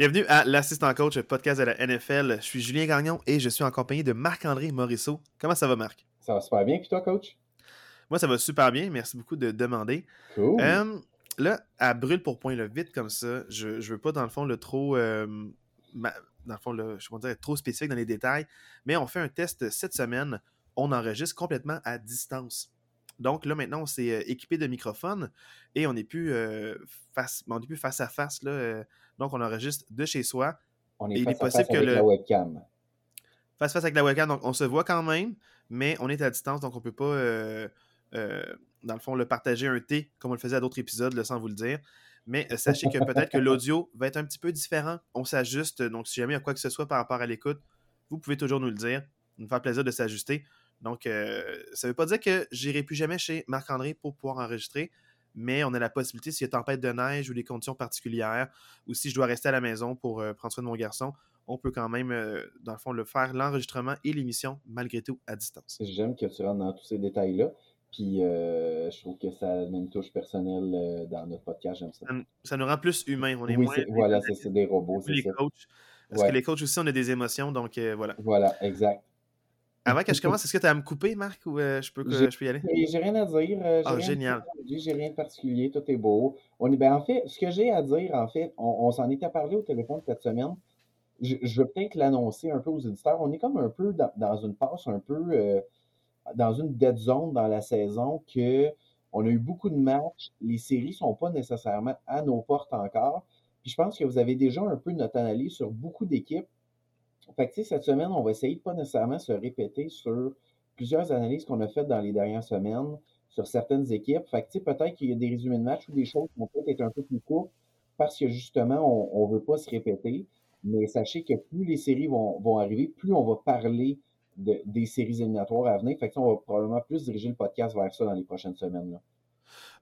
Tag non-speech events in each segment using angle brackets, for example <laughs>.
Bienvenue à l'Assistant Coach, podcast de la NFL. Je suis Julien Gagnon et je suis en compagnie de Marc-André Morisseau. Comment ça va, Marc? Ça va super bien. Puis toi, coach? Moi, ça va super bien. Merci beaucoup de demander. Cool. Euh, là, à brûle pour point, le vite comme ça, je, je veux pas, dans le fond, le trop. euh, ma- dans le fond, le, je vais dire être trop spécifique dans les détails, mais on fait un test cette semaine. On enregistre complètement à distance. Donc là, maintenant, on s'est euh, équipé de microphones et on n'est plus, euh, face, on n'est plus face à face. Là, donc, on enregistre de chez soi. On il est est face à possible face que avec le- la webcam. face face avec la webcam, donc on se voit quand même, mais on est à distance, donc on peut pas, euh, euh, dans le fond, le partager un thé comme on le faisait à d'autres épisodes, là, sans vous le dire. Mais euh, sachez que peut-être que <laughs> l'audio va être un petit peu différent. On s'ajuste, donc si jamais il y a quoi que ce soit par rapport à l'écoute, vous pouvez toujours nous le dire. nous faire plaisir de s'ajuster. Donc, ça ne veut pas dire que j'irai plus jamais chez Marc-André pour pouvoir enregistrer, mais on a la possibilité, s'il y a tempête de neige ou des conditions particulières, ou si je dois rester à la maison pour euh, prendre soin de mon garçon, on peut quand même, euh, dans le fond, le faire, l'enregistrement et l'émission, malgré tout, à distance. J'aime que tu rentres dans tous ces détails-là. Puis euh, je trouve que ça a une touche personnelle euh, dans notre podcast. J'aime ça. Ça, nous- ça nous rend plus humains. On est Oui, moins c'est- voilà, c'est des robots, c'est ça. coachs. Parce Ouais. que les coachs aussi, on a des émotions, donc voilà. Voilà, exact. Avant que je commence, est-ce que tu as à me couper, Marc, ou euh, je, peux, je peux y aller? J'ai rien à dire. euh, Ah, rien génial. J'ai rien de particulier, tout est beau. On est, ben, en fait, ce que j'ai à dire, en fait, on, on s'en était parlé au téléphone cette semaine. Je, je veux peut-être l'annoncer un peu aux éditeurs. On est comme un peu dans, dans une passe un peu euh, dans une dead zone dans la saison que on a eu beaucoup de matchs. Les séries sont pas nécessairement à nos portes encore. Puis je pense que vous avez déjà un peu notre analyse sur beaucoup d'équipes. Fait que, cette semaine, on va essayer de pas nécessairement se répéter sur plusieurs analyses qu'on a faites dans les dernières semaines sur certaines équipes. Fait que, peut-être qu'il y a des résumés de matchs ou des choses qui vont peut-être être un peu plus courtes parce que justement, on ne veut pas se répéter. Mais sachez que plus les séries vont, arriver, plus on va parler de- des séries éliminatoires à venir. Fait que, on va probablement plus diriger le podcast vers ça dans les prochaines semaines. Là.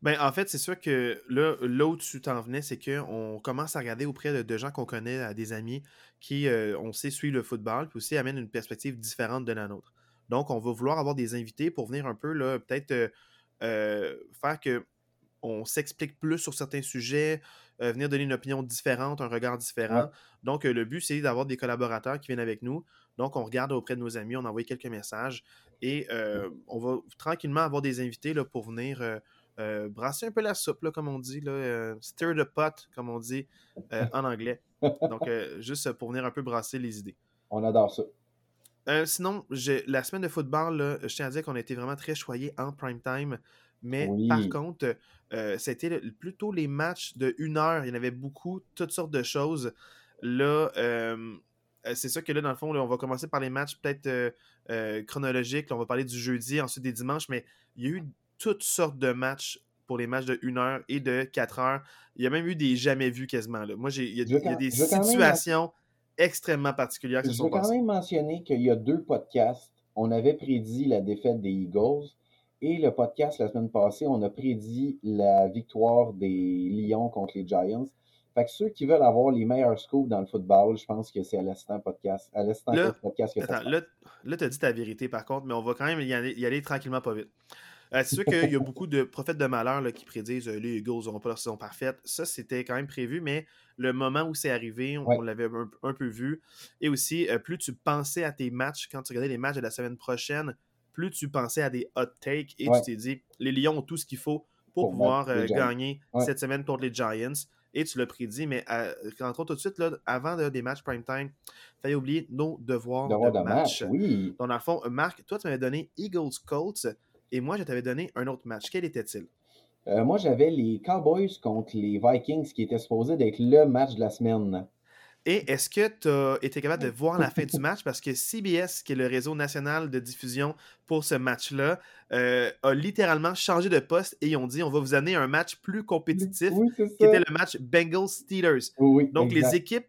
Ben, en fait, c'est sûr que là, là où tu t'en venais, c'est qu'on commence à regarder auprès de, de gens qu'on connaît, à des amis qui, euh, on sait, suivent le football, puis aussi amènent une perspective différente de la nôtre. Donc, on va vouloir avoir des invités pour venir un peu, là, peut-être euh, euh, faire que on s'explique plus sur certains sujets, euh, venir donner une opinion différente, un regard différent. Ouais. Donc, euh, le but, c'est d'avoir des collaborateurs qui viennent avec nous. Donc, on regarde auprès de nos amis, on envoie quelques messages et euh, on va tranquillement avoir des invités là, pour venir euh, brasser un peu la soupe, là, comme on dit, là, euh, stir the pot, comme on dit euh, <laughs> en anglais. Donc, juste pour venir un peu brasser les idées. On adore ça. Sinon, la semaine de football, là, je tiens à dire qu'on a été vraiment très choyés en prime time. Mais Oui. par contre, c'était le- plutôt les matchs de une heure. Il y en avait beaucoup, toutes sortes de choses. Là, c'est sûr que là, dans le fond, là, on va commencer par les matchs peut-être euh, euh, chronologiques. Là, on va parler du jeudi, ensuite des dimanches, mais il y a eu toutes sortes de matchs pour les matchs de 1 heure et de 4 heures. Il y a même eu des jamais vus quasiment. Là. Moi, il y a, Je y des je même- situations extrêmement particulières qui se Je sont veux quand même mentionner qu'il y a deux podcasts. On avait prédit la défaite des Eagles et le podcast la semaine passée, on a prédit la victoire des Lions contre les Giants. Fait que ceux qui veulent avoir les meilleurs scoops dans le football, je pense que c'est à l'assistant podcast, à coach podcast que ça Attends, se là, là tu as dit ta vérité par contre, mais on va quand même y aller, y aller tranquillement pas vite. Euh, c'est sûr qu'il y a beaucoup de prophètes de malheur là, qui prédisent euh, les Eagles n'auront pas leur saison parfaite. Ça, c'était quand même prévu, mais le moment où c'est arrivé, on, Ouais. on l'avait un, un peu vu. Et aussi, euh, plus tu pensais à tes matchs, quand tu regardais les matchs de la semaine prochaine, plus tu pensais à des hot takes et Ouais. tu t'es dit, les Lions ont tout ce qu'il faut pour, Pour pouvoir euh, gagner Ouais. cette semaine contre les Giants. Et tu l'as prédit, mais euh, rentrons tout de suite, là, avant de- des matchs prime time, fallait oublier nos devoirs de de match. match. Oui. Donc, dans le fond, Marc, toi, tu m'avais donné Eagles Colts et moi, je t'avais donné un autre match. Quel était-il? Euh, moi, j'avais les Cowboys contre les Vikings qui était supposé d'être le match de la semaine. Et est-ce que tu as été capable de voir la fin du match? Parce que CBS, qui est le réseau national de diffusion pour ce match-là, euh, a littéralement changé de poste et ils ont dit on va vous amener un match plus compétitif Oui, qui était le match Bengals-Steelers. Oui, Donc, exact. les équipes,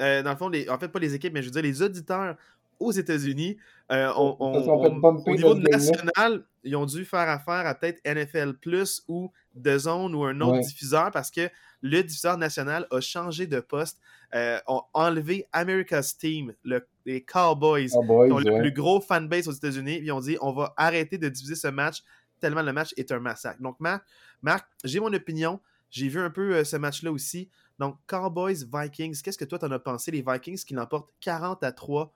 euh, dans le fond, les, en fait, pas les équipes, mais je veux dire, les auditeurs aux États-Unis, euh, on- on- on- au niveau national, ils ont dû faire affaire à peut-être NFL Plus ou The Zone ou un autre Ouais. diffuseur parce que le diffuseur national a changé de poste, euh, ont enlevé America's Team, le- les Cowboys, Cowboys, qui ont le plus gros fanbase aux États-Unis, ils ont dit on va arrêter de diffuser ce match tellement le match est un massacre. Donc, Marc, Marc j'ai mon opinion. J'ai vu un peu euh, ce match-là aussi. Donc, Cowboys-Vikings, qu'est-ce que toi, t'en as pensé? Les Vikings qui l'emportent 40 à 3.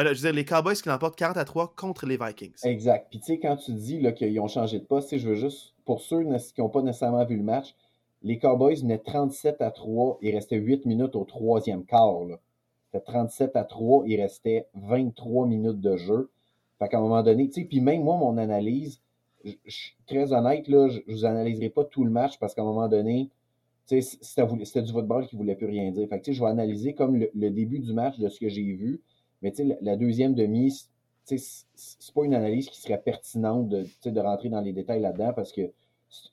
Euh, je veux dire, les Cowboys qui l'emportent 40 à 3 contre les Vikings. Exact. Puis, tu sais, quand tu dis qu'ils ont changé de poste, je veux juste, pour ceux qui n'ont pas nécessairement vu le match, les Cowboys venaient 37 à 3. Il restait 8 minutes au troisième quart. C'était 37 à 3. Il restait 23 minutes de jeu. Fait qu'à un moment donné, tu sais, puis même moi, mon analyse, je, suis très honnête, là, je ne vous analyserai pas tout le match parce qu'à un moment donné, tu sais, c'était du football qui ne voulait plus rien dire. Fait que, tu sais, je vais analyser comme le, début du match de ce que j'ai vu. Mais tu sais, la, deuxième demi, tu sais, c'est pas une analyse qui serait pertinente de, de rentrer dans les détails là-dedans parce que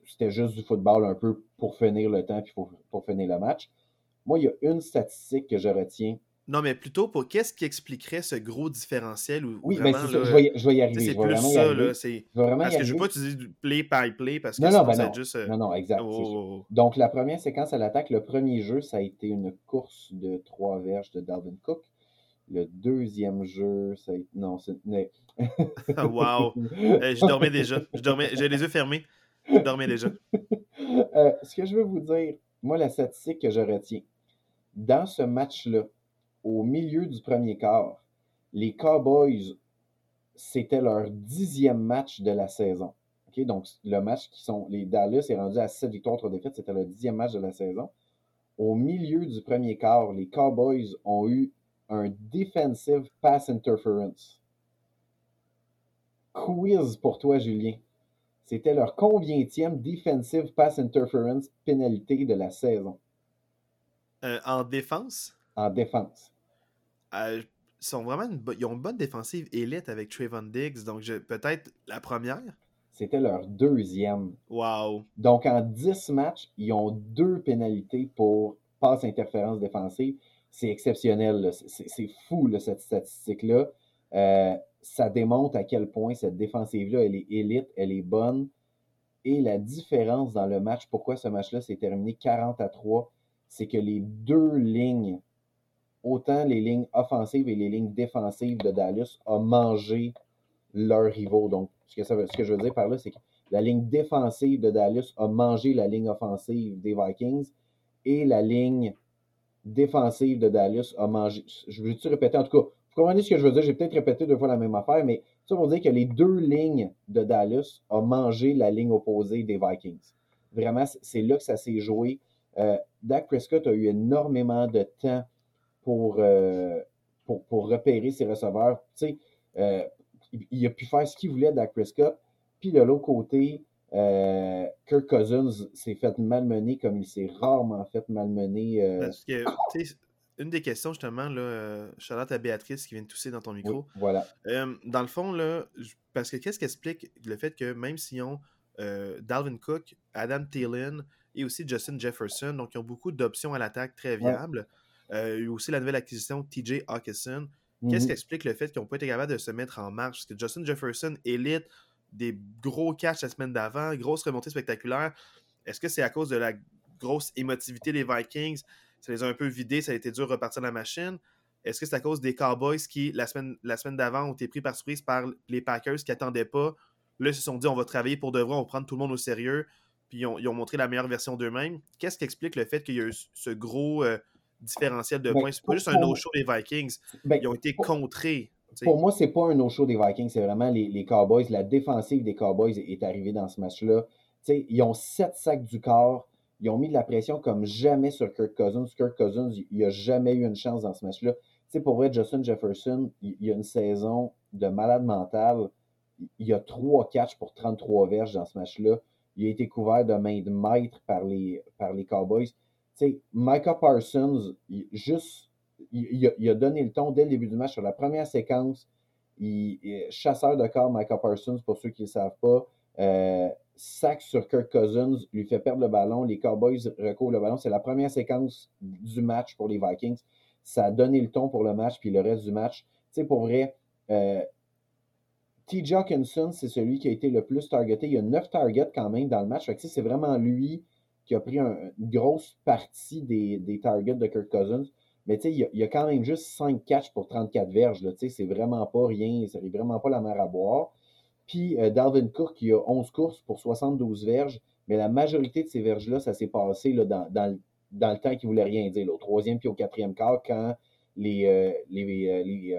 c'était juste du football un peu pour finir le temps puis pour, pour finir le match. Moi, il y a une statistique que je retiens non, mais plutôt pour qu'est-ce qui expliquer ce gros différentiel ou Oui, mais ben, je, vais, je, vais, y arriver. C'est plus ça, là. C'est... Parce que je ne veux pas utiliser du play by play parce que non, non, ben non. juste. Non, non, exact. Oh. Donc, la première séquence à l'attaque, le premier jeu, ça a été une course de trois verges de Dalvin Cook. Le deuxième jeu, ça a été. Non, c'est. wow! <laughs> Euh, je dormais déjà. Je dormais... J'ai les yeux fermés. Je dormais déjà. Euh, ce que je veux vous dire, moi, la statistique que je retiens, dans ce match-là, au milieu du premier quart, les Cowboys, c'était leur dixième match de la saison. Donc, le match qui sont. Les Dallas est rendu à 7 victoires, 3 défaites. C'était le dixième match de la saison. Au milieu du premier quart, les Cowboys ont eu un defensive pass interference. Quiz pour toi, Julien. C'était leur combienième defensive pass interference pénalité de la saison? Euh, en défense? En défense. Euh, sont vraiment ils ont une bonne défensive élite avec Trayvon Diggs, donc peut-être la première? C'était leur deuxième. Wow. Donc en 10 matchs, ils ont deux pénalités pour passe interférence défensive. C'est exceptionnel. C'est fou cette statistique-là. Euh, ça démontre à quel point cette défensive-là, elle est élite, elle est bonne. Et la différence dans le match, pourquoi ce match-là s'est terminé 40 à 3, c'est que les deux lignes autant les lignes offensives et les lignes défensives de Dallas ont mangé leurs rivaux. Donc, ce que, ça ce que je veux dire par là, c'est que la ligne défensive de Dallas a mangé la ligne offensive des Vikings et la ligne défensive de Dallas a mangé. Je veux-tu répéter? En tout cas, vous comprenez ce que je veux dire? J'ai peut-être répété deux fois la même affaire, mais ça pour dire que les deux lignes de Dallas ont mangé la ligne opposée des Vikings. Vraiment, c'est là que ça s'est joué. Euh, Dak Prescott a eu énormément de temps euh, pour, pour, repérer ses receveurs. Tu sais, euh, il, a pu faire ce qu'il voulait Dak Prescott. Puis de l'autre côté, euh, Kirk Cousins s'est fait malmener comme il s'est rarement fait malmener. Parce que, une des questions, justement, là, Charlotte à Béatrice qui vient de tousser dans ton micro. voilà. dans le fond, là, parce que qu'est-ce qui explique le fait que même s'ils ont Dalvin Cook, Adam Thielen et aussi Justin Jefferson, donc ils ont beaucoup d'options à l'attaque très viables. Euh, il y a aussi la nouvelle acquisition TJ Hawkinson. Qu'est-ce mhm. qui explique le fait qu'ils n'ont pas été capables de se mettre en marche? Parce que Justin Jefferson, élite, des gros catchs la semaine d'avant, grosse remontée spectaculaire. Est-ce que c'est à cause de la grosse émotivité des Vikings? Ça les a un peu vidés, ça a été dur de repartir la machine. Est-ce que c'est à cause des Cowboys qui, la semaine, la semaine d'avant, ont été pris par surprise par les Packers qui n'attendaient pas? Là, ils se sont dit, on va travailler pour de vrai, on va prendre tout le monde au sérieux. Puis ils ont, montré la meilleure version d'eux-mêmes. Qu'est-ce qui explique le fait qu'il y a eu ce gros, euh, différentiel de ben, points? C'est pas juste un no-show des Vikings. Ben, Ils ont été contrés. Pour moi, c'est pas un no-show des Vikings, c'est vraiment les, Cowboys. La défensive des Cowboys est, arrivée dans ce match-là. Ils ont sept sacs du corps. Ils ont mis de la pression comme jamais sur Kirk Cousins. Kirk Cousins, il n'a jamais eu une chance dans ce match-là. Pour vrai, Justin Jefferson, il, il, a une saison de malade mental. Il, a trois catchs pour 33 verges dans ce match-là. Il a été couvert de main de maître par les, par les Cowboys sais, Micah Parsons, juste, il, a, donné le ton dès le début du match sur la première séquence. Il, chasseur de corps, Micah Parsons, pour ceux qui ne le savent pas, euh, sac sur Kirk Cousins, lui fait perdre le ballon. Les Cowboys recouvrent le ballon. C'est la première séquence du match pour les Vikings. Ça a donné le ton pour le match, puis le reste du match. Tu sais, pour vrai, euh, T. Hawkinson, c'est celui qui a été le plus targeté. Il y a neuf targets quand même dans le match. c'est vraiment lui qui a pris une grosse partie des, targets de Kirk Cousins. Mais il y, a, il y a quand même juste 5 catchs pour 34 verges. C'est vraiment pas rien. C'est vraiment pas la mer à boire. Puis euh, Dalvin Cook, qui a 11 courses pour 72 verges. Mais la majorité de ces verges-là, ça s'est passé là, dans, dans le temps qui ne voulait rien dire. au troisième puis au quatrième quart, quand les, les, les,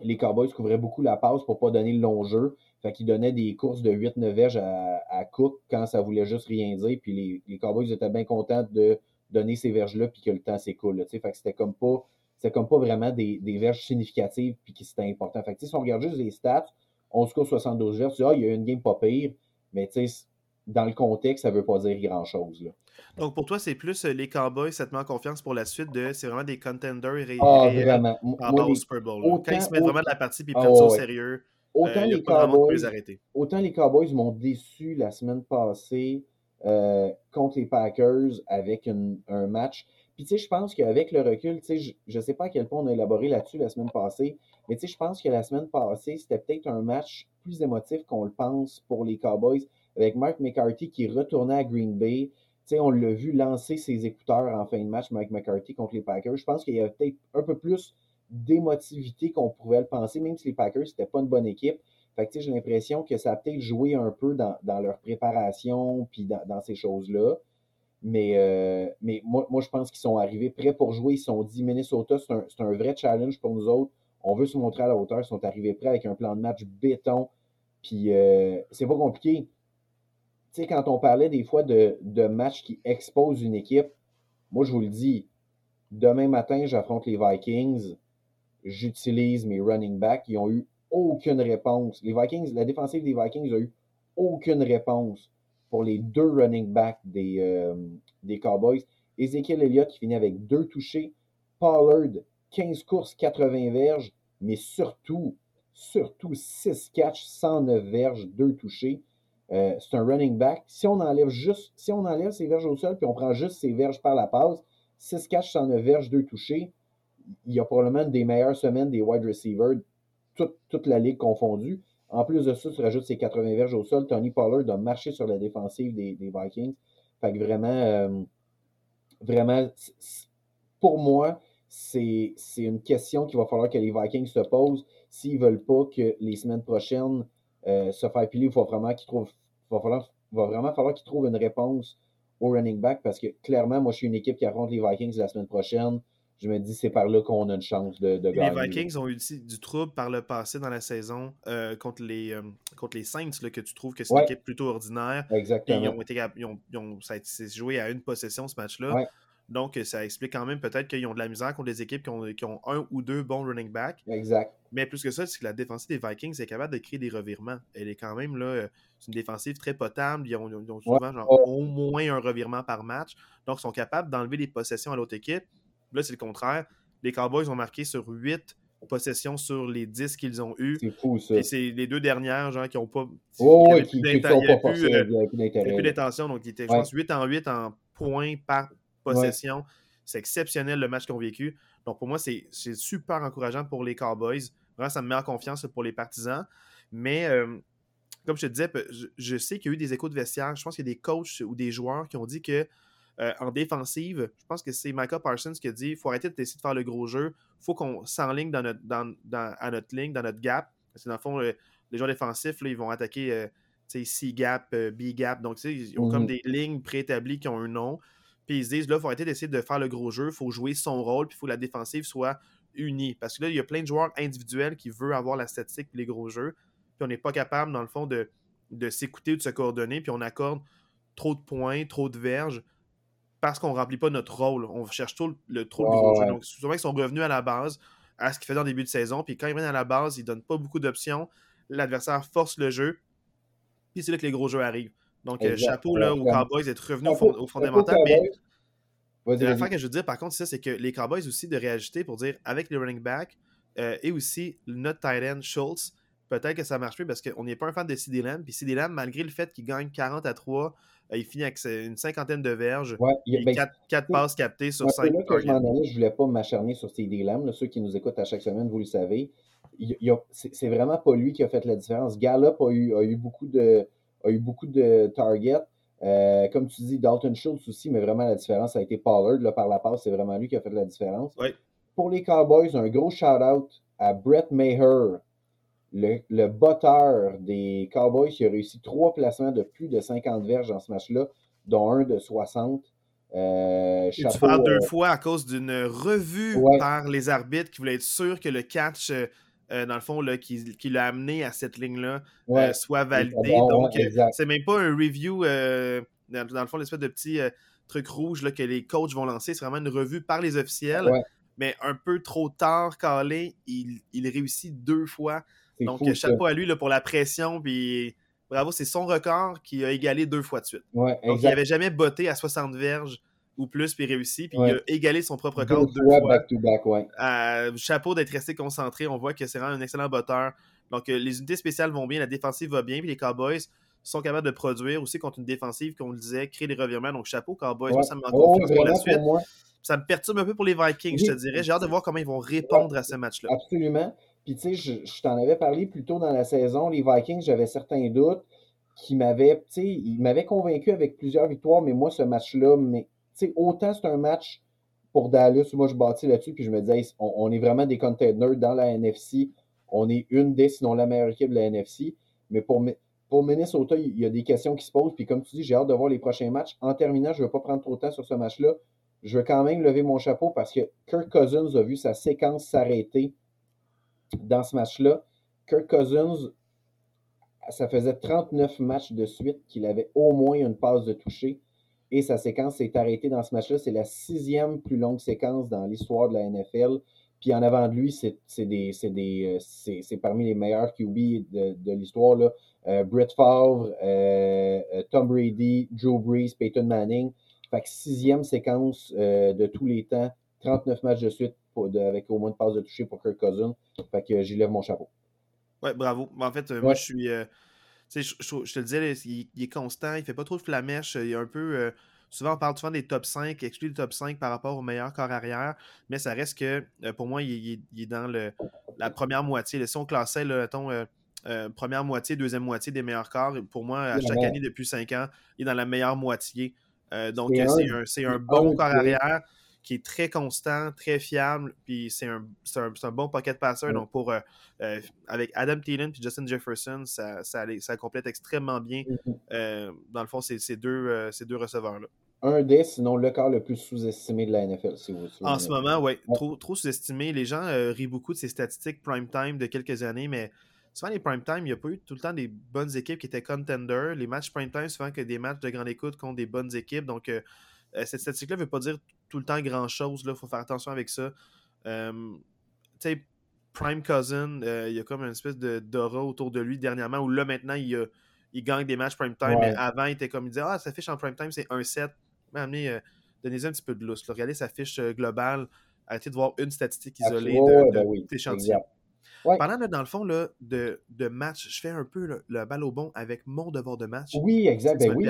les, Cowboys couvraient beaucoup la passe pour ne pas donner le long jeu. Fait qu'ils donnaient des courses de 8-9 verges à, à, Cook quand ça voulait juste rien dire. Puis les Cowboys étaient bien contents de donner ces verges-là puis que le temps s'écoule. Fait que c'était comme pas. C'était comme pas vraiment des, des verges significatives puis qui c'était important. Fait que si on regarde juste les stats, on se court 72 verges, tu dis, ah, il y a une game pas pire, mais tu sais, dans le contexte, ça veut pas dire grand-chose. Donc pour toi, c'est plus euh, les Cowboys, ça te met en confiance pour la suite de. C'est vraiment des contenders et ah, vraiment. au Super Bowl. Quand ils se mettent vraiment de la partie et ils prennent ça au sérieux. Autant, euh, les Cowboys, autant les Cowboys m'ont déçu la semaine passée euh, contre les Packers avec un match. Puis, tu sais, je pense qu'avec le recul, tu sais, je ne sais pas à quel point on a élaboré là-dessus la semaine passée, mais tu sais, je pense que la semaine passée, c'était peut-être un match plus émotif qu'on le pense pour les Cowboys, avec Mark McCarthy qui retournait à Green Bay. Tu sais, on l'a vu lancer ses écouteurs en fin de match, Mike McCarthy contre les Packers. Je pense qu'il y avait peut-être un peu plus d'émotivité qu'on pouvait le penser, même si les Packers, c'était pas une bonne équipe. Fait j'ai l'impression que ça a peut-être joué un peu dans, leur préparation puis dans, ces choses-là. Mais, euh, mais moi, moi, je pense qu'ils sont arrivés prêts pour jouer. Ils se sont dit Minnesota, c'est un, un, vrai challenge pour nous autres. On veut se montrer à la hauteur. Ils sont arrivés prêts avec un plan de match béton. Puis euh, c'est pas compliqué. Tu sais, quand on parlait des fois de, de matchs qui exposent une équipe, moi, je vous le dis, demain matin, j'affronte les Vikings. J'utilise mes running backs. Ils ont eu aucune réponse. Les Vikings, la défensive des Vikings a eu aucune réponse pour les deux running backs des, euh, des Cowboys. Ezekiel Elliott qui finit avec deux touchés. Pollard, 15 courses, 80 verges, mais surtout, surtout 6 catchs, 109 verges, 2 touchés. Euh, c'est un running back. Si on enlève juste, si on enlève ses verges au sol, puis on prend juste ses verges par la passe, 6 catchs, 109 verges, 2 touchés, il y a probablement des meilleures semaines des wide receivers, toute, la ligue confondue. En plus de ça, tu rajoutes ces 80 verges au sol. Tony Pollard a marché sur la défensive des, Vikings. Fait que vraiment, euh, vraiment, pour moi, c'est une question qu'il va falloir que les Vikings se posent. S'ils ne veulent pas que les semaines prochaines euh, se fassent piler, il va vraiment qu'ils trouvent, va, falloir, va vraiment falloir qu'ils trouvent une réponse au running back parce que clairement, moi, je suis une équipe qui affronte les Vikings la semaine prochaine je me dis c'est par là qu'on a une chance de, de gagner. Les Vikings ont eu du trouble par le passé dans la saison euh, contre, les, euh, contre les Saints, là, que tu trouves que c'est une équipe plutôt ordinaire. Exactement. ils ont été, ils ont, ils ont, ça a été joué à une possession ce match-là. Donc, ça explique quand même peut-être qu'ils ont de la misère contre des équipes qui ont, qui ont, un ou deux bons running backs. Exact. Mais plus que ça, c'est que la défensive des Vikings est capable de créer des revirements. Elle est quand même là, euh, c'est une défensive très potable. Ils ont, souvent genre, au moins un revirement par match. Donc, ils sont capables d'enlever les possessions à l'autre équipe. Là, c'est le contraire les Cowboys ont marqué sur 8 possessions sur les 10 qu'ils ont eues. C'est fou, ça. Et c'est les deux dernières, genre, qui n'ont pas. Oh, oui, qui n'ont pas forcé. Plus d'intention. Donc, ils étaient, je pense, 8 en 8 en points par possession. C'est exceptionnel le match qu'ils ont vécu. Donc, pour moi, c'est super encourageant pour les Cowboys. Vraiment, ça me met en confiance pour les partisans. Mais, euh, comme je te disais, je, je sais qu'il y a eu des échos de vestiaire. Je pense qu'il y a des coachs ou des joueurs qui ont dit que euh, en défensive, je pense que c'est Michael Parsons qui a dit il faut arrêter d'essayer de faire le gros jeu. il faut qu'on s'enligne dans notre, dans, à notre ligne, dans notre gap. Parce que dans le fond, les joueurs défensifs, là, ils vont attaquer euh, C-gap, euh, B-gap. Donc, ils ont comme mhm. des lignes préétablies qui ont un nom. Puis ils se disent là, il faut arrêter d'essayer de faire le gros jeu. Il faut jouer son rôle. Puis il faut que la défensive soit unie. Parce que là, il y a plein de joueurs individuels qui veulent avoir la statistique et les gros jeux. Puis on n'est pas capable, dans le fond, de, de s'écouter ou de se coordonner. Puis on accorde trop de points, trop de verges parce qu'on ne remplit pas notre rôle. On cherche tout le, trop de gros jeu. Donc, souvent, ils sont revenus à la base, à ce qu'ils faisaient en début de saison. Puis quand ils reviennent à la base, ils ne donnent pas beaucoup d'options. L'adversaire force le jeu. Puis c'est là que les gros jeux arrivent. Donc, euh, chapeau là, aux Cowboys d'être revenus au, fondamental. Mais l'affaire que je veux dire, par contre, c'est que les Cowboys aussi de réajuster pour dire avec les running backs euh, et aussi notre tight end Schultz, peut-être que ça marche plus parce qu'on n'est pas un fan de CD Lamb. Puis CD Lamb, malgré le fait qu'il gagne 40 à 3, euh, il finit avec une cinquantaine de verges. et ben, quatre, passes captées sur 5 je ne voulais pas m'acharner sur CD Lamb. ceux qui nous écoutent à chaque semaine, vous le savez. C'est vraiment pas lui qui a fait la différence. Gallup a eu, a eu, beaucoup, de, a eu beaucoup de targets. Euh, comme tu dis, Dalton Schultz aussi, mais vraiment la différence, ça a été Pollard là, par la passe. C'est vraiment lui qui a fait la différence. Pour les Cowboys, un gros shout-out à Brett Maher, le, le botteur des Cowboys qui a réussi trois placements de plus de 50 verges dans ce match-là, dont un de 60. Euh, tu parles deux fois à cause d'une revue par les arbitres qui voulaient être sûrs que le catch, dans le fond, là, qui, qui l'a amené à cette ligne-là, soit validé. Donc, c'est même pas un review, dans, dans, le fond, l'espèce de petit truc rouge là, que les coachs vont lancer. C'est vraiment une revue par les officiels. Mais un peu trop tard calé, il, il réussit deux fois. Donc, chapeau à lui là, pour la pression. Puis bravo, c'est son record qui a égalé deux fois de suite. Donc, il n'avait jamais botté à 60 verges ou plus, puis réussi. Puis il a égalé son propre record deux, fois. Back to back, euh, chapeau d'être resté concentré. On voit que c'est vraiment un excellent botteur. Donc, euh, les unités spéciales vont bien, la défensive va bien, puis les Cowboys sont capables de produire aussi contre une défensive, comme on le disait, créer des revirements. Donc, chapeau, Cowboys, ça me manque oh, pour la suite. ça me perturbe un peu pour les Vikings, je te dirais. J'ai hâte de voir comment ils vont répondre à ce match-là. Absolument. Puis, tu sais, je, t'en avais parlé plus tôt dans la saison. Les Vikings, j'avais certains doutes qui m'avaient, tu sais, ils m'avaient convaincu avec plusieurs victoires, mais moi, ce match-là, mais, tu sais, autant c'est un match pour Dallas, moi, je bâtis là-dessus, puis je me disais, on, est vraiment des contenders dans la NFC. On est une des, sinon la meilleure équipe de la NFC. Mais pour, pour Minnesota, il y a des questions qui se posent. Puis comme tu dis, j'ai hâte de voir les prochains matchs. En terminant, je ne vais pas prendre trop de temps sur ce match-là. Je veux quand même lever mon chapeau parce que Kirk Cousins a vu sa séquence s'arrêter dans ce match-là. Kirk Cousins, ça faisait 39 matchs de suite qu'il avait au moins une passe de toucher. Et sa séquence s'est arrêtée dans ce match-là. C'est la sixième plus longue séquence dans l'histoire de la NFL. Puis en avant de lui, c'est euh, parmi les meilleurs QB de, l'histoire. Euh, Brett Favre, euh, Tom Brady, Joe Brees, Peyton Manning. Fait que sixième séquence de tous les temps, 39 matchs de suite avec au moins de passes de toucher pour Kirk Cousins. Fait que j'y lève mon chapeau. Ouais, bravo. En fait, moi, je suis. Je, je, te le disais, il, est constant, il fait pas trop de flamèche, il est un peu Souvent, on parle souvent des top 5, exclu le top 5 par rapport au meilleur corps arrière, mais ça reste que, euh, pour moi, il, est dans le, la première moitié. si on classait, là, euh, euh, première moitié, deuxième moitié des meilleurs corps, pour moi, à chaque année depuis 5 ans, il est dans la meilleure moitié. donc, c'est un, bon corps arrière qui est très constant, très fiable, puis c'est un, un, bon pocket passer. Donc, pour, avec Adam Thielen et Justin Jefferson, ça, ça, complète extrêmement bien. Mm-hmm. dans le fond, ces deux, ces deux receveurs-là un des, sinon le corps le plus sous-estimé de la NFL, si vous En ce moment, oui. Trop, trop sous-estimé. Les gens euh, rient beaucoup de ces statistiques prime time de quelques années, mais souvent les prime time, il n'y a pas eu tout le temps des bonnes équipes qui étaient contenders. Les matchs prime time, souvent que des matchs de grande écoute contre des bonnes équipes. Donc, euh, euh, cette statistique-là ne veut pas dire tout le temps grand-chose. Il faut faire attention avec ça. sais, Prime Cousin, il y a comme une espèce de d'aura autour de lui dernièrement, où là, maintenant, il, il gagne des matchs prime time, mais avant, il était comme, il disait, ah, sa fiche en prime time, c'est 1-7 amener, euh, donnez un petit peu de lousse. Regardez sa fiche euh, globale. Arrêtez de voir une statistique isolée de, ben Pendant, dans le fond, là, de, de match, je fais un peu le, le bal au bon avec mon devoir de match. Oui, exact. Ben oui.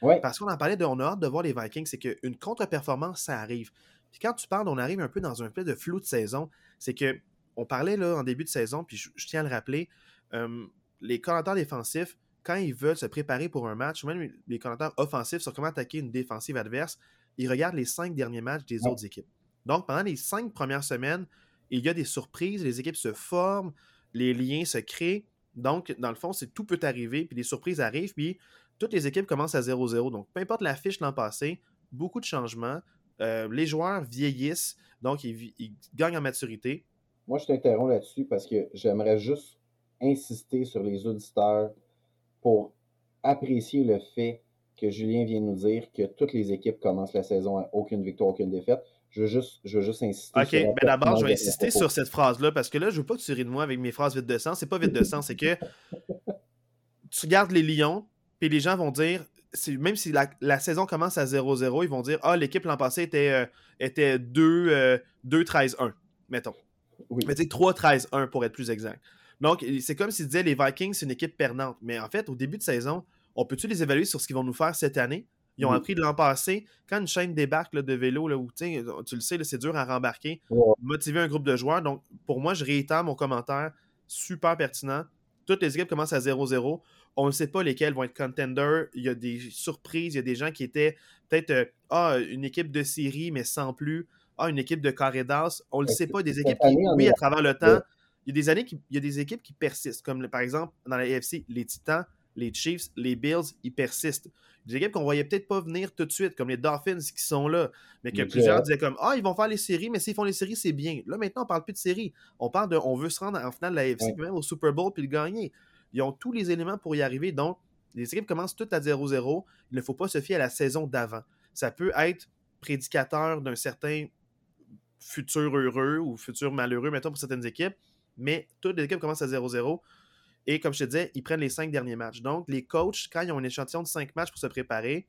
Parce qu'on en parlait de, on a hâte de voir les Vikings, c'est qu'une contre-performance, ça arrive. Puis quand tu parles, on arrive un peu dans un peu de flou de saison. C'est que on parlait là en début de saison, puis je, tiens à le rappeler, euh, les commentaires défensifs, quand ils veulent se préparer pour un match, ou même les commentateurs offensifs sur comment attaquer une défensive adverse, ils regardent les cinq derniers matchs des autres équipes. Donc, pendant les cinq premières semaines, il y a des surprises, les équipes se forment, les liens se créent. Donc, dans le fond, c'est tout peut arriver, puis les surprises arrivent, puis toutes les équipes commencent à 0-0. Donc, peu importe la fiche l'an passé, beaucoup de changements. Euh, les joueurs vieillissent, donc ils, ils, gagnent en maturité. Moi, je t'interromps là-dessus parce que j'aimerais juste insister sur les auditeurs pour apprécier le fait que Julien vient nous dire que toutes les équipes commencent la saison à aucune victoire, aucune défaite. Je veux juste, je veux juste insister. OK, mais d'abord, je vais insister sur cette phrase-là parce que là, je veux pas que tu ris de moi avec mes phrases vides de sens. C'est pas vide de sens, c'est que <laughs> tu regardes les Lions, puis les gens vont dire, même si la, saison commence à 0-0, ils vont dire Ah, l'équipe l'an passé était, euh, était 2-13-1, euh, mettons. Oui. Mais 3-13-1 pour être plus exact. Donc, c'est comme s'il disait les Vikings, c'est une équipe perdante. Mais en fait, au début de saison, on peut-tu les évaluer sur ce qu'ils vont nous faire cette année? Ils ont appris de l'an passé. Quand une chaîne débarque de vélo, là, où, tu le sais, c'est dur à rembarquer, motiver un groupe de joueurs. Donc, pour moi, je réitère mon commentaire super pertinent. Toutes les équipes commencent à 0-0. On ne sait pas lesquelles vont être contenders. Il y a des surprises. Il y a des gens qui étaient peut-être euh, ah, une équipe de série, mais sans plus. Ah, une équipe de carré d'as. On ne le sait pas. Des équipes qui, oui, à travers le temps, il y a des années il y a des équipes qui persistent, comme par exemple dans la AFC, les Titans, les Chiefs, les Bills, ils persistent. Des équipes qu'on voyait peut-être pas venir tout de suite, comme les Dolphins qui sont là, mais que plusieurs disaient comme Ah, ils vont faire les séries, mais s'ils font les séries, c'est bien. Là, maintenant, on parle plus de séries. On parle de on veut se rendre en finale de la AFC, même au Super Bowl, puis le gagner. Ils ont tous les éléments pour y arriver. Donc, les équipes commencent toutes à 0-0. Il ne faut pas se fier à la saison d'avant. Ça peut être prédicateur d'un certain futur heureux ou futur malheureux, mettons, pour certaines équipes, mais toutes les équipes commencent à 0-0. Et comme je te disais, ils prennent les cinq derniers matchs. Donc, les coachs, quand ils ont un échantillon de cinq matchs pour se préparer,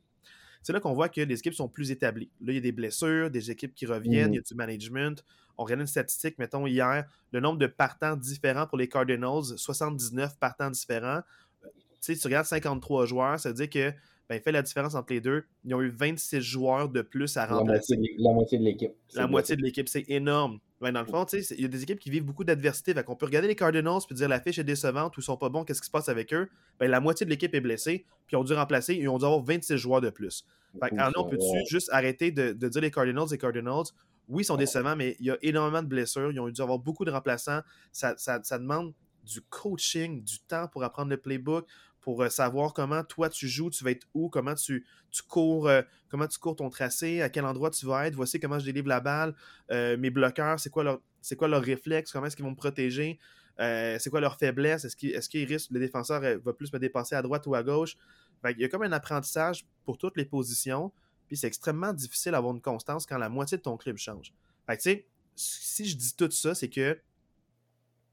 c'est là qu'on voit que les équipes sont plus établies. Là, il y a des blessures, des équipes qui reviennent, il y a mm. du management. On regarde une statistique, mettons, hier, le nombre de partants différents pour les Cardinals, 79 partants différents. Tu sais, tu regardes 53 joueurs, ça veut dire que ben, fait la différence entre les deux. Ils ont eu 26 joueurs de plus à remplacer. La moitié de l'équipe. La moitié de l'équipe, c'est énorme. Ben, dans le fond, il y a des équipes qui vivent beaucoup d'adversité. On peut regarder les Cardinals puis dire la fiche est décevante ou ils sont pas bons, qu'est-ce qui se passe avec eux? Ben, la moitié de l'équipe est blessée, puis ils ont dû remplacer, ils ont dû avoir 26 joueurs de plus. Fait on peut-tu juste arrêter de, dire les Cardinals les Cardinals? Oui, ils sont décevants, mais il y a énormément de blessures. Ils ont dû avoir beaucoup de remplaçants. Ça, ça, ça demande du coaching, du temps pour apprendre le playbook pour euh, savoir comment toi tu joues, tu vas être où, comment tu, tu cours, euh, comment tu cours ton tracé, à quel endroit tu vas être, voici comment je délivre la balle, euh, mes bloqueurs, c'est quoi leur c'est quoi leur réflexe, comment est-ce qu'ils vont me protéger, c'est quoi leur faiblesse, est-ce qu'ils est risquent, le défenseur va plus me dépasser à droite ou à gauche. il y a comme un apprentissage pour toutes les positions, puis c'est extrêmement difficile d'avoir une constance quand la moitié de ton club change. Fait sais, si je dis tout ça, c'est que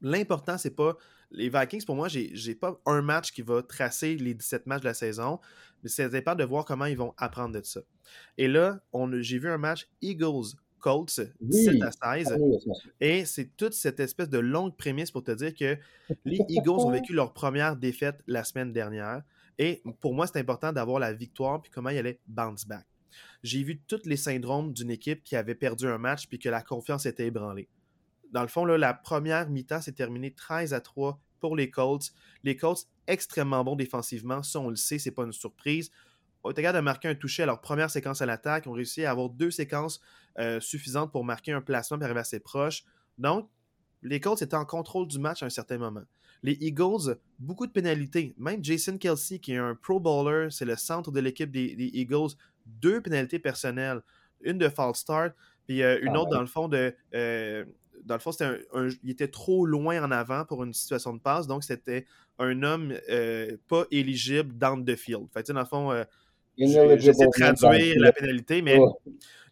l'important, c'est pas les Vikings, pour moi, j'ai pas un match qui va tracer les 17 matchs de la saison, mais c'est important de voir comment ils vont apprendre de ça. Et là, j'ai vu un match Eagles Colts, 17 à 16. Ah et c'est toute cette espèce de longue prémisse pour te dire que les <laughs> Eagles ont vécu leur première défaite la semaine dernière. Et pour moi, c'est important d'avoir la victoire puis comment il allait bounce back. J'ai vu tous les syndromes d'une équipe qui avait perdu un match puis que la confiance était ébranlée dans le fond, la première mi-temps s'est terminée 13 à 3 pour les Colts. Les Colts, extrêmement bons défensivement, ça on le sait, c'est pas une surprise. Capables de marquer un toucher à leur première séquence à l'attaque, ont réussi à avoir deux séquences euh, suffisantes pour marquer un placement et arriver assez proche. Donc, les Colts étaient en contrôle du match à un certain moment. Les Eagles, beaucoup de pénalités. Même Jason Kelsey, qui est un pro bowler, c'est le centre de l'équipe des, Eagles, deux pénalités personnelles. Une de false start, puis euh, une ah autre, dans le fond, de euh, dans le fond, c'était un, il était trop loin en avant pour une situation de passe, donc c'était un homme euh, pas éligible dans the field. Fait dans le fond, euh, j'essaie de traduire la pénalité, mais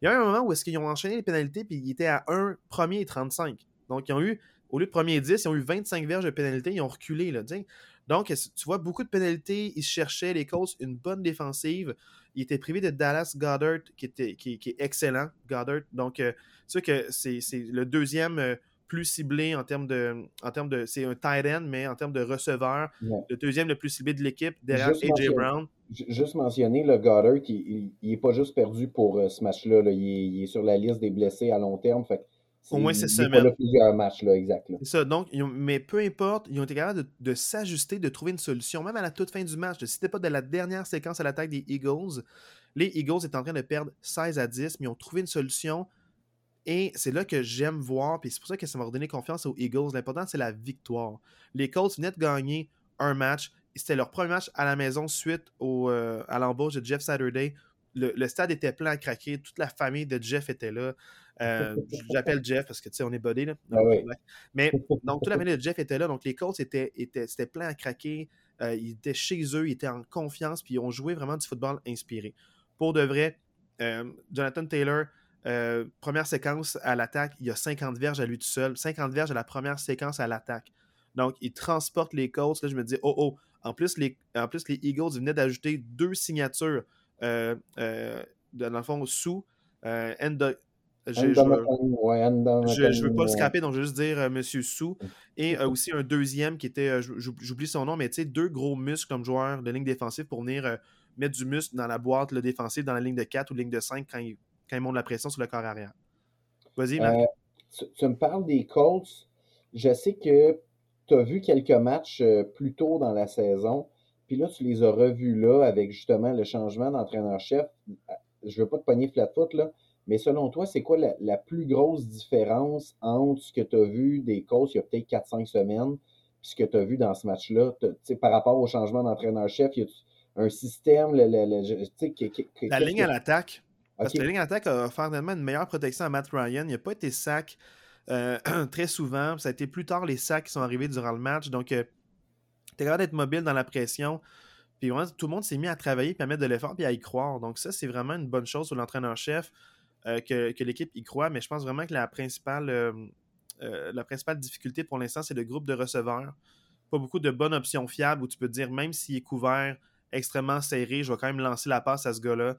il y a un moment où est-ce qu'ils ont enchaîné les pénalités, puis ils étaient à 1 premier et 35. Donc, ils ont eu, au lieu de premier 10, ils ont eu 25 verges de pénalité, ils ont reculé. Là, donc, tu vois, beaucoup de pénalités, ils cherchaient les causes, une bonne défensive. Il était privé de Dallas Goddard, qui, était, qui, est excellent, Goddard. Donc, euh, c'est que c'est le deuxième euh, plus ciblé en termes de. En termes de c'est un tight end, mais en termes de receveur, le deuxième le plus ciblé de l'équipe, derrière A.J. Brown. Juste mentionner, le Goddard, il n'est pas juste perdu pour euh, ce match-là. Il, est sur la liste des blessés à long terme. Fait au moins cette semaine. plusieurs matchs, là, exact. C'est ça. Donc, mais peu importe, ils ont été capables de, s'ajuster, de trouver une solution, même à la toute fin du match. Si c'était pas de la dernière séquence à l'attaque des Eagles, les Eagles étaient en train de perdre 16 à 10, mais ils ont trouvé une solution. Et c'est là que j'aime voir, puis c'est pour ça que ça m'a redonné confiance aux Eagles. L'important, c'est la victoire. Les Colts venaient de gagner un match. C'était leur premier match à la maison suite au, euh, à l'embauche de Jeff Saturday. Le, le, stade était plein à craquer. Toute la famille de Jeff était là. Euh, <laughs> j'appelle Jeff parce que tu sais, on est buddy. Là. Ah Mais <laughs> donc, toute la de Jeff était là. Donc, les Colts étaient, étaient, c'était plein à craquer. Euh, ils étaient chez eux, ils étaient en confiance, puis ils ont joué vraiment du football inspiré. Pour de vrai, euh, Jonathan Taylor, première séquence à l'attaque, il y a 50 verges à lui tout seul. 50 verges à la première séquence à l'attaque. Donc, il transporte les Colts. Là, je me dis, oh oh, en plus, les, en plus, les Eagles venaient d'ajouter deux signatures, dans le fond, sous je ne veux pas le scraper, donc je vais juste dire euh, Monsieur Sou. Et euh, aussi un deuxième qui était, euh, j'oublie son nom, mais tu sais, deux gros muscles comme joueur de ligne défensive pour venir mettre du muscle dans la boîte le défensif, dans la ligne de 4 ou ligne de 5 quand ils, quand montent la pression sur le corps arrière. Vas-y, Marc. Tu, me parles des Colts. Je sais que tu as vu quelques matchs plus tôt dans la saison, puis là, tu les as revus là avec justement le changement d'entraîneur-chef. Je ne veux pas te pogner flat-foot, là, mais selon toi, c'est quoi la, plus grosse différence entre ce que tu as vu des coachs il y a peut-être 4-5 semaines, ce que tu as vu dans ce match-là, par rapport au changement d'entraîneur-chef, y a un système, le, le, la ligne à l'attaque. Parce que la ligne à l'attaque a offert une meilleure protection à Matt Ryan. Il n'a pas été sac euh, <clears throat> très souvent. Ça a été plus tard les sacs qui sont arrivés durant le match. Donc, euh, tu es capable d'être mobile dans la pression. Puis tout le monde s'est mis à travailler, puis à mettre de l'effort, puis à y croire. Donc, ça, c'est vraiment une bonne chose pour l'entraîneur-chef euh, que, l'équipe y croit. Mais je pense vraiment que la principale, la principale difficulté pour l'instant, c'est le groupe de receveurs. Pas beaucoup de bonnes options fiables où tu peux te dire, même s'il est couvert extrêmement serré. Je vais quand même lancer la passe à ce gars-là.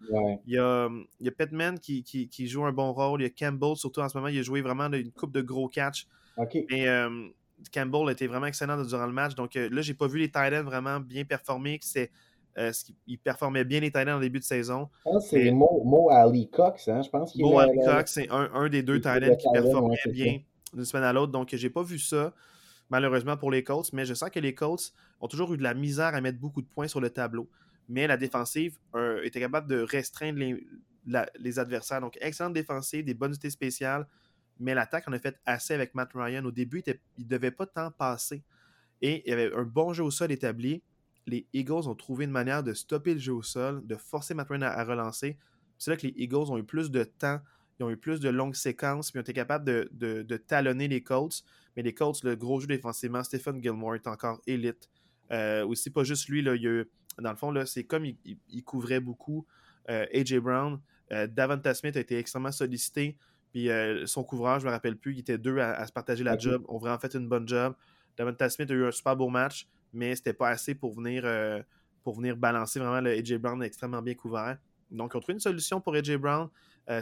Il, y a, il Pittman qui, joue un bon rôle. Il y a Campbell, surtout en ce moment, il a joué vraiment une coupe de gros catch. Et euh, Campbell était vraiment excellent durant le match. Donc euh, là, j'ai pas vu les Titans vraiment bien performer. C'est, euh, il performait bien les Titans au début de saison. c'est Mo, Ali Cox, hein? Je pense qu'il Mo Ali Cox, c'est un, des deux Titans qui performait bien d'une semaine à l'autre. Donc, j'ai pas vu ça malheureusement pour les Colts, mais je sens que les Colts ont toujours eu de la misère à mettre beaucoup de points sur le tableau. Mais la défensive euh, était capable de restreindre les, adversaires. Donc, excellente défensive, des bonnes unités spéciales, mais l'attaque en a fait assez avec Matt Ryan. Au début, il ne devait pas tant passer. Et il y avait un bon jeu au sol établi. Les Eagles ont trouvé une manière de stopper le jeu au sol, de forcer Matt Ryan à, relancer. C'est là que les Eagles ont eu plus de temps, ils ont eu plus de longues séquences, puis ils ont été capables de talonner les Colts. Mais les Colts, le gros jeu défensivement, Stephen Gilmore est encore élite. Euh, aussi, pas juste lui, là, il dans le fond, c'est comme il, couvrait beaucoup euh, A.J. Brown. Euh, Davanta Smith a été extrêmement sollicité. Puis euh, son couvrage, je ne me rappelle plus, il était deux à, se partager la job. On vraiment fait une bonne job. Davanta Smith a eu un super beau match, mais c'était pas assez pour venir, pour venir balancer vraiment le A.J. Brown extrêmement bien couvert. Donc, on trouve une solution pour A.J. Brown.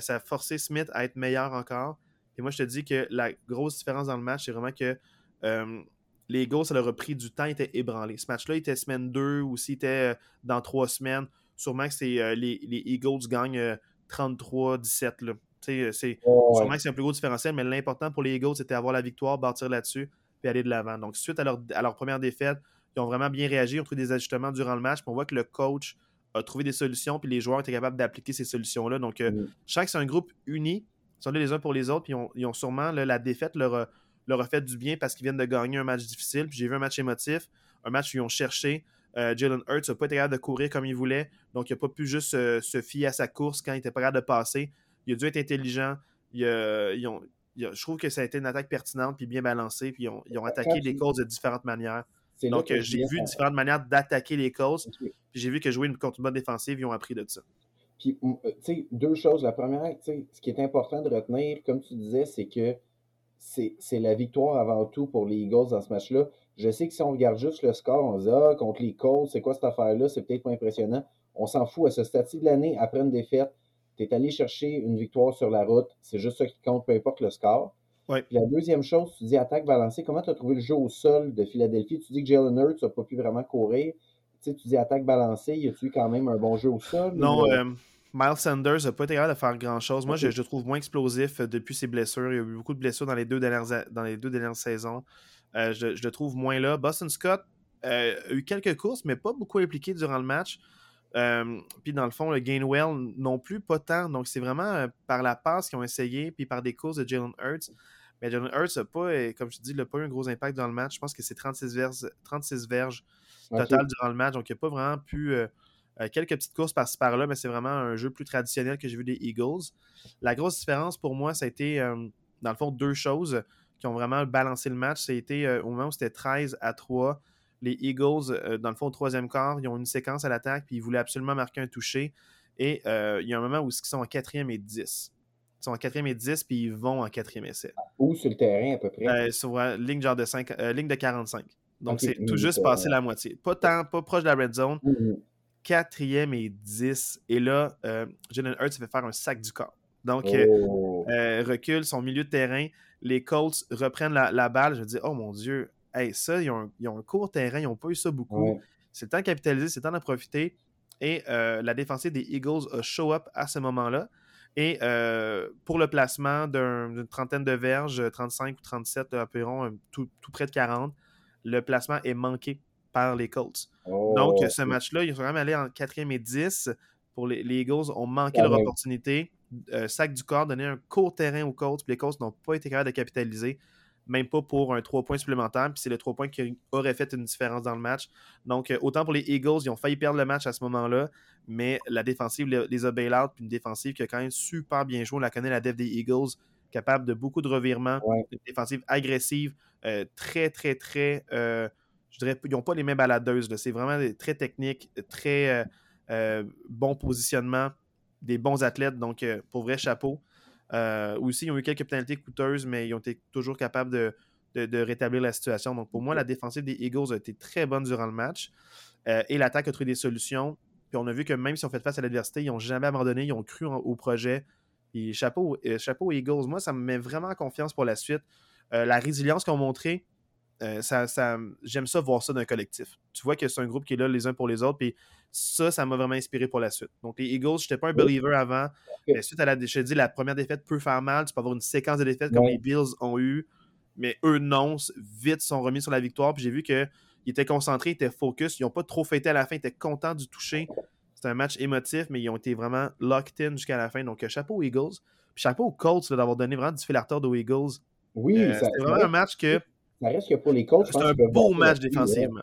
ça a forcé Smith à être meilleur encore. Et moi, je te dis que la grosse différence dans le match, c'est vraiment que euh, les Eagles, ça leur a pris du temps, ils étaient ébranlés. Ce match-là, il était semaine 2 ou s'il était euh, dans trois semaines. Sûrement que c'est euh, les, Eagles gagnent 33-17. C'est, Sûrement que c'est un plus gros différentiel, mais l'important pour les Eagles, c'était avoir la victoire, bâtir là-dessus, puis aller de l'avant. Donc, suite à leur, à leur, première défaite, ils ont vraiment bien réagi, ils ont trouvé des ajustements durant le match. Puis on voit que le coach a trouvé des solutions, puis les joueurs étaient capables d'appliquer ces solutions-là. Donc, mm. je sens que c'est un groupe uni, sont là les uns pour les autres, puis ils ont, sûrement la défaite leur a, leur fait du bien parce qu'ils viennent de gagner un match difficile. Puis j'ai vu un match émotif, un match où ils ont cherché. Euh, Jalen Hurts n'a pas été capable de courir comme il voulait, donc il n'a pas pu juste se fier à sa course quand il était pas capable de passer. Il a dû être intelligent. je trouve que ça a été une attaque pertinente puis bien balancée, puis ils ont, attaqué les causes de différentes manières. Donc j'ai vu différentes manières d'attaquer les causes, puis j'ai vu que jouer une, contre une bonne défensive, ils ont appris de ça. Puis, euh, tu sais, deux choses. La première, tu sais, ce qui est important de retenir, comme tu disais, c'est que c'est la victoire avant tout pour les Eagles dans ce match-là. Je sais que si on regarde juste le score, on se dit Ah, contre les Colts, c'est quoi cette affaire-là? C'est peut-être pas impressionnant. On s'en fout. À ce stade de l'année, après une défaite, tu es allé chercher une victoire sur la route. C'est juste ça qui compte, peu importe le score. Ouais. Puis la deuxième chose, tu dis attaque balancée. Comment tu as trouvé le jeu au sol de Philadelphie? Tu dis que Jalen Hurts n'a pas pu vraiment courir. Tu, sais, tu dis attaque balancée. Y a-tu quand même un bon jeu au sol? Non, euh, Miles Sanders n'a pas été capable de faire grand-chose. Moi, je, le trouve moins explosif euh, depuis ses blessures. Il y a eu beaucoup de blessures dans les deux dernières, dans les deux dernières saisons. Euh, je, le trouve moins là. Boston Scott euh, a eu quelques courses, mais pas beaucoup impliqué durant le match. Puis dans le fond, le Gainwell non plus, pas tant. Donc c'est vraiment par la passe qu'ils ont essayé, puis par des courses de Jalen Hurts. Mais Jalen Hurts n'a pas, comme je te dis, n'a pas eu un gros impact dans le match. Je pense que c'est 36 verges, 36 verges total durant le match. Donc il n'a pas vraiment pu euh, quelques petites courses par-ci par-là, mais c'est vraiment un jeu plus traditionnel que j'ai vu des Eagles. La grosse différence pour moi, ça a été, euh, dans le fond, deux choses qui ont vraiment balancé le match. Ça a été euh, au moment où c'était 13 à 3. Les Eagles, dans le fond, au troisième quart, ils ont une séquence à l'attaque, puis ils voulaient absolument marquer un toucher. Et il y a un moment où ils sont en quatrième et 10. Ils sont en quatrième et 10, puis ils vont en quatrième et 7. Où sur le terrain, à peu près? sur ligne, genre de 5, ligne de 45. Donc, c'est tout juste passé la moitié. Pas tant, pas proche de la red zone. Mm-hmm quatrième et 10. Et là, euh, Jalen Hurts fait faire un sac du corps. Donc, euh, oh. euh, recule son milieu de terrain. Les Colts reprennent la, balle. Je me dis, oh mon Dieu, hey, ça, ils ont, un court terrain, ils n'ont pas eu ça beaucoup. C'est le temps de capitaliser, c'est le temps d'en profiter. Et la défensive des Eagles a show up à ce moment-là. Et pour le placement d'une trentaine de verges, 35 ou 37 environ, tout, tout près de 40, le placement est manqué par les Colts. Donc, oh, ce match-là, ils sont quand même allés en 4e et 10. Pour les, Eagles, ont manqué leur opportunité. Euh, sac du corps, donné un court terrain aux Colts. Puis les Colts n'ont pas été capables de capitaliser. Même pas pour un 3 points supplémentaire. Puis c'est le 3 points qui aurait fait une différence dans le match. Donc, euh, autant pour les Eagles, ils ont failli perdre le match à ce moment-là, mais la défensive les a bail-out. Puis une défensive qui a quand même super bien joué. On la connaît, la def des Eagles, capable de beaucoup de revirements, une défensive agressive, euh, très, très, très. Euh, je dirais, ils n'ont pas les mêmes baladeuses. C'est vraiment très technique, très bon positionnement, des bons athlètes. Donc, pour vrai, chapeau. Euh, aussi, ils ont eu quelques pénalités coûteuses, mais ils ont été toujours capables de, rétablir la situation. Donc, pour moi, la défensive des Eagles a été très bonne durant le match. Euh, et l'attaque a trouvé des solutions. Puis on a vu que même si on fait face à l'adversité, ils n'ont jamais abandonné, ils ont cru au projet. Et chapeau, euh, chapeau aux Eagles, moi, ça me met vraiment en confiance pour la suite. la résilience qu'ils ont montrée, ça, j'aime ça voir ça d'un collectif. Tu vois que c'est un groupe qui est là les uns pour les autres. Puis ça, ça m'a vraiment inspiré pour la suite. Donc, les Eagles, je n'étais pas un believer avant. Mais suite à la, je dit, la première défaite peut faire mal. Tu peux avoir une séquence de défaites comme les Bills ont eu. Mais eux, non. Vite, sont remis sur la victoire. Puis j'ai vu qu'ils étaient concentrés, ils étaient focus. Ils n'ont pas trop fêté à la fin. Ils étaient contents du toucher. C'était un match émotif, mais ils ont été vraiment locked in jusqu'à la fin. Donc, euh, chapeau aux Eagles. Puis chapeau aux Colts d'avoir donné vraiment du fil à aux Eagles. Oui, euh, c'était vraiment un match que. Ça reste que pour les Colts, c'est un beau match défensivement.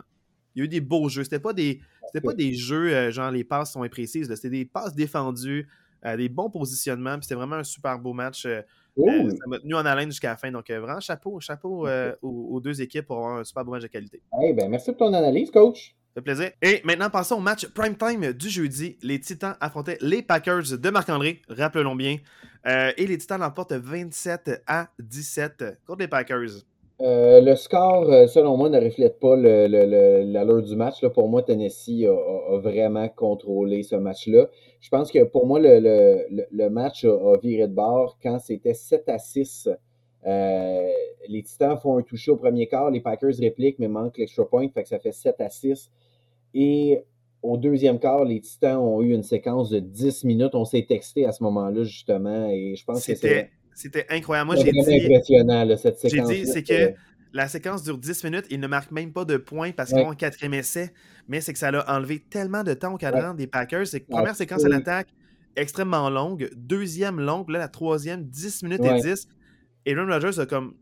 Il y a eu des beaux jeux. C'était pas des, c'était pas des jeux euh, genre les passes sont imprécises. C'était des passes défendues, euh, des bons positionnements. C'était vraiment un super beau match. Euh, ça m'a tenu en haleine jusqu'à la fin. Donc vraiment chapeau, chapeau aux, deux équipes pour avoir un super beau match de qualité. ben, merci pour ton analyse, coach. Ça fait plaisir. Et maintenant, passons au match prime time du jeudi. Les Titans affrontaient les Packers de Marc-André, rappelons bien. et les Titans l'emportent 27 à 17 contre les Packers. Euh, le score, euh, selon moi, ne reflète pas l'allure du match. Là. Pour moi, Tennessee a, vraiment contrôlé ce match-là. Je pense que pour moi, le, match a, viré de bord quand c'était 7 à 6. Euh, les Titans font un toucher au premier quart, les Packers répliquent, mais manquent l'extra point, fait que ça fait 7 à 6. Et au deuxième quart, les Titans ont eu une séquence de 10 minutes. On s'est texté à ce moment-là, justement, et je pense que c'était c'était incroyable. Moi, j'ai dit. impressionnant, cette séquence. J'ai dit, c'est que la séquence dure 10 minutes. Il ne marque même pas de points parce ont un quatrième essai. Mais c'est que ça l'a enlevé tellement de temps au cadran des Packers. C'est que première séquence à l'attaque, extrêmement longue. Deuxième longue. Là, la troisième, 10 minutes et 10. Et Aaron Rodgers a comme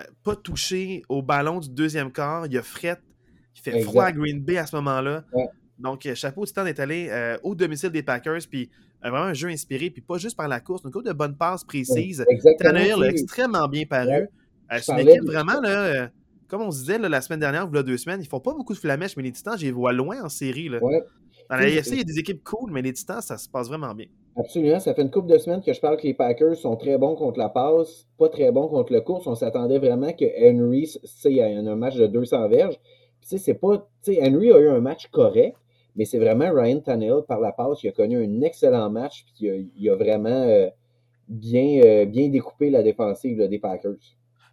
euh, pas touché au ballon du deuxième quart. Il a fret. Il fait froid à Green Bay à ce moment-là. Donc, euh, chapeau temps d'être allé euh, au domicile des Packers. Puis vraiment un jeu inspiré, puis pas juste par la course, une couple de bonnes passes précises. Tannehill a extrêmement bien paru. Euh, c'est une équipe vraiment, là, euh, comme on se disait la semaine dernière, y a deux semaines, ils font pas beaucoup de flamèches, mais les Titans, je les vois loin en série. Là. Dans la IFC, il y a des équipes cool, mais les Titans, ça se passe vraiment bien. Absolument. Ça fait une couple de semaines que je parle que les Packers sont très bons contre la passe, pas très bons contre le course. On s'attendait vraiment que Henry, il y a un match de 200 verges. c'est pas, Henry a eu un match correct, mais c'est vraiment Ryan Tannehill par la passe. Il a connu un excellent match. Puis il a, vraiment euh, bien, euh, bien découpé la défensive des Packers.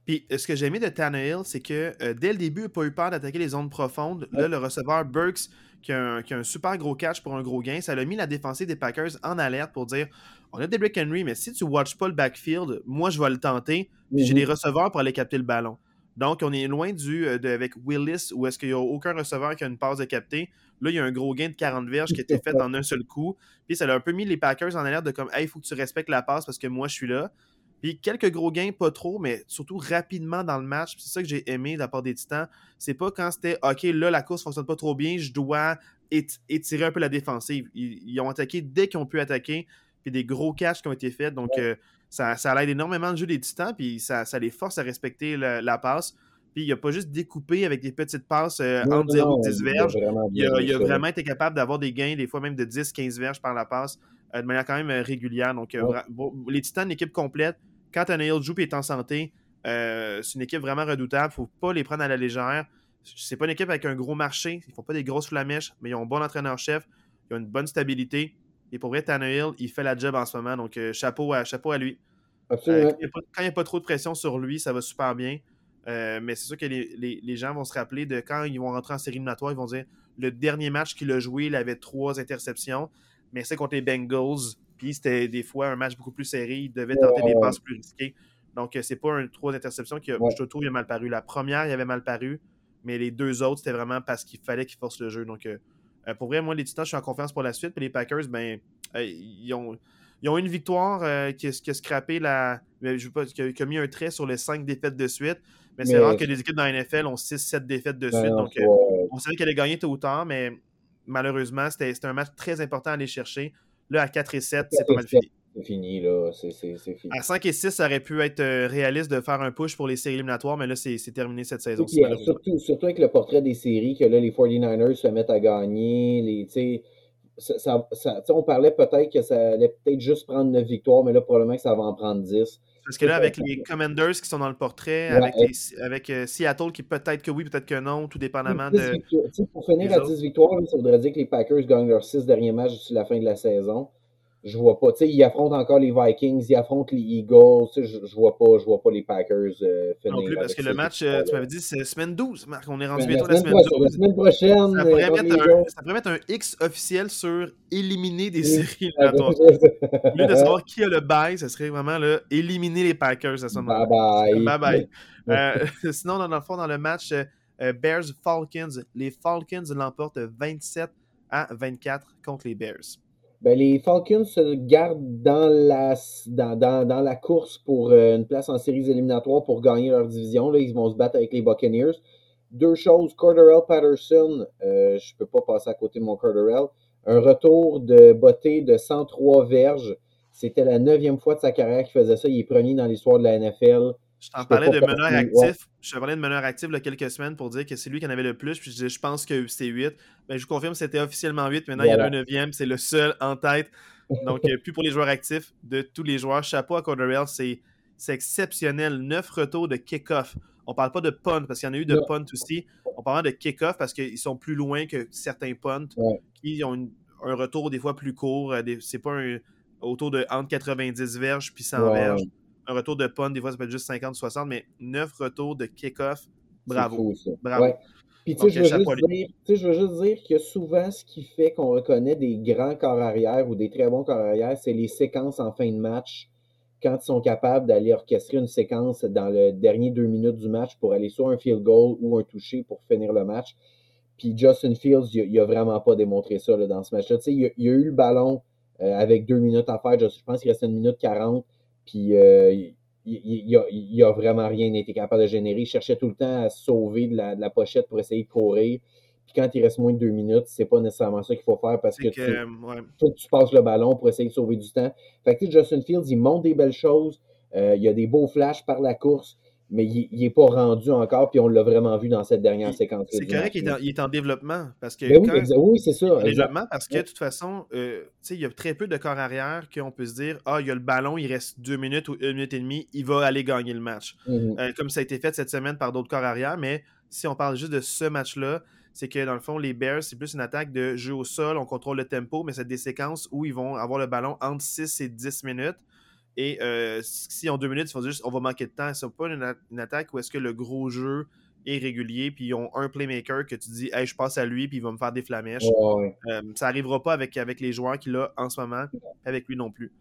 Puis ce que j'ai aimé de Tannehill, c'est que euh, dès le début, il n'a pas eu peur d'attaquer les zones profondes. Là, le receveur Burks, qui a, un, super gros catch pour un gros gain, ça a mis la défensive des Packers en alerte pour dire on a Derrick Henry, mais si tu ne watches pas le backfield, moi je vais le tenter. J'ai des mhm. receveurs pour aller capter le ballon. Donc, on est loin du de, avec Willis où est-ce qu'il n'y a aucun receveur qui a une passe de capter. Là, il y a un gros gain de 40 verges qui a été fait <laughs> en un seul coup. Puis ça a un peu mis les Packers en alerte de comme, hey, il faut que tu respectes la passe parce que moi, je suis là. Puis quelques gros gains, pas trop, mais surtout rapidement dans le match. C'est ça que j'ai aimé de la part des Titans. C'est pas quand c'était OK, là, la course fonctionne pas trop bien, je dois étirer un peu la défensive. Ils, ont attaqué dès qu'ils ont pu attaquer. Puis des gros catchs qui ont été faits. Donc euh, ça, ça aide énormément le jeu des Titans. Puis ça, ça les force à respecter la passe. Puis il n'a pas juste découpé avec des petites passes euh, entre 0 et 10 verges. Il a, vraiment été capable d'avoir des gains, des fois même de 10-15 verges par la passe, euh, de manière quand même euh, régulière. Donc, les Titans, une équipe complète. Quand Neil Jupe est en santé, c'est une équipe vraiment redoutable. Il ne faut pas les prendre à la légère. C'est pas une équipe avec un gros marché. Ils ne font pas des grosses flamèches, mais ils ont un bon entraîneur-chef. Ils ont une bonne stabilité. Et pour vrai, Tannehill, il fait la job en ce moment. Donc, chapeau, à, chapeau à lui. quand il n'y a, pas trop de pression sur lui, ça va super bien. Euh, mais c'est sûr que les, gens vont se rappeler de quand ils vont rentrer en série éliminatoire, ils vont dire le dernier match qu'il a joué, il avait trois interceptions, mais c'est contre les Bengals, puis c'était des fois un match beaucoup plus serré, il devait tenter des passes plus risquées. Donc, euh, c'est pas un trois interceptions qui, je trouve, il a mal paru. La première, il avait mal paru, mais les deux autres, c'était vraiment parce qu'il fallait qu'il force le jeu. Donc, euh, pour vrai, moi, les Titans, je suis en confiance pour la suite. Puis les Packers, ben, ils ont Ils ont une victoire euh, qui, a, qui, a, scrappé la. Je veux pas, qui a, qui a, mis un trait sur les cinq défaites de suite. Mais, mais c'est rare que les équipes dans la NFL ont 6-7 défaites de ben suite. donc, euh, on savait qu'elle allait gagner tôt ou tard, mais malheureusement, c'était un match très important à aller chercher. Là, à 4 et 7, c'est pas mal fini. C'est fini, là. Fini. À 5 et 6, ça aurait pu être euh, réaliste de faire un push pour les séries éliminatoires, mais là, c'est terminé cette saison. Puis, surtout, surtout, avec le portrait des séries, que là, les 49ers se mettent à gagner. Les, ça, ça, on parlait peut-être que ça allait peut-être juste prendre 9 victoires, mais là, probablement que ça va en prendre 10. Parce que là, avec les Commanders qui sont dans le portrait, ouais, avec, les, avec euh, Seattle qui peut-être que oui, peut-être que non, tout dépendamment de. Pour finir à 10 victoires, ça voudrait dire que les Packers gagnent leurs 6 derniers matchs d'ici la fin de la saison je vois pas. Tu sais, ils affrontent encore les Vikings, ils affrontent les Eagles. Je, je vois pas, je vois pas les Packers euh, finir. Non plus, parce que le match, euh, tu m'avais dit, c'est semaine 12, Marc. On est rendu ben, bientôt la semaine, la semaine 12. La semaine prochaine. Ça pourrait, mettre un, ça pourrait, mettre un, X officiel sur éliminer des séries éliminatoires. Au lieu de savoir qui a le bail, ça serait vraiment là, éliminer les Packers à ce moment-là. Bye bye. Bye bye. <laughs> euh, <laughs> sinon, dans le fond, dans le match euh, Bears-Falcons, les Falcons l'emportent 27 à 24 contre les Bears. Ben, les Falcons se gardent dans la, dans, dans, dans la course pour euh, une place en séries éliminatoires pour gagner leur division. Là, ils vont se battre avec les Buccaneers. Deux choses, Corderell Patterson, euh, je peux pas passer à côté de mon Corderell. Un retour de beauté de 103 verges. C'était la neuvième fois de sa carrière qu'il faisait ça. Il est premier dans l'histoire de la NFL. Je t'en parlais de meneur actif. Ouais. Je te parlais de meneur actif il y a quelques semaines pour dire que c'est lui qui en avait le plus. Puis je disais, je pense que c'est 8. Ben, je vous confirme, c'était officiellement 8. Maintenant, voilà. il y en a un 9e. C'est le seul en tête. Donc, plus pour les joueurs actifs de tous les joueurs. Chapeau à Corderell, c'est exceptionnel. 9 retours de kick-off. On parle pas de punt parce qu'il y en a eu de punt aussi. On parle de kick-off parce qu'ils sont plus loin que certains punts ouais. qui ont une, un retour des fois plus court. C'est pas un, autour de entre 90 verges puis 100 ouais. verges un retour de punt, des fois ça peut être juste 50-60, mais 9 retours de kick-off. Bravo. Fou, Bravo. Ouais. Puis tu sais, je, je veux juste dire que souvent, ce qui fait qu'on reconnaît des grands corps arrière ou des très bons corps arrière, c'est les séquences en fin de match. Quand ils sont capables d'aller orchestrer une séquence dans le dernier deux minutes du match pour aller soit un field goal ou un toucher pour finir le match. Puis Justin Fields, il n'a vraiment pas démontré ça là, dans ce match-là. Tu sais, il, il, a eu le ballon euh, avec deux minutes à faire. Je, je pense qu'il restait une minute quarante. Puis euh, il, il, a, il, a, vraiment rien été capable de générer. Il cherchait tout le temps à se sauver de la, de la pochette pour essayer de courir. Puis quand il reste moins de deux minutes, c'est pas nécessairement ça qu'il faut faire parce que, que, tu, euh, ouais. faut que tu passes le ballon pour essayer de sauver du temps. Fait que Justin Fields, il monte des belles choses. Euh, il y a des beaux flashs par la course mais il n'est pas rendu encore, puis on l'a vraiment vu dans cette dernière séquence. C'est correct qu'il est, est, en développement. Parce que ben oui, c'est ça. En développement, parce que de toute façon, euh, il y a très peu de corps arrière qu'on peut se dire Ah, il y a le ballon, il reste deux minutes ou une minute et demie, il va aller gagner le match. Mm -hmm. euh, comme ça a été fait cette semaine par d'autres corps arrière, mais si on parle juste de ce match-là, c'est que dans le fond, les Bears, c'est plus une attaque de jeu au sol, on contrôle le tempo, mais c'est des séquences où ils vont avoir le ballon entre 6 et 10 minutes. Et euh, si en deux minutes, ils vont juste on va manquer de temps. C'est pas une, une, attaque où est-ce que le gros jeu est régulier, puis ils ont un playmaker que tu dis hey, je passe à lui, puis il va me faire des flamèches. Ouais. Euh, ça n'arrivera pas avec, avec les joueurs qu'il a en ce moment, avec lui non plus.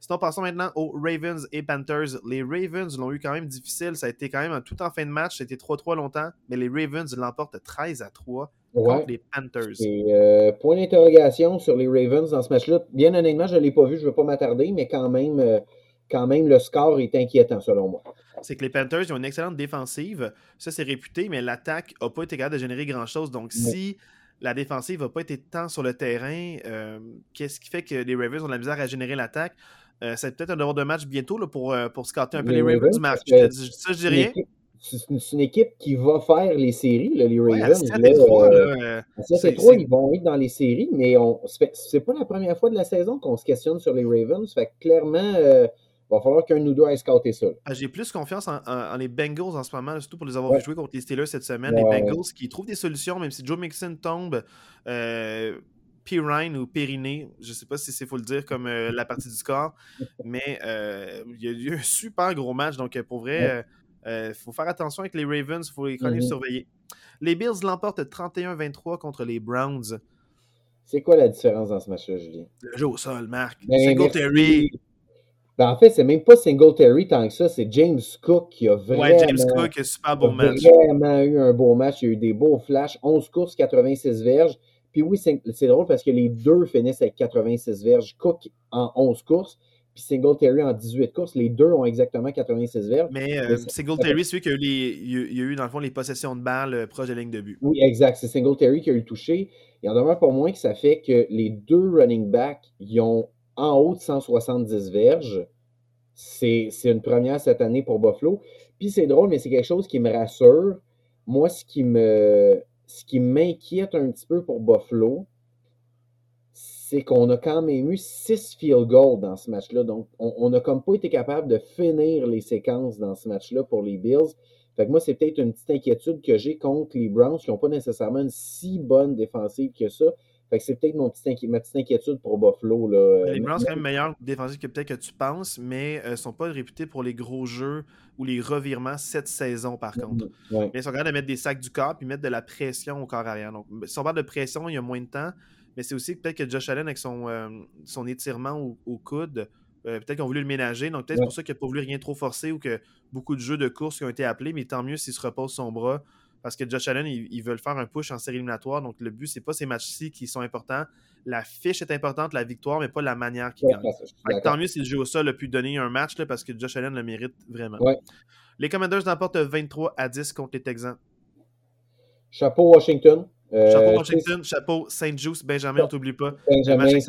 Sinon, passons maintenant aux Ravens et Panthers. Les Ravens l'ont eu quand même difficile. Ça a été quand même tout en fin de match. Été 3-3 longtemps, mais les Ravens l'emportent 13 à 3 ouais. contre les Panthers. Et euh, point d'interrogation sur les Ravens dans ce match-là. Bien honnêtement, je ne l'ai pas vu, je ne veux pas m'attarder, mais quand même, euh, quand même, le score est inquiétant selon moi. C'est que les Panthers ils ont une excellente défensive. Ça, c'est réputé, mais l'attaque n'a pas été capable de générer grand-chose. Donc, si la défensive n'a pas été tant sur le terrain, euh, qu'est-ce qui fait que les Ravens ont de la misère à générer l'attaque? Euh, c'est peut-être un devoir de match bientôt là, pour, euh, pour scatter un peu les, les Ravens. Je dis, ça, je dis rien. C'est une équipe qui va faire les séries, là, les Ravens. Ouais, 3, là, euh, 3, ils vont être dans les séries, mais c'est pas la première fois de la saison qu'on se questionne sur les Ravens. Fait que clairement, euh, va falloir qu'un ou deux aille scouter ça. Ah, J'ai plus confiance en, en, en, les Bengals en ce moment, surtout pour les avoir ouais. jouer contre les Steelers cette semaine. Ouais, les Bengals qui trouvent des solutions, même si Joe Mixon tombe. Euh, Pirine ou Périné, je ne sais pas si c'est faut le dire comme euh, la partie du score, <laughs> mais euh, il y a eu un super gros match, donc pour vrai, il ouais. faut faire attention avec les Ravens, il faut les, quand même mm -hmm. surveiller. Les Bills l'emportent 31-23 contre les Browns. C'est quoi la différence dans ce match-là, Julien? Le jeu au sol, Marc. Ben, Singletary. Ben, en fait, c'est même pas Singletary tant que ça, c'est James Cook qui a vraiment, ouais, James Cook, a super beau match. vraiment eu un beau match. Il y a eu des beaux flashs, 11 courses, 86 verges. Puis oui, c'est drôle parce que les deux finissent avec 86 verges. Cook en 11 courses, puis Singletary en 18 courses. Les deux ont exactement 86 verges. Mais euh, Singletary, c'est celui qui a eu, les, il a eu, dans le fond, les possessions de balles euh, proches de la ligne de but. Oui, exact. C'est Singletary qui a eu le touché. Il en demeure pour moins que ça fait que les deux running backs, ils ont en haut de 170 verges. C'est une première cette année pour Buffalo. Puis c'est drôle, mais c'est quelque chose qui me rassure. Moi, ce qui me qui m'inquiète un petit peu pour Buffalo, c'est qu'on a quand même eu six field goals dans ce match-là. Donc, on n'a comme pas été capable de finir les séquences dans ce match-là pour les Bills. Fait que moi, c'est peut-être une petite inquiétude que j'ai contre les Browns qui n'ont pas nécessairement une si bonne défensive que ça. Fait que c'est peut-être ma petite inquiétude pour Buffalo. Là. Les Browns sont quand même meilleurs défensifs que peut-être que tu penses, mais ne euh, sont pas réputés pour les gros jeux ou les revirements cette saison, par contre. Mais ils sont capables de mettre des sacs du corps puis mettre de la pression au corps arrière. Donc, si on parle de pression, il y a moins de temps mais c'est aussi peut-être que Josh Allen, avec son, euh, son étirement au, coude, euh, peut-être qu'ils ont voulu le ménager. Donc, peut-être pour ça qu'il n'a pas voulu rien trop forcer ou que beaucoup de jeux de course qui ont été appelés. Mais tant mieux s'il se repose son bras. Parce que Josh Allen, ils, veulent faire un push en série éliminatoire. Donc, le but, c'est pas ces matchs-ci qui sont importants. La fiche est importante, la victoire, mais pas la manière qu'il gagne. tant mieux si le jeu au sol a pu donner un match là, parce que Josh Allen le mérite vraiment. Les Commanders n'emportent 23 à 10 contre les Texans. Chapeau Washington. Euh, chapeau Washington, chapeau Saint-Just, Benjamin, on t'oublie pas. Benjamin, yes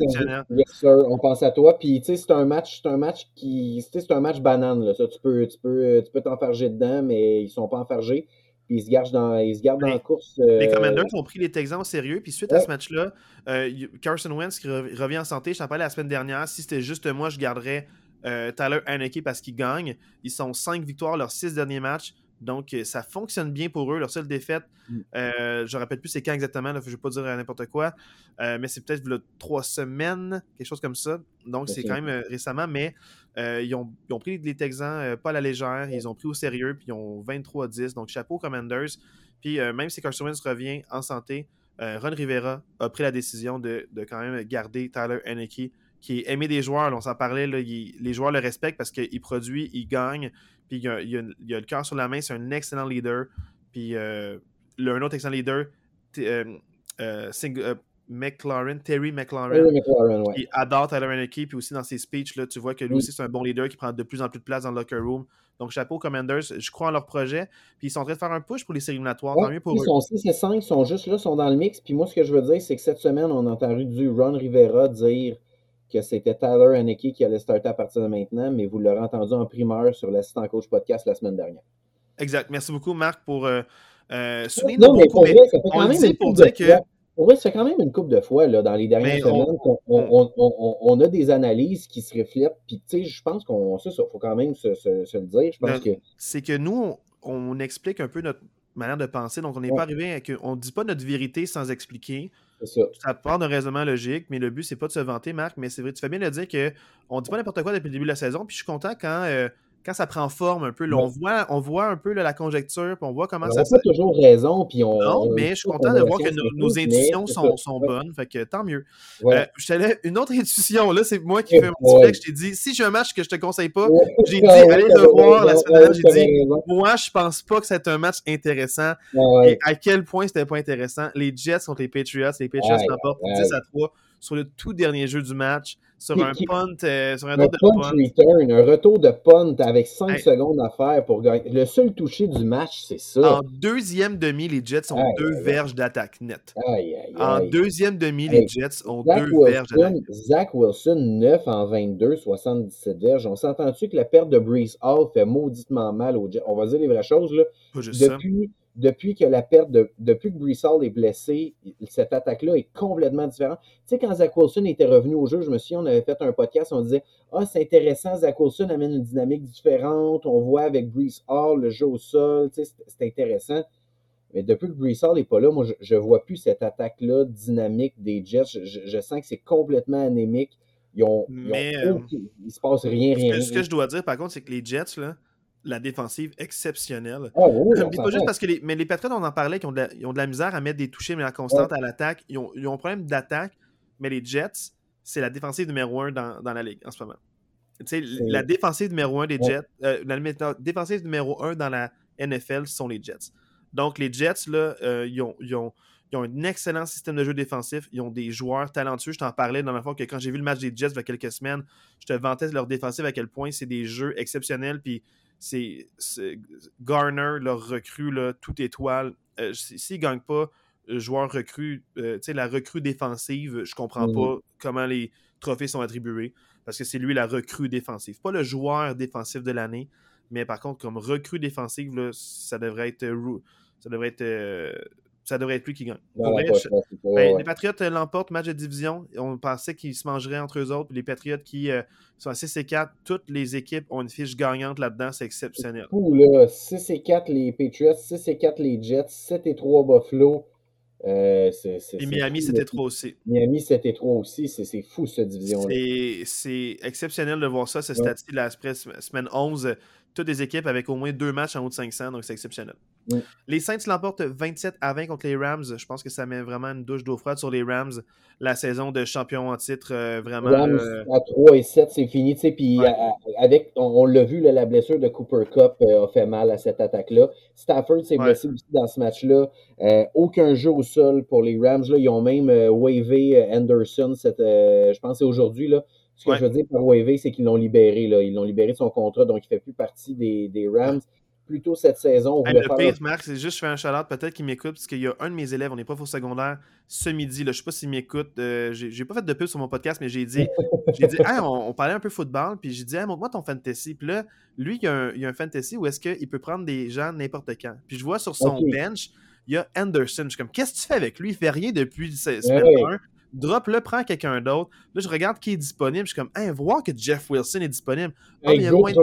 sir, on pense à toi. Puis tu sais, c'est un match, c'est un match qui, c'est un match banane là. Ça, tu peux, tu peux, tu peux t'enfarger dedans, mais ils sont pas enfargés. Puis ils se gardent dans, ils se gardent dans la course. Les euh, Commanders ont pris les Texans au sérieux. Puis suite à ce match-là, euh, Carson Wentz qui revient en santé. Je t'en parlais la semaine dernière. Si c'était juste moi, je garderais Tyler Haneke parce qu'il gagne. Ils sont 5 victoires leurs 6 derniers matchs. Donc, euh, ça fonctionne bien pour eux. Leur seule défaite, mm. euh, je ne rappelle plus c'est quand exactement, je ne vais pas dire n'importe quoi, euh, mais c'est peut-être trois semaines, quelque chose comme ça. Donc, c'est quand même récemment, mais ils ont, pris les Texans pas à la légère, ils ont pris au sérieux, puis ils ont 23 10. Donc, chapeau Commanders. Puis, même si Carson Wentz revient en santé, Ron Rivera a pris la décision de, quand même garder Tyler Henneke qui est aimé des joueurs. on s'en parlait, les joueurs le respectent parce qu'il produit, il gagne, puis il a, a, le cœur sur la main, c'est un excellent leader. Puis euh, un autre excellent leader, euh, euh, McLaren, Terry McLaren, qui adore Tyler Henneke, puis aussi dans ses speeches, là, tu vois que lui aussi c'est un bon leader qui prend de plus en plus de place dans le locker room. Donc chapeau Commanders, je crois en leur projet, puis ils sont en train de faire un push pour les séries éliminatoires, tant mieux pour ils sont 6 et 5, ils sont juste là, ils sont dans le mix, puis moi ce que je veux dire, c'est que cette semaine, on a entendu du Ron Rivera dire que c'était Tyler Haneke qui allait starter à partir de maintenant, mais vous l'aurez entendu en primeur sur l'assistant coach podcast la semaine dernière. Exact. Merci beaucoup, Marc, pour euh, euh souligner non, mais pour vrai, ça fait quand même pour dire que. Vrai, ça fait quand même une couple de fois là, dans les dernières semaines qu'on on, on, a des analyses qui se reflètent. Puis, tu sais, je pense qu'on. Ça, il faut quand même se, se, le dire. Je pense que. C'est que nous, on, explique un peu notre manière de penser. Donc, on n'est pas arrivé à. On ne dit pas notre vérité sans expliquer. Ça. part d'un raisonnement logique, mais le but, c'est pas de se vanter, Marc, mais c'est vrai, tu fais bien de dire qu'on ne dit pas n'importe quoi depuis le début de la saison, puis je suis content quand euh, quand ça prend forme un peu, on, voit, on voit un peu la conjecture, puis on voit comment ça se. On n'a pas toujours raison, puis on. Non, mais je suis content de voir que nos, intuitions sont, sont bonnes, fait que tant mieux. Euh, je une autre intuition, là, c'est moi qui fais mon petit Je t'ai dit, si j'ai un match que je te conseille pas, j'ai <laughs> dit, allez le voir la semaine dernière, j'ai dit, moi, je pense pas que c'est un match intéressant. Et à quel point c'était pas intéressant. Les Jets contre les Patriots, les Patriots remportent 10 à 3 sur le tout dernier jeu du match, sur un punt, euh, sur un, de punt. un retour de punt avec 5 secondes à faire pour gagner. Le seul touché du match, c'est ça. En deuxième demi, les Jets ont deux verges d'attaque nette. En deuxième demi, les Jets ont deux verges d'attaque. Zach Wilson, 9 en 22, 77 verges. On s'entend-tu que la perte de Breeze Hall fait mauditement mal aux Jets? On va dire les vraies choses. Là. Depuis, depuis que la perte de, depuis que Brissall est blessé, cette attaque-là est complètement différente. Tu sais, quand Zach Wilson était revenu au jeu, je me souviens, on avait fait un podcast, on disait Ah, c'est intéressant, Zach Wilson amène une dynamique différente. On voit avec Brees Hall le jeu au sol, tu sais, c'est intéressant. Mais depuis que Brees n'est pas là, moi, je ne vois plus cette attaque-là dynamique des Jets. Je, sens que c'est complètement anémique. Ils ont, Mais, euh, il se passe rien, rien. Ce que, je dois dire, par contre, c'est que les Jets, là, la défensive exceptionnelle. Ah pas juste parce que les, mais les Patriots, on en parlait, qui ont, de la, ont de la misère à mettre des touchés mais la constante à l'attaque. Ils ont, ils ont, un problème d'attaque, mais les Jets, c'est la défensive numéro un dans, dans la ligue en ce moment. la défensive numéro un des Jets, euh, la défensive numéro un dans la NFL sont les Jets. Donc les Jets, là, euh, ils, ont, ils, ont, Ils ont un excellent système de jeu défensif. Ils ont des joueurs talentueux. Je t'en parlais dans la fois que quand j'ai vu le match des Jets il y a quelques semaines, je te vantais leur défensif à quel point c'est des jeux exceptionnels. Puis c'est Garner, leur recrue, là, tout étoile. Euh, S'ils ne gagnent pas euh, joueur recrue, euh, tu sais, la recrue défensive, je comprends pas comment les trophées sont attribués. Parce que c'est lui la recrue défensive. Pas le joueur défensif de l'année, mais par contre, comme recrue défensive, là, ça devrait être. euh, Ça devrait être. euh, ça devrait être lui qui gagne. Vrai, je- pas- ben, ouais. Les Patriots l'emportent, match de division. On pensait qu'ils se mangeraient entre eux autres. Les Patriots qui euh, sont à 6 et 4, toutes les équipes ont une fiche gagnante là-dedans. C'est exceptionnel. Fou, là. 6 et 4 les Patriots, 6 et 4 les Jets, 7 et 3 Buffalo. Euh, Et Miami, c'était trop aussi. Miami 7 et 3 aussi. C'est, fou, cette division-là. C'est c'est exceptionnel de voir ça, ce Ouais. statut là, après sem- semaine 11. euh, Toutes les équipes avec au moins deux matchs en haut de 500, donc c'est exceptionnel. Les Saints l'emportent 27 à 20 contre les Rams. Je pense que ça met vraiment une douche d'eau froide sur les Rams. La saison de champion en titre, euh, vraiment. Rams euh, à 3 et 7, c'est fini. Puis Ouais. à- avec, on, on l'a vu, là, la blessure de Cooper Cup euh, a fait mal à cette attaque-là. Stafford s'est Ouais. blessé aussi dans ce match-là. Euh, aucun jeu au sol pour les Rams. Là. Ils ont même euh, wavé euh, Anderson, cette, euh, je pense que c'est aujourd'hui. Là. Ce que Ouais. je veux dire par wavé, c'est qu'ils l'ont libéré. Là. Ils l'ont libéré de son contrat, donc il ne fait plus partie des, des Rams. Plus tôt cette saison, Hey, le faire pire, Marc, c'est juste, je fais un shout peut-être qu'il m'écoute, parce qu'il y a un de mes élèves, on est prof au secondaire, ce midi, là, je sais pas s'il m'écoute, euh, j'ai pas fait de pub sur mon podcast, mais j'ai dit, <laughs> j'ai dit, Hey, on, on parlait un peu football, puis j'ai dit, hey, montre-moi ton fantasy. Puis là, lui, il y a un, il y a un fantasy où est-ce qu'il peut prendre des gens n'importe quand. Puis je vois sur son bench, il y a Anderson. Je suis comme, qu'est-ce que tu fais avec lui? Il fait rien depuis semaine ouais. 1. Drop-le, prends quelqu'un d'autre. Là, je regarde qui est disponible. Je suis comme, hey, voir que Jeff Wilson est disponible. Ah, mais il y a moins de-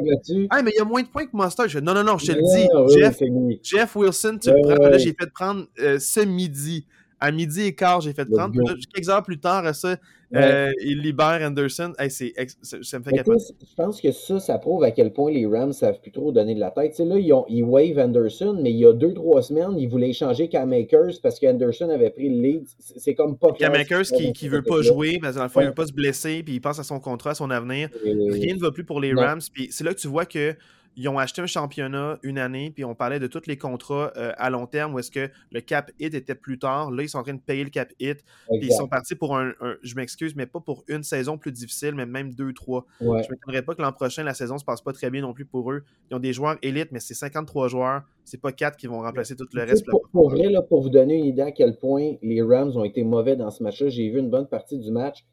mais il y a moins de points que Monster. Je fais, non, non, non, je te le dis. Jeff. Jeff Wilson, tu le prends. Là, j'ai fait prendre euh, ce midi. À midi et quart, j'ai fait prendre. Puis là, quelques heures plus tard, à ça, Ouais. euh, il libère Anderson. Hey, c'est ex- ça, ça me fait capoter. je pense que ça, ça prouve à quel point les Rams savent plus trop donner de la tête. Tu sais, là, ils, ont, ils wave Anderson, mais il y a deux, trois semaines, ils voulaient échanger Cam Akers parce qu'Anderson avait pris le lead. C'est comme pas Cam Akers qui qui, veut pas jouer, parce que dans le fond, il Ouais. veut pas se blesser, puis il pense à son contrat, à son avenir. Rien ne va plus pour les. Rams. Puis c'est là que tu vois que ils ont acheté un championnat une année, puis on parlait de tous les contrats euh, à long terme où est-ce que le cap hit était plus tard. Là, ils sont en train de payer le cap hit. Puis ils sont partis pour un, un- je m'excuse, mais pas pour une saison plus difficile, mais même deux, trois. Ouais. Je ne m'étonnerais pas que l'an prochain, la saison se passe pas très bien non plus pour eux. Ils ont des joueurs élites, mais c'est 53 joueurs. C'est pas quatre qui vont remplacer tout le reste. Pour, pour vrai, là, pour vous donner une idée à quel point les Rams ont été mauvais dans ce match-là, j'ai vu une bonne partie du match.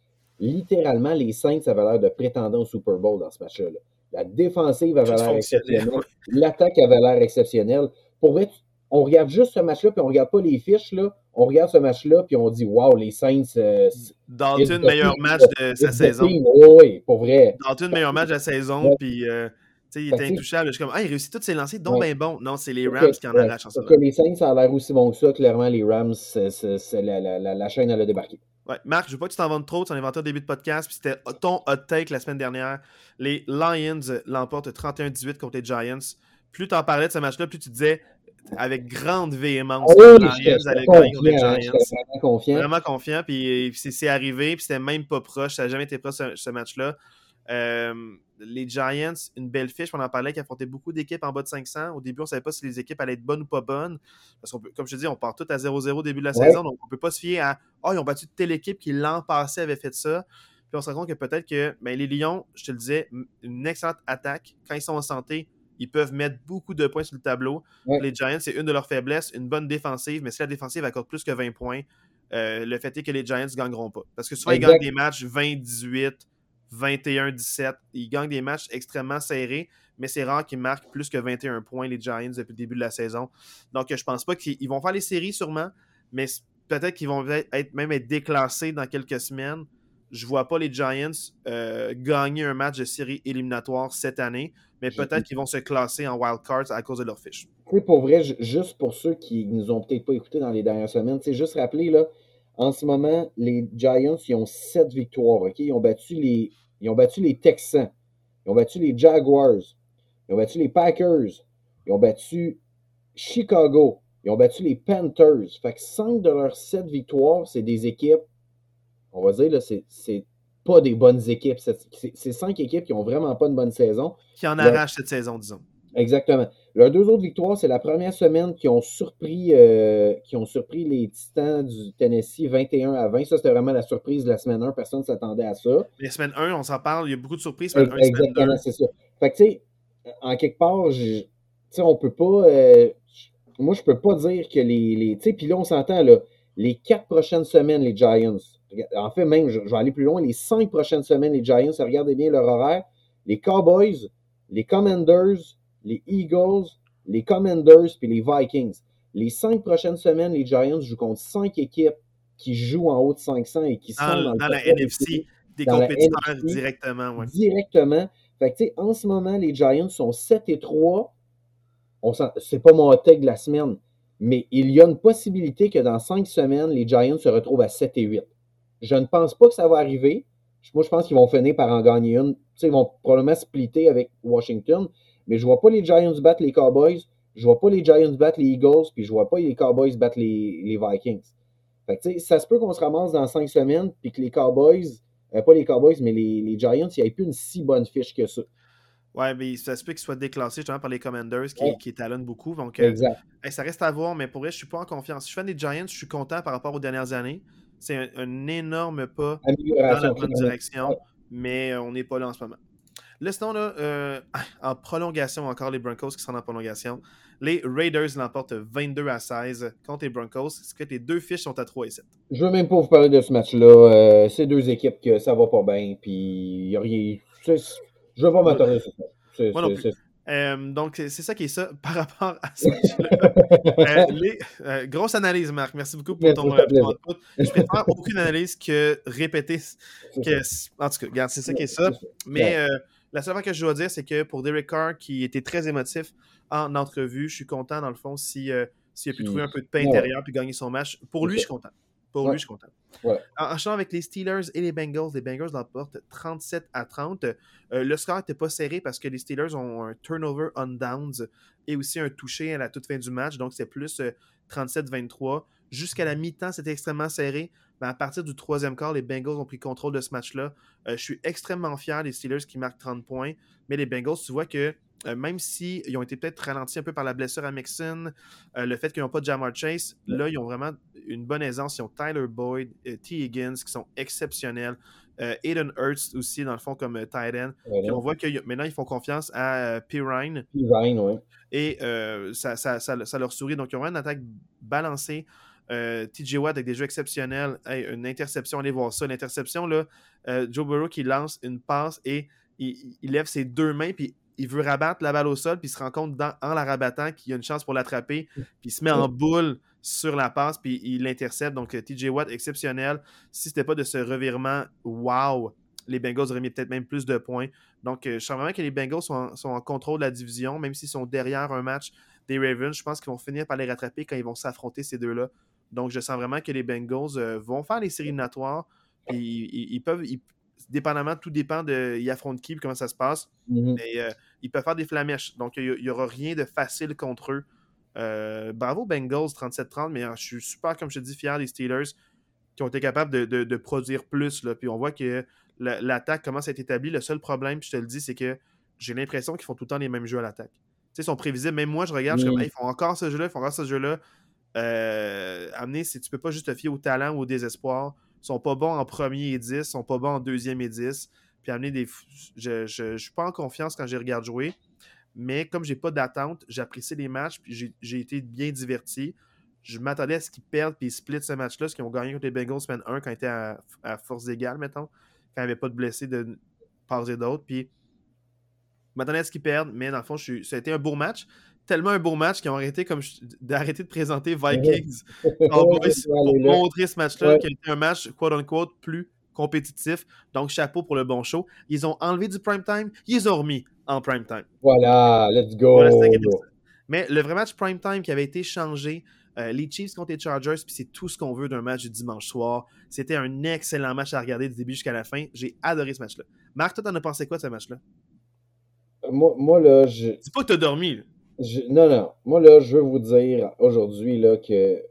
Littéralement, les Saints avaient l'air de prétendants au Super Bowl dans ce match-là. là. La défensive avait l'air exceptionnelle. L'attaque avait l'air exceptionnelle. Pour vrai, on regarde juste ce match-là, puis on regarde pas les fiches. Là. On regarde ce match-là, puis on dit Waouh, les Saints. Euh, Dalton, meilleur match de sa saison. Oui, pour vrai. Dalton, meilleur match de la saison, Ouais. puis euh, tu sais, il était intouchable. Je suis comme, ah, il réussit tous ses lancers, donc Ouais. ben bon. Non, c'est les Rams qui en ouais. arrachent en ce Parce moment. que les Saints, ça a l'air aussi bon que ça. Clairement, les Rams, c'est la, la- la- la chaîne, elle a débarqué. Ouais. Marc, je veux pas que tu t'en vendes trop, tu en inventé au début de podcast, puis c'était ton hot take la semaine dernière. Les Lions l'emportent 31-18 contre les Giants. Plus tu en parlais de ce match-là, plus tu disais avec grande véhémence que oui, les Lions allaient gagner contre les Giants. Vraiment confiant. Vraiment confiant, puis, puis c'est c'est arrivé, puis c'était même pas proche, ça n'a jamais été proche ce, ce match-là. Euh, les Giants, une belle fiche, on en parlait, qui affrontaient beaucoup d'équipes en bas de 500. Au début, on ne savait pas si les équipes allaient être bonnes ou pas bonnes. Parce qu'on peut, comme je te dis, on part tout à 0-0 au début de la Ouais. saison, donc on ne peut pas se fier à « Ah, ils ont battu telle équipe qui l'an passé avait fait ça. » Puis on se rend compte que peut-être que ben, les Lions, je te le disais, une excellente attaque. Quand ils sont en santé, ils peuvent mettre beaucoup de points sur le tableau. Ouais. Les Giants, c'est une de leurs faiblesses, une bonne défensive, mais si la défensive accorde plus que 20 points, euh, le fait est que les Giants ne gagneront pas. Parce que souvent, ils gagnent des matchs 20-18, 21-17. Ils gagnent des matchs extrêmement serrés, mais c'est rare qu'ils marquent plus que 21 points, les Giants, depuis le début de la saison. Donc, je pense pas qu'ils ils vont faire les séries sûrement, mais peut-être qu'ils vont être, même être déclassés dans quelques semaines. Je vois pas les Giants euh, gagner un match de série éliminatoire cette année, mais peut-être qu'ils vont se classer en wild cards à cause de leur fiche. Sais, pour vrai, ju- juste pour ceux qui nous ont peut-être pas écoutés dans les dernières semaines, sais, juste rappeler, là, en ce moment, les Giants, ils ont sept victoires, OK? Ils ont battu les, ils ont battu les Texans, ils ont battu les Jaguars, ils ont battu les Packers, ils ont battu Chicago, ils ont battu les Panthers. Fait que cinq de leurs sept victoires, c'est des équipes, on va dire, là, c'est pas des bonnes équipes. C'est c'est cinq équipes qui ont vraiment pas une bonne saison. Qui en arrachent cette saison, disons. Exactement. Leurs deux autres victoires, c'est la première semaine qui ont surpris, euh, qui ont surpris les Titans du Tennessee 21 à 20. Ça, c'était vraiment la surprise de la semaine 1. Personne ne s'attendait à ça. La semaine 1, on s'en parle. Il y a beaucoup de surprises. Exactement, c'est ça. Fait que, tu sais, en quelque part, tu sais, on peut pas. Euh, moi, je peux pas dire que les. les tu sais, puis là, on s'entend, là. Les quatre prochaines semaines, les Giants. En fait, même, je, je vais aller plus loin. Les cinq prochaines semaines, les Giants, regardez bien leur horaire. Les Cowboys, les Commanders, les Eagles, les Commanders puis les Vikings. Les cinq prochaines semaines, les Giants jouent contre cinq équipes qui jouent en haut de 500 et qui sont dans, dans la NFC, des compétiteurs directement. Ouais. Directement. Fait que, en ce moment, les Giants sont 7 et 3. C'est pas mon tech de la semaine, mais il y a une possibilité que dans cinq semaines, les Giants se retrouvent à 7 et 8. Je ne pense pas que ça va arriver. Moi, je pense qu'ils vont finir par en gagner une. ils vont probablement splitter avec Washington, mais je vois pas les Giants battre les Cowboys, je vois pas les Giants battre les Eagles, puis je vois pas les Cowboys battre les, les Vikings. Fait que, ça se peut qu'on se ramasse dans cinq semaines, puis que les Cowboys, euh, pas les Cowboys, mais les, les Giants, il n'y ait plus une si bonne fiche que ça. Ouais, mais ça se peut qu'ils soient déclassés justement par les Commanders qui, ouais. qui étalonnent beaucoup. Donc, euh, exact. ça reste à voir, mais pour vrai, je suis pas en confiance. Si je fais des Giants, je suis content par rapport aux dernières années. C'est un, un, énorme pas dans la bonne direction, ouais. mais on n'est pas là en ce moment. Là, sinon, là, euh, <laughs> en prolongation, encore les Broncos qui sont en prolongation. Les Raiders l'emportent 22 à 16 contre les Broncos. Ce que les deux fiches sont à 3 et 7. Je veux même pas vous parler de ce match-là. Euh, c'est deux équipes que ça va pas bien. Puis, y a rien. Je veux pas m'attarder sur ça. Moi non plus. Euh, donc, c'est ça qui est ça <laughs> par rapport à ce match-là. <laughs> les, euh, grosse analyse, Marc. Merci beaucoup pour ton, input. Je préfère aucune analyse que répéter. Que, en tout cas, regarde, c'est ça qui est ça. Mais euh, la seule chose que je dois dire, c'est que pour Derek Carr, qui était très émotif en entrevue, je suis content, dans le fond, s'il si, euh, si a pu trouver un peu de paix intérieur puis gagner son match. Pour lui, je suis content. Pour ouais. lui, je suis content. Ouais. En, en avec les Steelers et les Bengals, les Bengals l'emportent 37 à 30. Euh, le score n'était pas serré parce que les Steelers ont un turnover on downs et aussi un touché à la toute fin du match. Donc, c'est plus euh, 37-23. Jusqu'à la mi-temps, c'était extrêmement serré. Mais à partir du troisième quart, les Bengals ont pris contrôle de ce match-là. Euh, je suis extrêmement fier des Steelers qui marquent 30 points. Mais les Bengals, tu vois que euh, même s'ils si ont été peut-être ralentis un peu par la blessure à Mixon, euh, le fait qu'ils n'ont pas de Jamar Chase, là, ils ont vraiment une bonne aisance. Ils ont Tyler Boyd, T. Higgins, qui sont exceptionnels. Aiden Hurts aussi, dans le fond, comme tight end. Puis on voit que maintenant, ils font confiance à Pirine. Pirine, oui. Et ça, ça, ça, ça, leur sourit. Donc, ils ont vraiment une attaque balancée. Euh, TJ Watt avec des jeux exceptionnels. Hey, une interception, allez voir ça. L'interception, là, euh, Joe Burrow qui lance une passe et il, il, lève ses deux mains, puis il veut rabattre la balle au sol, puis il se rend compte dans, en la rabattant qu'il y a une chance pour l'attraper, puis il se met en boule sur la passe, puis il l'intercepte. Donc, TJ Watt, exceptionnel. Si c'était pas de ce revirement, wow, les Bengals auraient mis peut-être même plus de points. Donc, euh, je sens vraiment que les Bengals sont en, sont en contrôle de la division, même s'ils sont derrière un match des Ravens. Je pense qu'ils vont finir par les rattraper quand ils vont s'affronter ces deux-là. Donc, je sens vraiment que les Bengals euh, vont faire les séries éliminatoires. Puis ils, ils peuvent, ils, dépendamment, tout dépend de ils affrontent qui, comment ça se passe. Mm -hmm. Mais euh, ils peuvent faire des flamèches. Donc, il n'y aura rien de facile contre eux. Euh, bravo Bengals 37-30, mais je suis super, comme je te dis, fier des Steelers qui ont été capables de, de, de produire plus. Là. Puis on voit que l'attaque commence à être établie. Le seul problème, je te le dis, c'est que j'ai l'impression qu'ils font tout le temps les mêmes jeux à l'attaque. Tu sais, ils sont prévisibles. Même moi, je regarde, je suis comme, hey, ils font encore ce jeu-là, ils font encore ce jeu-là. Euh, amener, si tu peux pas juste te fier au talent ou au désespoir. Ils sont pas bons en premier et 10, ils sont pas bons en deuxième et 10. Puis amener des. Je, je, je suis pas en confiance quand je regarde jouer. Mais comme j'ai pas d'attente, j'apprécie les matchs, puis j'ai été bien diverti. Je m'attendais à ce qu'ils perdent puis ils splitent ce match-là, ce qu'ils ont gagné contre les Bengals semaine 1 quand ils étaient à, à force égale, mettons, quand il n'y avait pas de blessés de part et d'autre. Puis je m'attendais à ce qu'ils perdent, mais dans le fond, je ça a été un beau match tellement un beau match qu'ils ont arrêté comme d'arrêter de présenter Vikings <laughs> en boys pour montrer ce match-là ouais. qui a été un match quote unquote plus compétitif. Donc chapeau pour le bon show. Ils ont enlevé du prime time, ils ont remis en prime time. Voilà, let's go. Voilà, Mais le vrai match prime time qui avait été changé, euh, les Chiefs contre les Chargers, puis c'est tout ce qu'on veut d'un match du dimanche soir. C'était un excellent match à regarder du début jusqu'à la fin. J'ai adoré ce match-là. Marc, toi, t'en as pensé quoi de ce match-là? Moi, moi, là, je. Dis pas que t'as dormi. Là. Je, non, non. Moi, là, je veux vous dire aujourd'hui là, que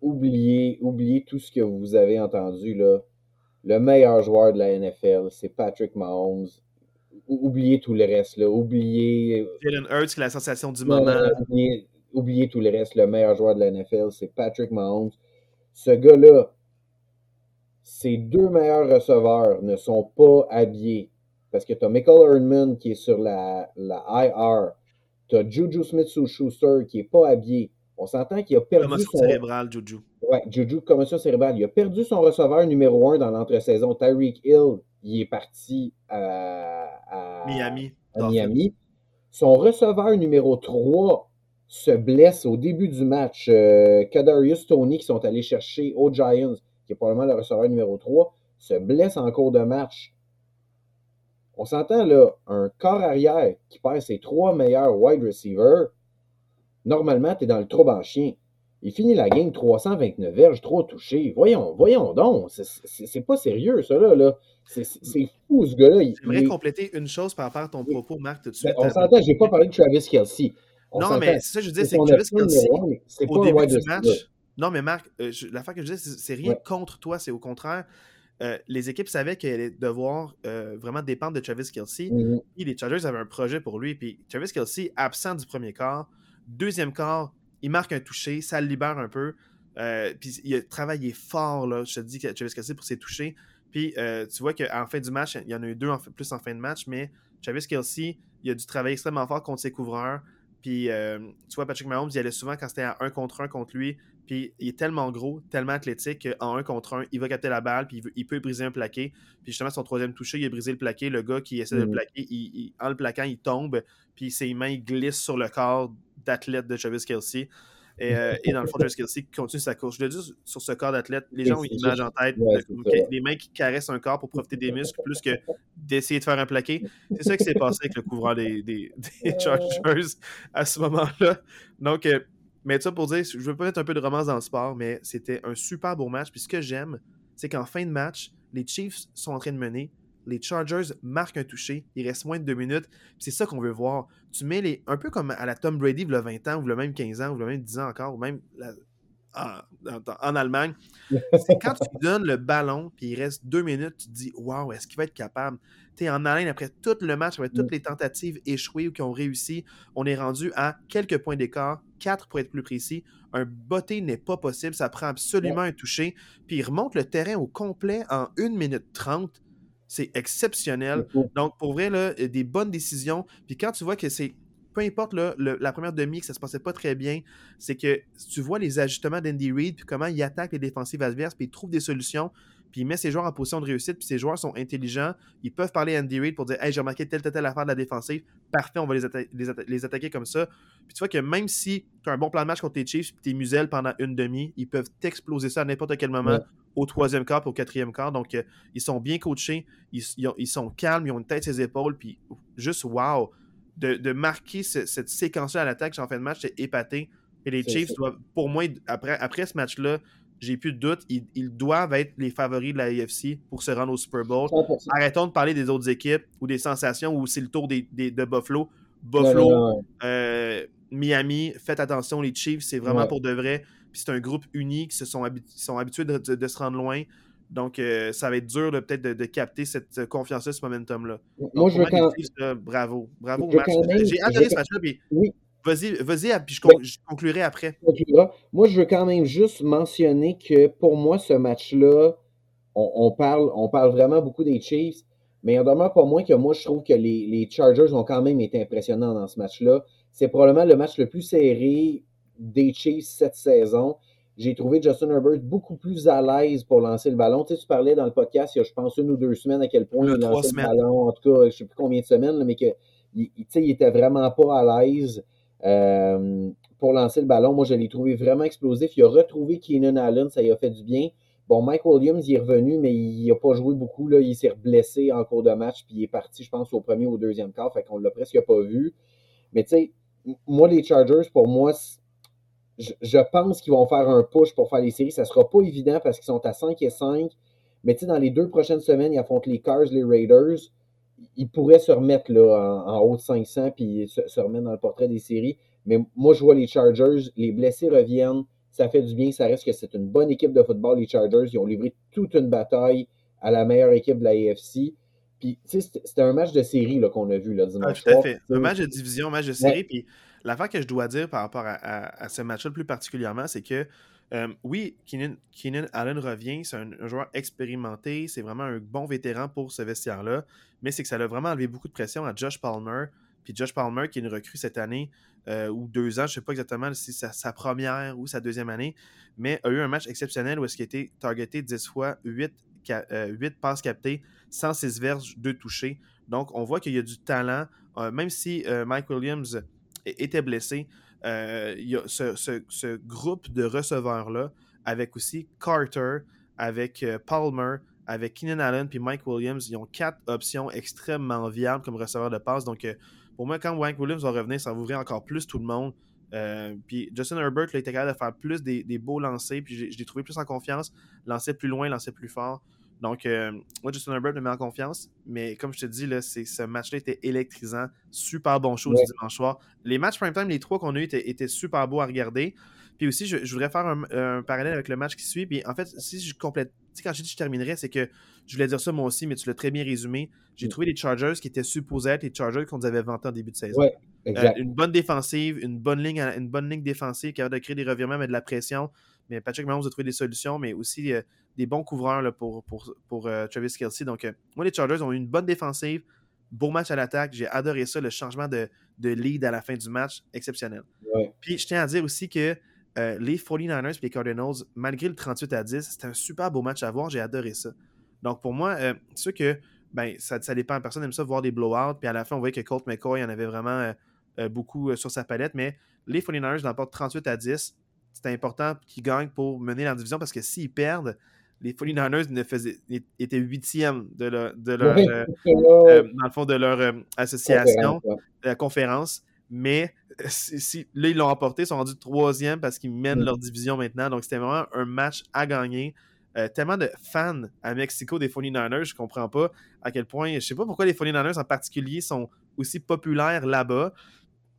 oubliez, oubliez tout ce que vous avez entendu. Là. Le meilleur joueur de la NFL, c'est Patrick Mahomes. oubliez tout le reste. Là. Oubliez. Jalen Hurts, la sensation du moment. Oubliez, oubliez, tout le reste. Le meilleur joueur de la NFL, c'est Patrick Mahomes. Ce gars-là, ses deux meilleurs receveurs ne sont pas habillés. Parce que tu as Michael Erdman qui est sur la, la IR. Tu as Juju Smith-Schuster qui n'est pas habillé. On s'entend qu'il a perdu commotion son... cérébrale, Juju. Ouais, Juju, commotion cérébrale. Il a perdu son receveur numéro un dans l'entre-saison. Tyreek Hill, il est parti à, Miami. À Miami. Son receveur numéro 3 se blesse au début du match. Euh, Kadarius Tony, qui sont allés chercher aux Giants, qui est probablement le receveur numéro 3, se blesse en cours de match. On s'entend là, un corps arrière qui perd ses trois meilleurs wide receivers, normalement, tu es dans le trouble en chien. Il finit la game 329 verges, trop touché. Voyons, voyons donc. C'est pas sérieux, ça, là. C'est fou, ce gars-là. J'aimerais compléter une chose par rapport à ton propos, Marc, tout de suite. Ben, on s'entend, j'ai pas parlé de Travis Kelsey. non, mais c'est ça que je dis, c'est que Travis Kelsey, au début du match... Non, mais Marc, euh, l'affaire que je dis, c'est rien contre toi, c'est au contraire. Euh, les équipes savaient qu'elles allaient devoir euh, vraiment dépendre de Travis Kelsey. Mm-hmm. les Chargers avaient un projet pour lui. Puis Travis Kelsey, absent du premier quart, deuxième quart, il marque un toucher, ça le libère un peu. Euh, puis il a travaillé fort, là, je te dis, Travis Kelsey pour ses touchés. Puis tu vois qu'en fin du match, il y en a eu deux en plus en fin de match, mais Travis Kelsey, il a dû travailler extrêmement fort contre ses couvreurs. Puis tu vois, Patrick Mahomes, il allait souvent quand c'était à un contre un contre lui. Puis il est tellement gros, tellement athlétique qu'en un contre un, il va capter la balle, puis il, peut briser un plaqué. Puis justement, son troisième touché, il a brisé le plaqué. Le gars qui essaie de le mm. plaquer, il, en le plaquant, il tombe, puis ses mains glissent sur le corps d'athlète de Travis Kelsey. Et, euh, <laughs> et, dans le fond, Travis Kelsey continue sa course. Je le dis sur ce corps d'athlète, les gens ont une image en tête des mains qui caressent un corps pour profiter des muscles plus que <laughs> d'essayer de faire un plaqué. C'est ça qui s'est passé avec le couvreur des, des, <laughs> Chargers à ce moment-là. Donc, euh, mais ça pour dire, je veux pas mettre un peu de romance dans le sport, mais c'était un super beau match. Puis ce que j'aime, c'est qu'en fin de match, les Chiefs sont en train de mener. Les Chargers marquent un toucher. Il reste moins de deux minutes. C'est ça qu'on veut voir. Tu mets les. Un peu comme à la Tom Brady, il y a 20 ans, ou le même 15 ans, ou le même 10 ans encore, ou même en, Allemagne. <laughs> C'est quand tu donnes le ballon, puis il reste deux minutes, tu te dis Waouh, est-ce qu'il va être capable? Tu es en haleine après tout le match, après toutes mm. les tentatives échouées ou qui ont réussi. On est rendu à quelques points d'écart, quatre pour être plus précis. Un botté n'est pas possible, ça prend absolument un toucher. Puis il remonte le terrain au complet en 1 minute 30. C'est exceptionnel. Donc, pour vrai, là, des bonnes décisions. Puis quand tu vois que c'est peu importe la première demi que ça se passait pas très bien, c'est que tu vois les ajustements d'Andy Reid, puis comment il attaque les défensives adverses, puis il trouve des solutions, puis il met ses joueurs en position de réussite, puis ses joueurs sont intelligents, ils peuvent parler à Andy Reid pour dire Hey, j'ai remarqué telle, telle, telle affaire de la défensive, parfait, on va les, attaquer comme ça. Puis tu vois que même si tu as un bon plan de match contre tes Chiefs, puis tes muselles pendant une demi, ils peuvent t'exploser ça à n'importe quel moment. Au troisième quart, puis au quatrième quart. Donc, euh, ils sont bien coachés, ils, ils, sont calmes, ils ont une tête sur les épaules, puis juste wow de, marquer cette séquence-là à l'attaque en fin de match, c'est épaté. Et les Chiefs doivent, pour moi, après, après ce match-là, j'ai plus de doute, ils, doivent être les favoris de la AFC pour se rendre au Super Bowl. Arrêtons de parler des autres équipes ou des sensations où c'est le tour des, de Buffalo. Buffalo, euh, Miami, faites attention, les Chiefs, c'est vraiment pour de vrai. Puis c'est un groupe unique, ils sont, sont habitués de, se rendre loin. Donc, euh, ça va être dur peut-être de, capter cette confiance-là, ce momentum-là. Moi, je veux quand... bravo. Bravo, J'ai adoré ce match-là. Oui. Vas-y, vas-y, puis je, conclurai après. Moi, je veux quand même juste mentionner que pour moi, ce match-là, on, parle, on parle vraiment beaucoup des Chiefs, mais il en demeure pas moins que moi, je trouve que les, les Chargers ont quand même été impressionnants dans ce match-là. C'est probablement le match le plus serré des Chiefs cette saison j'ai trouvé Justin Herbert beaucoup plus à l'aise pour lancer le ballon. Tu, sais, tu parlais dans le podcast il y a, je pense, une ou deux semaines à quel point il lançait le ballon, en tout cas, je ne sais plus combien de semaines, mais qu'il il était vraiment pas à l'aise euh, pour lancer le ballon. Moi, je l'ai trouvé vraiment explosif. Il a retrouvé Keenan Allen, ça lui a fait du bien. Bon, Mike Williams, il est revenu, mais il n'a pas joué beaucoup. Là. Il s'est blessé en cours de match, puis il est parti, je pense, au premier ou au deuxième quart, fait qu'on l'a presque pas vu. Mais tu sais, moi, les Chargers, pour moi, je, pense qu'ils vont faire un push pour faire les séries. Ça ne sera pas évident parce qu'ils sont à 5 et 5. Mais tu sais, dans les deux prochaines semaines, ils affrontent les Cars, les Raiders. Ils pourraient se remettre là, en, haut de 500 puis se, remettre dans le portrait des séries. Mais moi, je vois les Chargers, les blessés reviennent. Ça fait du bien. Ça reste que c'est une bonne équipe de football, les Chargers. Ils ont livré toute une bataille à la meilleure équipe de la AFC. Puis, c'était un match de série qu'on a vu là, dimanche ah, Tout à fait. Un match de division, un match de série. Puis, l'affaire que je dois dire par rapport à, ce match-là plus particulièrement, c'est que euh, oui, Keenan, Allen revient, c'est un, joueur expérimenté, c'est vraiment un bon vétéran pour ce vestiaire-là, mais c'est que ça a vraiment enlevé beaucoup de pression à Josh Palmer. Puis Josh Palmer, qui est une recrue cette année, euh, ou deux ans, je ne sais pas exactement si c'est sa, première ou sa deuxième année, mais a eu un match exceptionnel où est-ce qu'il a été targeté 10 fois, 8, euh, passes captées, 106 verges, 2 touchés. Donc, on voit qu'il y a du talent. même si Mike Williams était blessé, euh, il y a ce, groupe de receveurs-là, avec aussi Carter, avec euh, Palmer, avec Keenan Allen puis Mike Williams, ils ont quatre options extrêmement viables comme receveurs de passe. Donc, euh, pour moi, quand Mike Williams va revenir, ça va ouvrir encore plus tout le monde. puis Justin Herbert là, était capable de faire plus des, beaux lancers, puis je l'ai trouvé plus en confiance, lancer plus loin, lancer plus fort. Donc, moi, Justin Herbert me met en confiance, mais comme je te dis, là, ce match-là était électrisant. Super bon show du dimanche soir. Les matchs prime time, les trois qu'on a eu étaient, super beaux à regarder. Puis aussi, je, voudrais faire un, parallèle avec le match qui suit. Puis en fait, si je complète, quand je dis que je terminerais, c'est que je voulais dire ça moi aussi, mais tu l'as très bien résumé. J'ai mm. trouvé les Chargers qui étaient supposés être les Chargers qu'on nous avait vantés en début de saison. Euh, une bonne défensive, une bonne ligne, une bonne ligne défensive qui a de créer des revirements, mais de la pression. Mais Patrick Mahomes a trouvé des solutions, mais aussi euh, des bons couvreurs pour, pour, euh, Travis Kelsey. Donc, moi, les Chargers ont eu une bonne défensive, beau match à l'attaque. J'ai adoré ça, le changement de, lead à la fin du match, exceptionnel. Puis, je tiens à dire aussi que les 49ers et les Cardinals, malgré le 38 à 10, c'était un super beau match à voir. J'ai adoré ça. Donc, pour moi, c'est sûr que ben, ça, ça dépend. Personne aime ça voir des blowouts. Puis à la fin, on voyait que Colt McCoy en avait vraiment euh, beaucoup euh, sur sa palette, mais les 49ers l'emportent 38 à 10. C'est important qu'ils gagnent pour mener la division parce que s'ils perdent, les 49ers ne faisaient, étaient huitièmes de leur, de leur euh, dans le fond de leur association, de la conférence. Mais si, là, ils l'ont emporté, ils sont rendus troisième parce qu'ils mènent mm. leur division maintenant. Donc, c'était vraiment un match à gagner. tellement de fans à Mexico des 49ers, je comprends pas à quel point, je sais pas pourquoi les 49ers en particulier sont aussi populaires là-bas.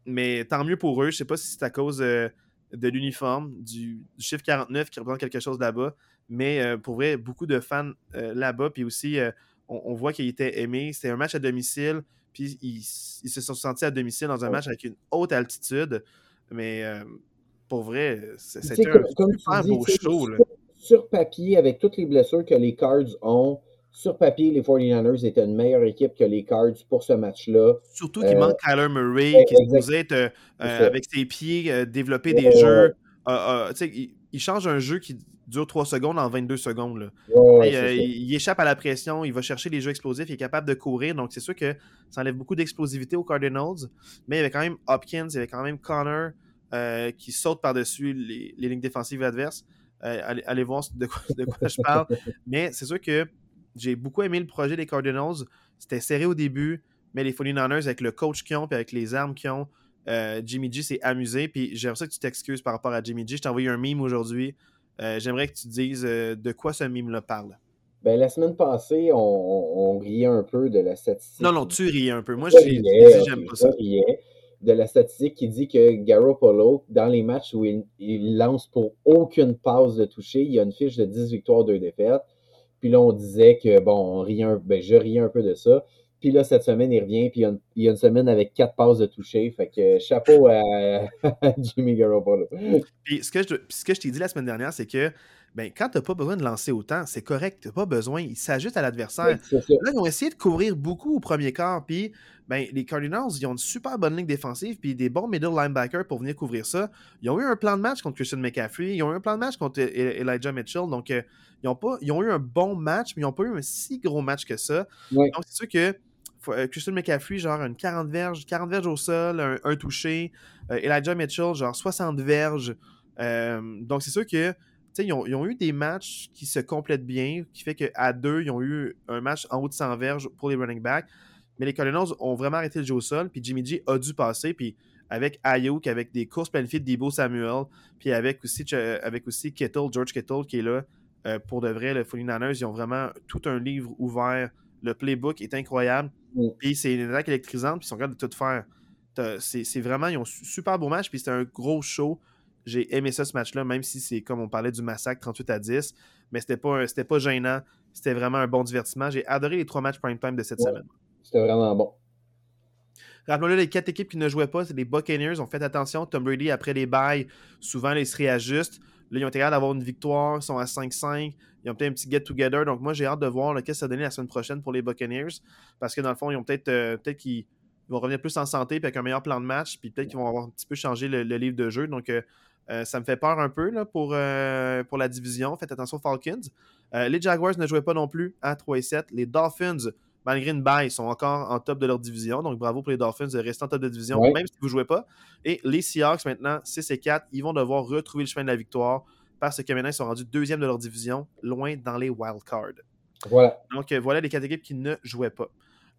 Mais tant mieux pour eux. Je sais pas si c'est à cause euh, de l'uniforme, du, chiffre 49 qui représente quelque chose là-bas. Mais euh, pour vrai, beaucoup de fans euh, là-bas. Puis aussi, on, voit qu'il était aimé. C'était un match à domicile. Puis ils, se sont sentis à domicile dans un match avec une haute altitude. Mais pour vrai, c'était un super beau show. sur papier, avec toutes les blessures que les Cards ont, sur papier, les 49ers étaient une meilleure équipe que les Cards pour ce match-là. Surtout qu'il manque Kyler Murray, qui se être, euh, euh, avec ses pieds, euh, développer des jeux. il, change un jeu qui dure 3 secondes en 22 secondes. il, échappe à la pression, il va chercher les jeux explosifs, il est capable de courir. Donc, c'est sûr que ça enlève beaucoup d'explosivité aux Cardinals. Mais il y avait quand même Hopkins, il y avait quand même Connor qui saute par-dessus les, lignes défensives adverses. Allez, voir de de quoi je parle. <laughs> Mais c'est sûr que j'ai beaucoup aimé le projet des Cardinals. C'était serré au début, mais les 49ers, avec le coach qu'ils ont et avec les armes qu'ils ont, euh, Jimmy G s'est amusé. Puis j'aimerais ça que tu t'excuses par rapport à Jimmy G. Je t'ai envoyé un meme aujourd'hui. Euh, j'aimerais que tu dises euh, de quoi ce meme-là parle. Ben, la semaine passée, on, riait un peu de la statistique. Non, non, tu riais un peu. Moi, je j'aime pas ça. Riais de la statistique qui dit que Garoppolo, dans les matchs où il, il, lance pour aucune passe de toucher, il y a une fiche de 10 victoires, 2 défaites. Puis là, on disait que, bon, on riait un, ben, je riais un peu de ça. Puis là, cette semaine, il revient, puis il y, a une, semaine avec quatre passes de toucher. Fait que chapeau <laughs> à, Jimmy Garoppolo. Puis ce que je, ce que je t'ai dit la semaine dernière, c'est que ben, quand tu n'as pas besoin de lancer autant, c'est correct, tu n'as pas besoin. Il s'ajuste à l'adversaire. là, ils ont essayé de courir beaucoup au premier quart, puis ben, les Cardinals, ils ont une super bonne ligne défensive, puis des bons middle linebackers pour venir couvrir ça. Ils ont eu un plan de match contre Christian McCaffrey, ils ont eu un plan de match contre e-, e-, Elijah Mitchell, donc euh, ils, ont pas, ils ont eu un bon match, mais ils n'ont pas eu un si gros match que ça. Donc, c'est sûr que euh, Christian McCaffrey, genre une 40 verges, 40 verges au sol, un, touché. Euh, Elijah Mitchell, genre 60 verges. donc, c'est sûr que ils ont, ils ont, eu des matchs qui se complètent bien, qui fait qu'à deux, ils ont eu un match en haut de 100 verges pour les running backs. Mais les Cardinals ont vraiment arrêté le jeu au sol, puis Jimmy G a dû passer, puis avec Ayuk, avec des courses planifiées de Debo Samuel, puis avec aussi, avec aussi Kittle, George Kittle qui est là. Euh, pour de vrai, les 49ers, ils ont vraiment tout un livre ouvert. Le playbook est incroyable. Puis c'est une attaque électrisante, puis ils sont capables de tout faire. C'est vraiment, ils ont super beau match, puis c'était un gros show. j'ai aimé ça ce match-là, même si c'est comme on parlait du massacre 38 à 10, mais c'était pas, pas gênant. C'était vraiment un bon divertissement. J'ai adoré les trois matchs prime time de cette Ouais. semaine. C'était vraiment bon. Rappelons-le, les quatre équipes qui ne jouaient pas, c'est les Buccaneers. ont fait attention. Tom Brady, après les bails, souvent, ils se réajustent. Là, ils ont été capables d'avoir une victoire. Ils sont à 5-5. Ils ont peut-être un petit get-together. Donc, moi, j'ai hâte de voir qu'est-ce que ça va donner la semaine prochaine pour les Buccaneers. Parce que, dans le fond, ils ont peut-être euh, peut-être qu'ils vont revenir plus en santé puis avec un meilleur plan de match. Puis peut-être qu'ils vont avoir un petit peu changé le, livre de jeu. Donc, euh, euh, ça me fait peur un peu là, pour, pour la division. Faites attention aux Falcons. Les Jaguars ne jouaient pas non plus à 3 et 7. Les Dolphins, malgré une baille, sont encore en top de leur division. Donc, bravo pour les Dolphins de rester en top de division, Ouais. même si vous ne jouez pas. Et les Seahawks, maintenant, 6 et 4, ils vont devoir retrouver le chemin de la victoire parce que maintenant, ils sont rendus deuxième de leur division, loin dans les wildcards. Voilà. Donc, euh, voilà les quatre équipes qui ne jouaient pas.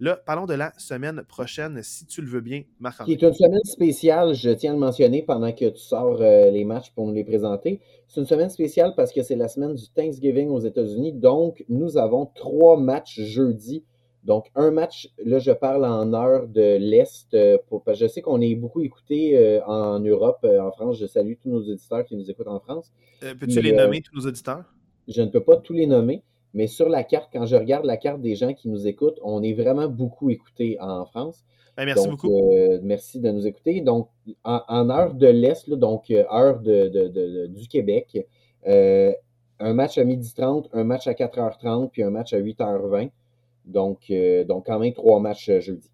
Là, parlons de la semaine prochaine, si tu le veux bien, Qui Marc-André. est une semaine spéciale, je tiens à le mentionner pendant que tu sors euh, les matchs pour nous les présenter. C'est une semaine spéciale parce que c'est la semaine du Thanksgiving aux États-Unis. Donc, nous avons trois matchs jeudi. Donc, un match, là, je parle en heure de l'Est. euh, pour- parce que je sais qu'on est beaucoup écouté euh, en Europe, euh, en France. Je salue tous nos auditeurs qui nous écoutent en France. Euh, Peux-tu les nommer, tous nos auditeurs? Je ne peux pas tous les nommer, mais sur la carte, quand je regarde la carte des gens qui nous écoutent, on est vraiment beaucoup écoutés en France. Ben, merci Donc, beaucoup. merci de nous écouter. Donc, en, en heure de l'Est, donc heure de, de- de- de- du Québec, un match à 12h30, un match à 4h30, puis un match à 8h20. Donc, euh, donc quand même trois matchs euh, jeudi.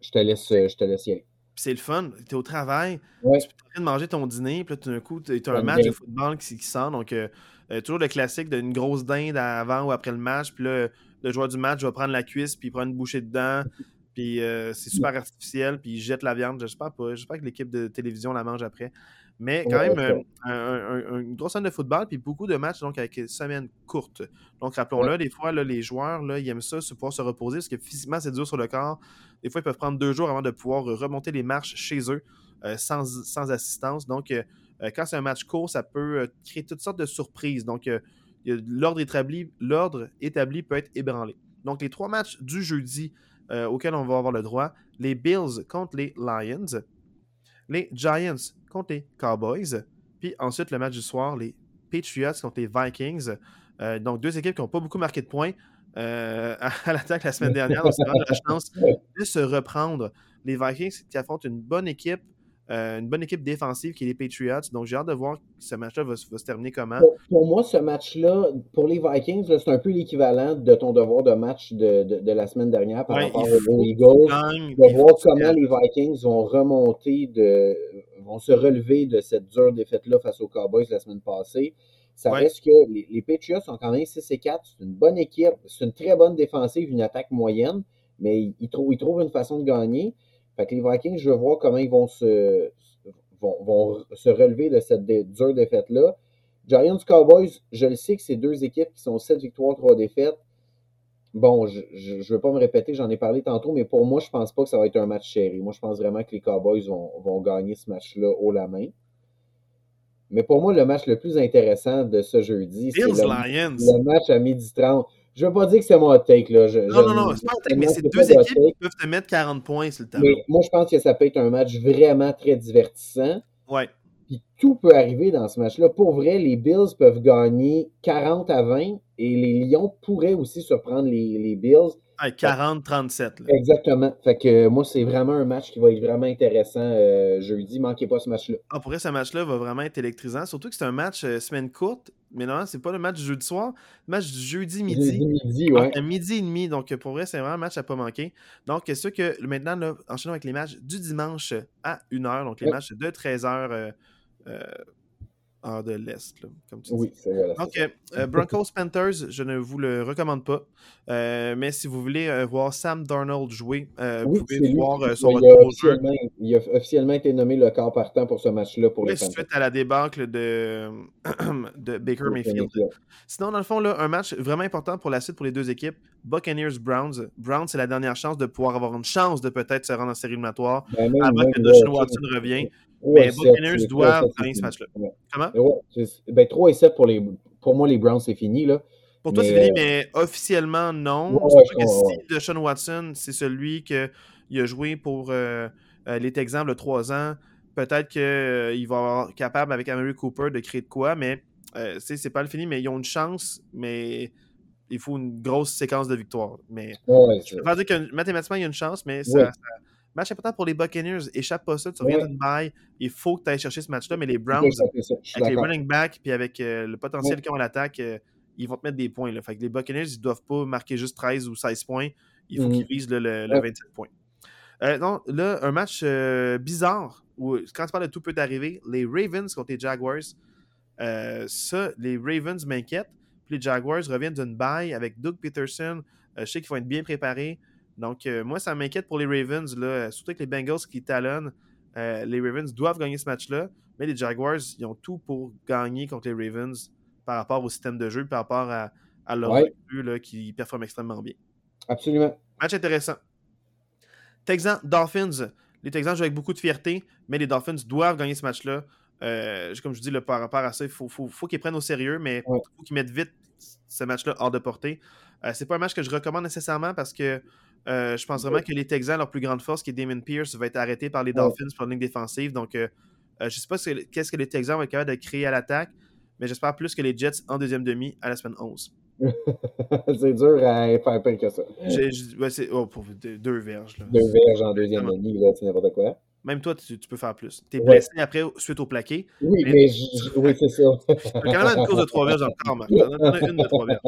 Je te laisse, euh, je te laisse y aller. Puis c'est le fun. Tu es au travail, Ouais. tu es en train de manger ton dîner, puis là, tout d'un coup, tu as un match de football qui, qui sort. Donc, euh, toujours le classique d'une grosse dinde avant ou après le match. Puis là, le joueur du match va prendre la cuisse, puis il prend une bouchée dedans. Puis euh, c'est super artificiel, puis il jette la viande. J'espère pas. J'espère que l'équipe de télévision la mange après. Mais quand Ouais, même, ouais. euh, un- un- un- une grosse scène de football, puis beaucoup de matchs donc avec une semaine courte. Donc, rappelons-le, des fois, là, les joueurs, là, ils aiment ça, se pouvoir se reposer, parce que physiquement, c'est dur sur le corps. Des fois, ils peuvent prendre deux jours avant de pouvoir remonter les marches chez eux euh, sans, sans assistance. Donc, euh, quand c'est un match court, ça peut créer toutes sortes de surprises. Donc, l'ordre établi, l'ordre établi peut être ébranlé. Donc, les trois matchs du jeudi euh, auxquels on va avoir le droit les Bills contre les Lions, les Giants contre les Cowboys, puis ensuite le match du soir, les Patriots contre les Vikings. Euh, donc, deux équipes qui n'ont pas beaucoup marqué de points euh, à, <laughs> à l'attaque la semaine dernière. Donc, c'est vraiment la chance de se reprendre. Les Vikings qui affrontent une bonne équipe, euh, une bonne équipe défensive qui est les Patriots. Donc, j'ai hâte de voir ce match-là va, se- va se terminer comment. Pour, pour moi, ce match-là, pour les Vikings, c'est un peu l'équivalent de ton devoir de match de, de- de la semaine dernière par Ouais, rapport aux Eagles. De voir comment les Vikings vont remonter de vont se relever de cette dure défaite-là face aux Cowboys la semaine passée. Ça Ouais. reste que les, les Patriots sont quand même 6 et 4. C'est une bonne équipe. C'est une très bonne défensive, une attaque moyenne, mais ils, ils trouvent, ils trouvent une façon de gagner. Fait que les Vikings, je veux voir comment ils vont se, vont, vont se relever de cette dé- dure défaite-là. Giants Cowboys, je le sais que c'est deux équipes qui sont 7 victoires, 3 défaites. Bon, je ne veux pas me répéter, j'en ai parlé tantôt, mais pour moi, je pense pas que ça va être un match serré. Moi, je pense vraiment que les Cowboys vont, vont gagner ce match-là haut la main. Mais pour moi, le match le plus intéressant de ce jeudi, c'est le, le match à 12h30. Je veux pas dire que c'est mon hot take, là. Je, Non, je- non, non, c'est pas un take, mais c'est deux hot équipes qui peuvent te mettre 40 points sur le tableau. Mais moi, je pense que ça peut être un match vraiment très divertissant. Ouais. Puis tout peut arriver dans ce match-là. Pour vrai, les Bills peuvent gagner 40 à 20 et les Lions pourraient aussi surprendre les, les Bills. Ah, 40-37. là. Exactement. Fait que euh, moi, c'est vraiment un match qui va être vraiment intéressant euh, jeudi. Manquez pas ce match-là. Ah, pour vrai, ce match-là va vraiment être électrisant. Surtout que c'est un match euh, semaine courte. Mais non, c'est pas le match du jeudi soir. Le match du jeudi midi. Jeudi midi, ouais. Entre midi et demi. Donc, pour vrai, c'est vraiment un match à pas manquer. Donc, c'est sûr que maintenant, là, enchaînons avec les matchs du dimanche à 1h. Donc, les Ouais. matchs de 13h euh, heure de l'Est, comme tu dis. Oui, c'est vrai. Donc, euh, euh, Broncos <laughs> Panthers, je ne vous le recommande pas. Euh, mais si vous voulez euh, voir Sam Darnold jouer, Oui, vous pouvez voir qui- son il, a il a officiellement été nommé le corps partant pour ce match-là pour Oui, les suite Panthers. à la débâcle de, <clears throat> de Baker Mayfield. Sinon, dans le fond, là, un match vraiment important pour la suite pour les deux équipes. Buccaneers-Browns. Browns, c'est la dernière chance de pouvoir avoir une chance de peut-être se rendre en série éliminatoire Ben, avant que ça, Watson revienne. Ouais, Mais ça, Buccaneers doivent gagner ce match-là. Ouais. Comment? Ouais, c'est- ben, 3 et 7 pour les. Pour moi, les Browns, c'est fini, là. Pour toi, c'est fini, euh, mais officiellement, non. Ouais, ouais, je que comprends, si Deshaun Watson, c'est celui qui a joué pour euh, euh, les Texans le 3 ans, peut-être qu'il va être capable avec Amari Cooper de créer de quoi, mais euh, c'est pas le fini, mais ils ont une chance, mais il faut une grosse séquence de victoires. Mais je peux pas dire que mathématiquement, il y a une chance, mais ça, match important pour les Buccaneers. Échappe pas ça, tu reviens d'une baille. Il faut que tu ailles chercher ce match-là, mais les Browns, avec les running backs puis avec euh, le potentiel qu'ils ont à l'attaque, euh, ils vont te mettre des points. Là. Fait que les Buccaneers, ils doivent pas marquer juste 13 ou 16 points. Il faut qu'ils mm-hmm. visent le, 27 points. Euh, non, là, un match bizarre où, quand tu parles de tout peut arriver, les Ravens contre les Jaguars. ça, les Ravens m'inquiètent. Puis les Jaguars reviennent d'une baille avec Doug Peterson. je sais qu'ils vont être bien préparés. Donc, euh, moi, ça m'inquiète pour les Ravens, là, surtout avec les Bengals qui talonnent. Euh, les Ravens doivent gagner ce match-là, mais les Jaguars, ils ont tout pour gagner contre les Ravens par rapport au système de jeu, par rapport à, leur jeu qui performe extrêmement bien. Absolument. Match intéressant. Texans, Dolphins. Les Texans jouent avec beaucoup de fierté, mais les Dolphins doivent gagner ce match-là. Euh, comme je dis, par rapport à ça, il faut, qu'ils prennent au sérieux, mais il faut qu'ils mettent vite ce match-là hors de portée. c'est pas un match que je recommande nécessairement parce que euh, je pense vraiment que les Texans, leur plus grande force, qui est Damon Pierce, va être arrêté par les Dolphins pour la ligne défensive. Donc, euh, euh, je ne sais pas qu'est-ce que les Texans vont être capables de créer à l'attaque, mais j'espère plus que les Jets en deuxième demi à la semaine 11. <laughs> c'est dur à faire pire que ça. c'est oh, pour deux, verges. Deux verges en deuxième demi, c'est n'importe quoi. Même toi, tu, peux faire plus. Tu es blessé après suite au plaqué. Oui, mais, oui, c'est ça. <laughs> quand même une course de trois verges encore, Marc. une de trois verges.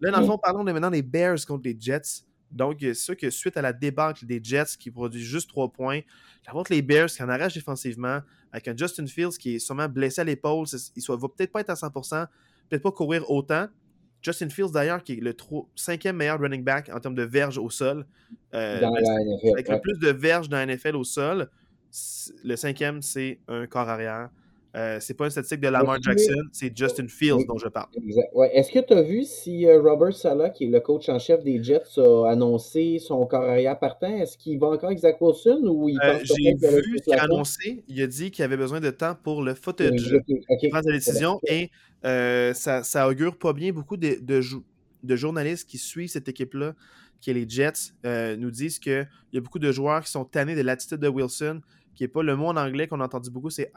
Là, dans le <laughs> fond, parlons maintenant des Bears contre les Jets. Donc, c'est sûr que suite à la débâcle des Jets qui produisent juste trois points, j'avance les Bears qui en arrachent défensivement, avec un Justin Fields qui est sûrement blessé à l'épaule, il ne va peut-être pas être à 100%, peut-être pas courir autant. Justin Fields, d'ailleurs, qui est le cinquième meilleur running back en termes de verges au sol. Euh, dans la NFL, avec le plus de verges dans la NFL au sol, le cinquième, c'est un corps arrière. Euh, c'est pas une statistique de Lamar Jackson, c'est Justin Fields dont je parle. Ouais. Est-ce que tu as vu si euh, Robert Sala, qui est le coach en chef des Jets, a annoncé son corps arrière partant? Est-ce qu'il va encore avec Zach Wilson ou il euh, J'ai vu qu'il a annoncé, il a dit qu'il avait besoin de temps pour le footage, okay. prendre la décision et ça, ça augure pas bien. Beaucoup de, de, de journalistes qui suivent cette équipe-là, qui est les Jets, nous disent qu'il y a beaucoup de joueurs qui sont tannés de l'attitude de Wilson qui n'est pas le mot en anglais qu'on a entendu beaucoup, c'est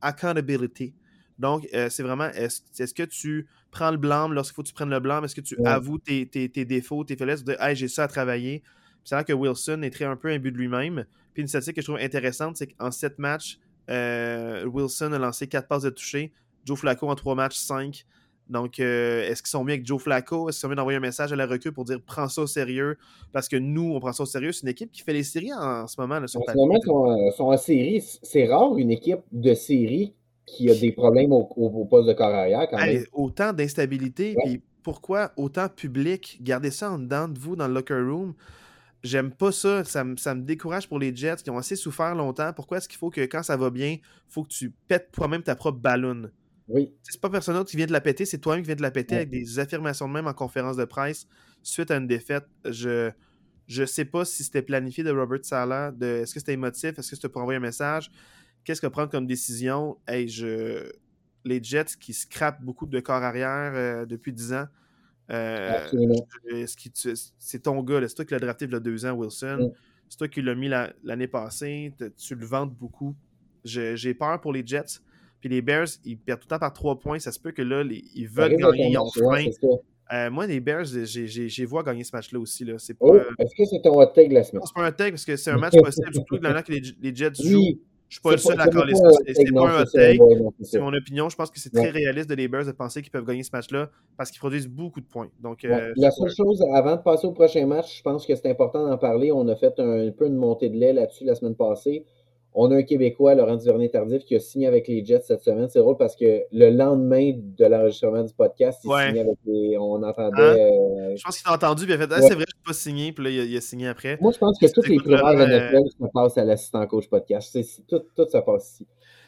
accountability. Donc, euh, c'est vraiment, est-ce que tu prends le blâme lorsqu'il faut que tu prennes le blâme? Est-ce que tu avoues tes, défauts, tes faiblesses? Dis, hey, j'ai ça à travailler? C'est vrai que Wilson est très un peu imbu de lui-même. Puis une statistique que je trouve intéressante, c'est qu'en sept matchs, euh, Wilson a lancé quatre passes de toucher. Joe Flacco en trois matchs, cinq. Donc, euh, est-ce qu'ils sont mieux avec Joe Flacco? Est-ce qu'ils sont mieux d'envoyer un message à la recrue pour dire prends ça au sérieux? Parce que nous, on prend ça au sérieux. C'est une équipe qui fait les séries en, ce moment. Là, sur en ce moment, ils sont, en série. C'est rare une équipe de série qui a des problèmes au, poste de carrière. Quand même. autant d'instabilité. Pourquoi autant public? Gardez ça en dedans de vous dans le locker room. J'aime pas ça. ça. me décourage pour les Jets qui ont assez souffert longtemps. Pourquoi est-ce qu'il faut que quand ça va bien, il faut que tu pètes toi-même ta propre ballonne? Oui. C'est pas personne d'autre qui vient de la péter, c'est toi-même qui viens de la péter avec des affirmations de même en conférence de presse suite à une défaite. Je je sais pas si c'était planifié de Robert Sala, de est-ce que c'était émotif, est-ce que c'était pour envoyer un message, qu'est-ce que prendre comme décision? Hey, je les Jets qui scrapent beaucoup de corps arrière euh, depuis 10 ans. Euh, c'est ton gars, c'est toi qui l'as drafté il y a deux ans, Wilson. C'est toi qui l'as mis l'année passée. Tu le vantes beaucoup. J'ai peur pour les Jets. Puis les Bears, ils perdent tout le temps par trois points. Ça se peut que là, ils veulent gagner, ils ont faim. Euh, moi, les Bears, j'ai vois gagner ce match-là aussi. Là. Pas, oh, Est-ce que c'est ton hot take la semaine? C'est pas un hot take parce que c'est un match <laughs> possible, surtout maintenant que les, les Jets jouent. Je suis pas le seul à coller ça. C'est pas un hot take. C'est mon opinion. Je pense que c'est très réaliste de les Bears de penser qu'ils peuvent gagner ce match-là parce qu'ils produisent beaucoup de points. Donc, euh, la seule chose, avant de passer au prochain match, je pense que c'est important d'en parler. On a fait un, un peu une montée de lait là-dessus la semaine passée. On a un Québécois, Laurent Duvernay-Tardif, qui a signé avec les Jets cette semaine. C'est drôle parce que le lendemain de l'enregistrement du podcast, il signé avec les. On entendait. Hein? Euh, je pense qu'il a entendu, puis il a fait ah, c'est vrai, je ne pas signé, puis là, il a, signé après. Moi, je pense que toutes les primaires de NFL, ça passe à l'assistant coach podcast. tout, tout ça passe ici.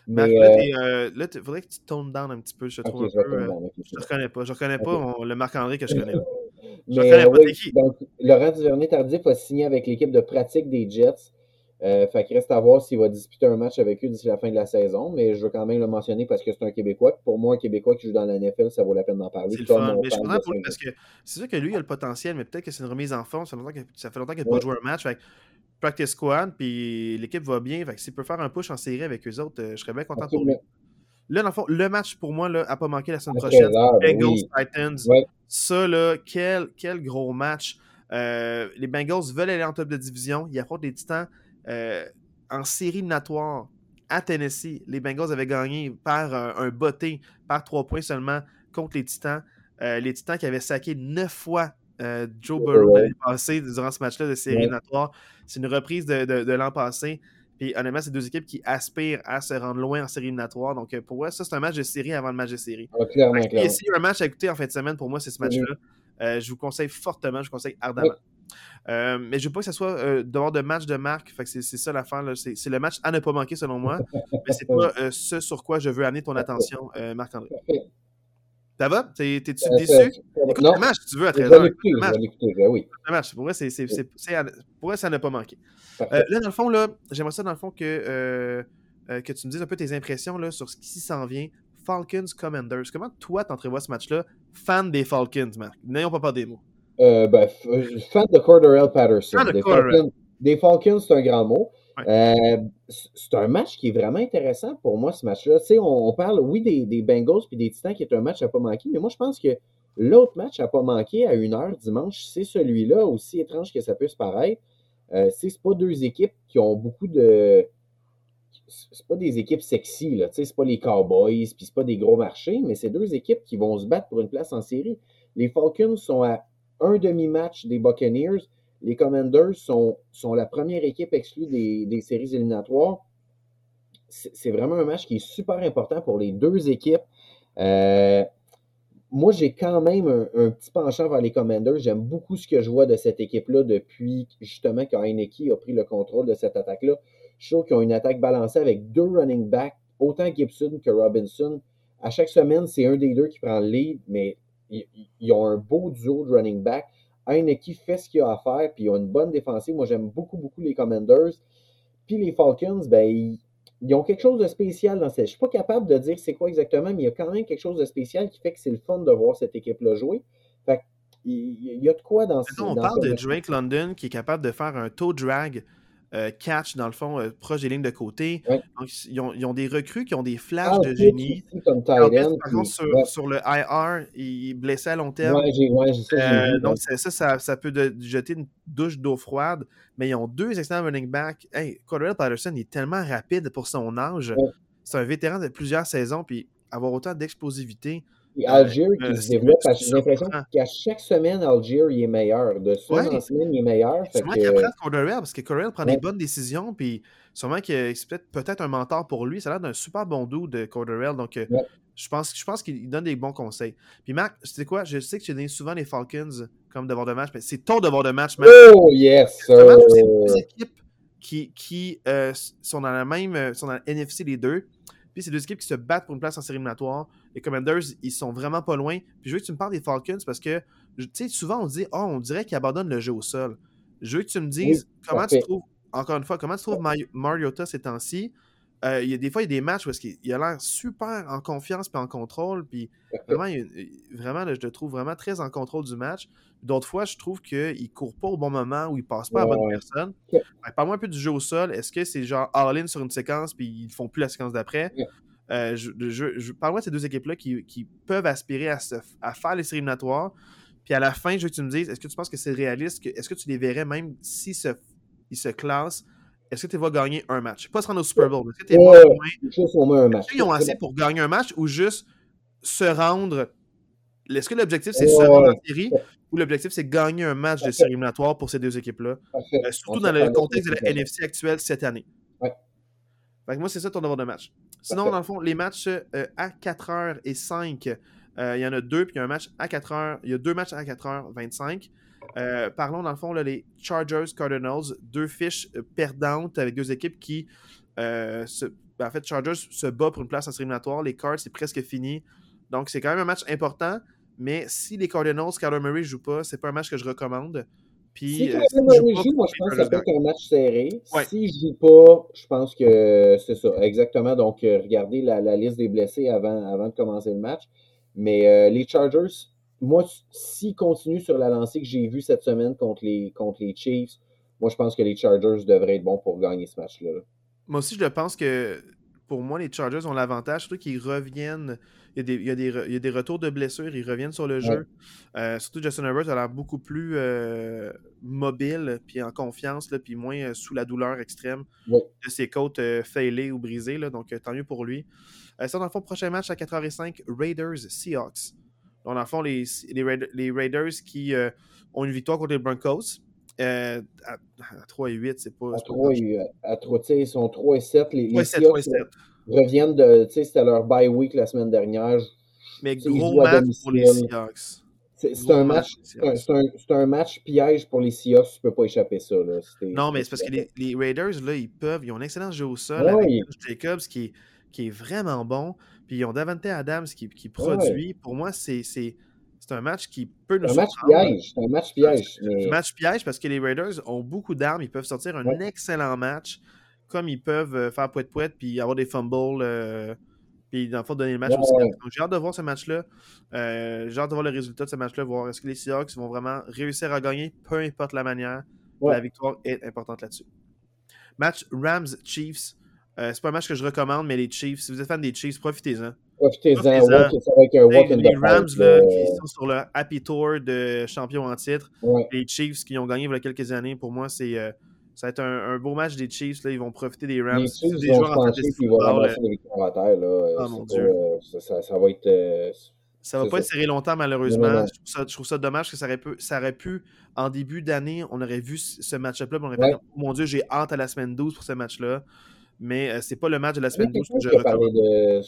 Mais, là, il euh, faudrait que tu tones down un petit peu, je trouve. je, un peu, euh, je ne reconnais pas. Je reconnais pas le Marc-André que je connais. je reconnais pas qui? Donc, Laurent Duvernay-Tardif a signé avec l'équipe de pratique des Jets. Euh, fait qu'il reste à voir s'il va disputer un match avec eux d'ici la fin de la saison, mais je veux quand même le mentionner parce que c'est un Québécois. Pour moi, un Québécois qui joue dans la NFL, ça vaut la peine d'en parler. C'est Mais je pour lui parce que c'est sûr que lui, il a le potentiel, mais peut-être que c'est une remise en forme. Ça fait longtemps qu'il n'a pas joué un match. practice squad, puis l'équipe va bien. Fait que s'il peut faire un push en série avec eux autres, je serais bien content pour lui. Là, dans le fond, le match pour moi n'a pas manqué la semaine prochaine. Ben Bengals Titans. Ça, là, quel, quel gros match. les Bengals veulent aller en top de division. Ils affrontent les Titans en série éliminatoire à Tennessee. Les Bengals avaient gagné par un, botté, par trois points seulement contre les Titans. les Titans qui avaient saqué neuf fois Joe Burrow l'année passée durant ce match-là de série éliminatoire. C'est une reprise de, l'an passé. Puis honnêtement, c'est deux équipes qui aspirent à se rendre loin en série éliminatoire. Donc pour moi, ça, c'est un match de série avant le match de série. Ah, clairement, clairement. si un match à écouter en fin de semaine, pour moi, c'est ce match-là. je vous conseille fortement, je vous conseille ardemment. Euh, mais je veux pas que ce soit euh, dehors de match de marque. c'est, ça l'affaire. C'est, le match à ne pas manquer selon moi. mais c'est pas euh, ce sur quoi je veux amener ton attention, Marc-André. Ça va? T'es, tu déçu? Écoute le match si tu veux à 13h. oui. Le match. Pour moi, c'est, pour moi, ça n'a pas manqué. là, dans le fond, là, j'aimerais ça, dans le fond, que, que tu me dises un peu tes impressions là, sur ce qui s'en vient. Falcons Commanders. Comment toi t'entrevois ce match-là? Fan des Falcons, Marc. N'ayons pas peur des mots. Euh, ben, euh, fan de Cordarrelle Patterson. des, Falcons, c'est un grand mot. Euh, c'est un match qui est vraiment intéressant pour moi, ce match-là. Tu sais, on, parle, oui, des, Bengals puis des Titans qui est un match à pas manquer, mais moi, je pense que l'autre match à pas manquer à une heure dimanche, c'est celui-là, aussi étrange que ça puisse paraître. Euh, c'est pas deux équipes qui ont beaucoup de. C'est pas des équipes sexy, là. Tu sais, c'est pas les Cowboys, puis c'est pas des gros marchés, mais c'est deux équipes qui vont se battre pour une place en série. Les Falcons sont à un demi-match des Buccaneers. Les Commanders sont, la première équipe exclue des, séries éliminatoires. C'est vraiment un match qui est super important pour les deux équipes. Euh, moi, j'ai quand même un, petit penchant vers les Commanders. J'aime beaucoup ce que je vois de cette équipe-là depuis justement quand Heineke a pris le contrôle de cette attaque-là. Je trouve qu'ils ont une attaque balancée avec deux running backs, autant Gibson que Robinson. À chaque semaine, c'est un des deux qui prend le lead, mais ils, ont un beau duo de running back. Heineke fait ce qu'il a à faire, puis ils ont une bonne défensive. Moi, j'aime beaucoup, beaucoup les Commanders. Puis les Falcons, ben, ils, ont quelque chose de spécial dans cette. Je ne suis pas capable de dire c'est quoi exactement, mais il y a quand même quelque chose de spécial qui fait que c'est le fun de voir cette équipe-là jouer. Fait il y a de quoi dans ce. On parle de Drake London qui est capable de faire un toe drag euh, catch, dans le fond, euh, proche des lignes de côté. Donc, ils ont, des recrues qui ont des flashs ah, de génie. par contre, sur, le IR, il blessait à long terme. Euh, donc, ça, ça, peut jeter une douche d'eau froide. Mais ils ont deux excellents running backs. Hey, Cordell Patterson est tellement rapide pour son âge. C'est un vétéran de plusieurs saisons. Puis avoir autant d'explosivité. Algier qui se développe, j'ai l'impression qu'à chaque semaine, Algier, il est meilleur. De semaine en semaine, il est meilleur. Sûrement qu'il apprend Corderell, parce que Corderell prend des bonnes décisions, puis sûrement que c'est peut-être un mentor pour lui. Ça a l'air d'un super bon doux de Corderell, donc euh, je pense, je pense qu'il donne des bons conseils. Puis Marc, tu sais quoi, je sais que tu donnes souvent les Falcons comme devoir de match, mais c'est ton devoir de match, Marc. Oh yes! C'est deux équipes qui, qui euh, sont dans la même, euh, sont dans la NFC les deux, puis c'est deux équipes qui se battent pour une place en série éliminatoire. Les Commanders, ils sont vraiment pas loin. Puis je veux que tu me parles des Falcons parce que, tu sais, souvent on dit, oh, on dirait qu'ils abandonnent le jeu au sol. Je veux que tu me dises comment tu trouves, encore une fois, comment tu trouves Mariota ces temps-ci. Euh, il y a des fois, il y a des matchs où il a l'air super en confiance et en contrôle. Puis vraiment, vraiment je le trouve vraiment très en contrôle du match. D'autres fois, je trouve qu'il ne court pas au bon moment ou il passe pas à la bonne personne. Parle-moi un peu du jeu au sol. Est-ce que c'est genre all-in sur une séquence puis ils ne font plus la séquence d'après? Euh, je, Parle-moi de ces deux équipes-là qui, peuvent aspirer à, à faire les séries éliminatoires. Puis à la fin, je veux que tu me dises, est-ce que tu penses que c'est réaliste? est-ce que tu les verrais même s'ils se, ils se classent? Est-ce que tu vas gagner un match? Pas se rendre au Super Bowl. Est-ce que tu vas un match. Est-ce qu'ils ont assez pour gagner un match ou juste se rendre? Est-ce que l'objectif, c'est se rendre en série ou l'objectif, c'est gagner un match de série éliminatoire pour ces deux équipes-là? Euh, surtout dans le contexte de la NFC actuelle cette année. Ouais. Fait moi, c'est ça ton devoir de match. Sinon, dans le fond, les matchs euh, à 4h et 5, euh, il y en a deux, puis il y a un match à 4h. Il y a deux matchs à 4h25. parlons dans le fond, là, les Chargers Cardinals, deux fiches perdantes avec deux équipes qui ben, en fait, Chargers se bat pour une place en série. Les Cards, c'est presque fini. Donc, c'est quand même un match important. Mais si les Cardinals, Kyler Murray ne joue pas, c'est pas un match que je recommande. Puis, si Kyler Murray joue, moi, je pense que ça peut être un match serré. S'il ne joue pas, je pense que c'est ça, exactement. Donc, euh, regardez la, liste des blessés avant, avant de commencer le match. Mais euh, les Chargers, moi, s'ils continuent sur la lancée que j'ai vue cette semaine contre les, contre les Chiefs, moi, je pense que les Chargers devraient être bons pour gagner ce match-là. Moi aussi, je pense que pour moi, les Chargers ont l'avantage, surtout qu'ils reviennent. Il y, a des, il, y a des, il y, a des, retours de blessures, ils reviennent sur le jeu. Euh, surtout Justin Herbert a l'air beaucoup plus euh, mobile, puis en confiance, là, puis moins euh, sous la douleur extrême ouais. de ses côtes failées ou brisées. Là, donc, tant mieux pour lui. ça, dans le fond, prochain match à 4h05, Raiders-Seahawks. Donc, dans le fond, les, les, Raiders, les Raiders qui ont une victoire contre les Broncos. Euh, à, à, 3 et 8, c'est pas. À 3 et, à 3, ils sont 3 et 7. Les, 3 et 7, 3 et 7. reviennent de. Tu sais, c'était leur bye week la semaine dernière. Mais gros match pour les Seahawks. C'est un, match, un, un, un, match piège pour les Seahawks, tu peux pas échapper ça. Là. Non, mais c'est parce que les, les, Raiders, là, ils peuvent, ils ont un excellent jeu au sol ouais, avec. Jacobs qui est, qui est vraiment bon. Puis ils ont Davante Adams qui, qui produit. Ouais. Pour moi, c'est c'est un match qui peut nous un match piège. C'est un match piège. C'est mais... un match piège parce que les Raiders ont beaucoup d'armes. Ils peuvent sortir un ouais. excellent match, comme ils peuvent euh, faire poète-poète puis avoir des fumbles. Euh, puis dans le fond, donner le match ouais, aussi. ouais. Donc j'ai hâte de voir ce match-là. Euh, j'ai hâte de voir le résultat de ce match-là, voir est-ce que les Seahawks vont vraiment réussir à gagner, peu importe la manière. La victoire est importante là-dessus. Match Rams-Chiefs. Euh, c'est pas un match que je recommande, mais les Chiefs, si vous êtes fan des Chiefs, profitez-en. Profitez-en, un walk in les Rams là, là. qui sont sur le Happy Tour de champion en titre. Ouais. Les Chiefs qui ont gagné il y a quelques années, pour moi, c'est euh, ça va être un, un, beau match des Chiefs. Là. Ils vont profiter des Rams. Les Chiefs des vont joueurs en puis ils vont football, ramasser les victoires à terre. Là. Oh, mon Dieu. pas- ça, va être... euh, Ça va pas ça. être serré longtemps, malheureusement. Je, trouve ça, je trouve ça dommage que ça aurait, pu, ça aurait pu, en début d'année, on aurait vu ce match-up-là, on aurait Ouais. fait, oh mon Dieu, j'ai hâte à la semaine 12 pour ce match-là. Mais euh, c'est pas le match de la semaine 12 que je recommande. de...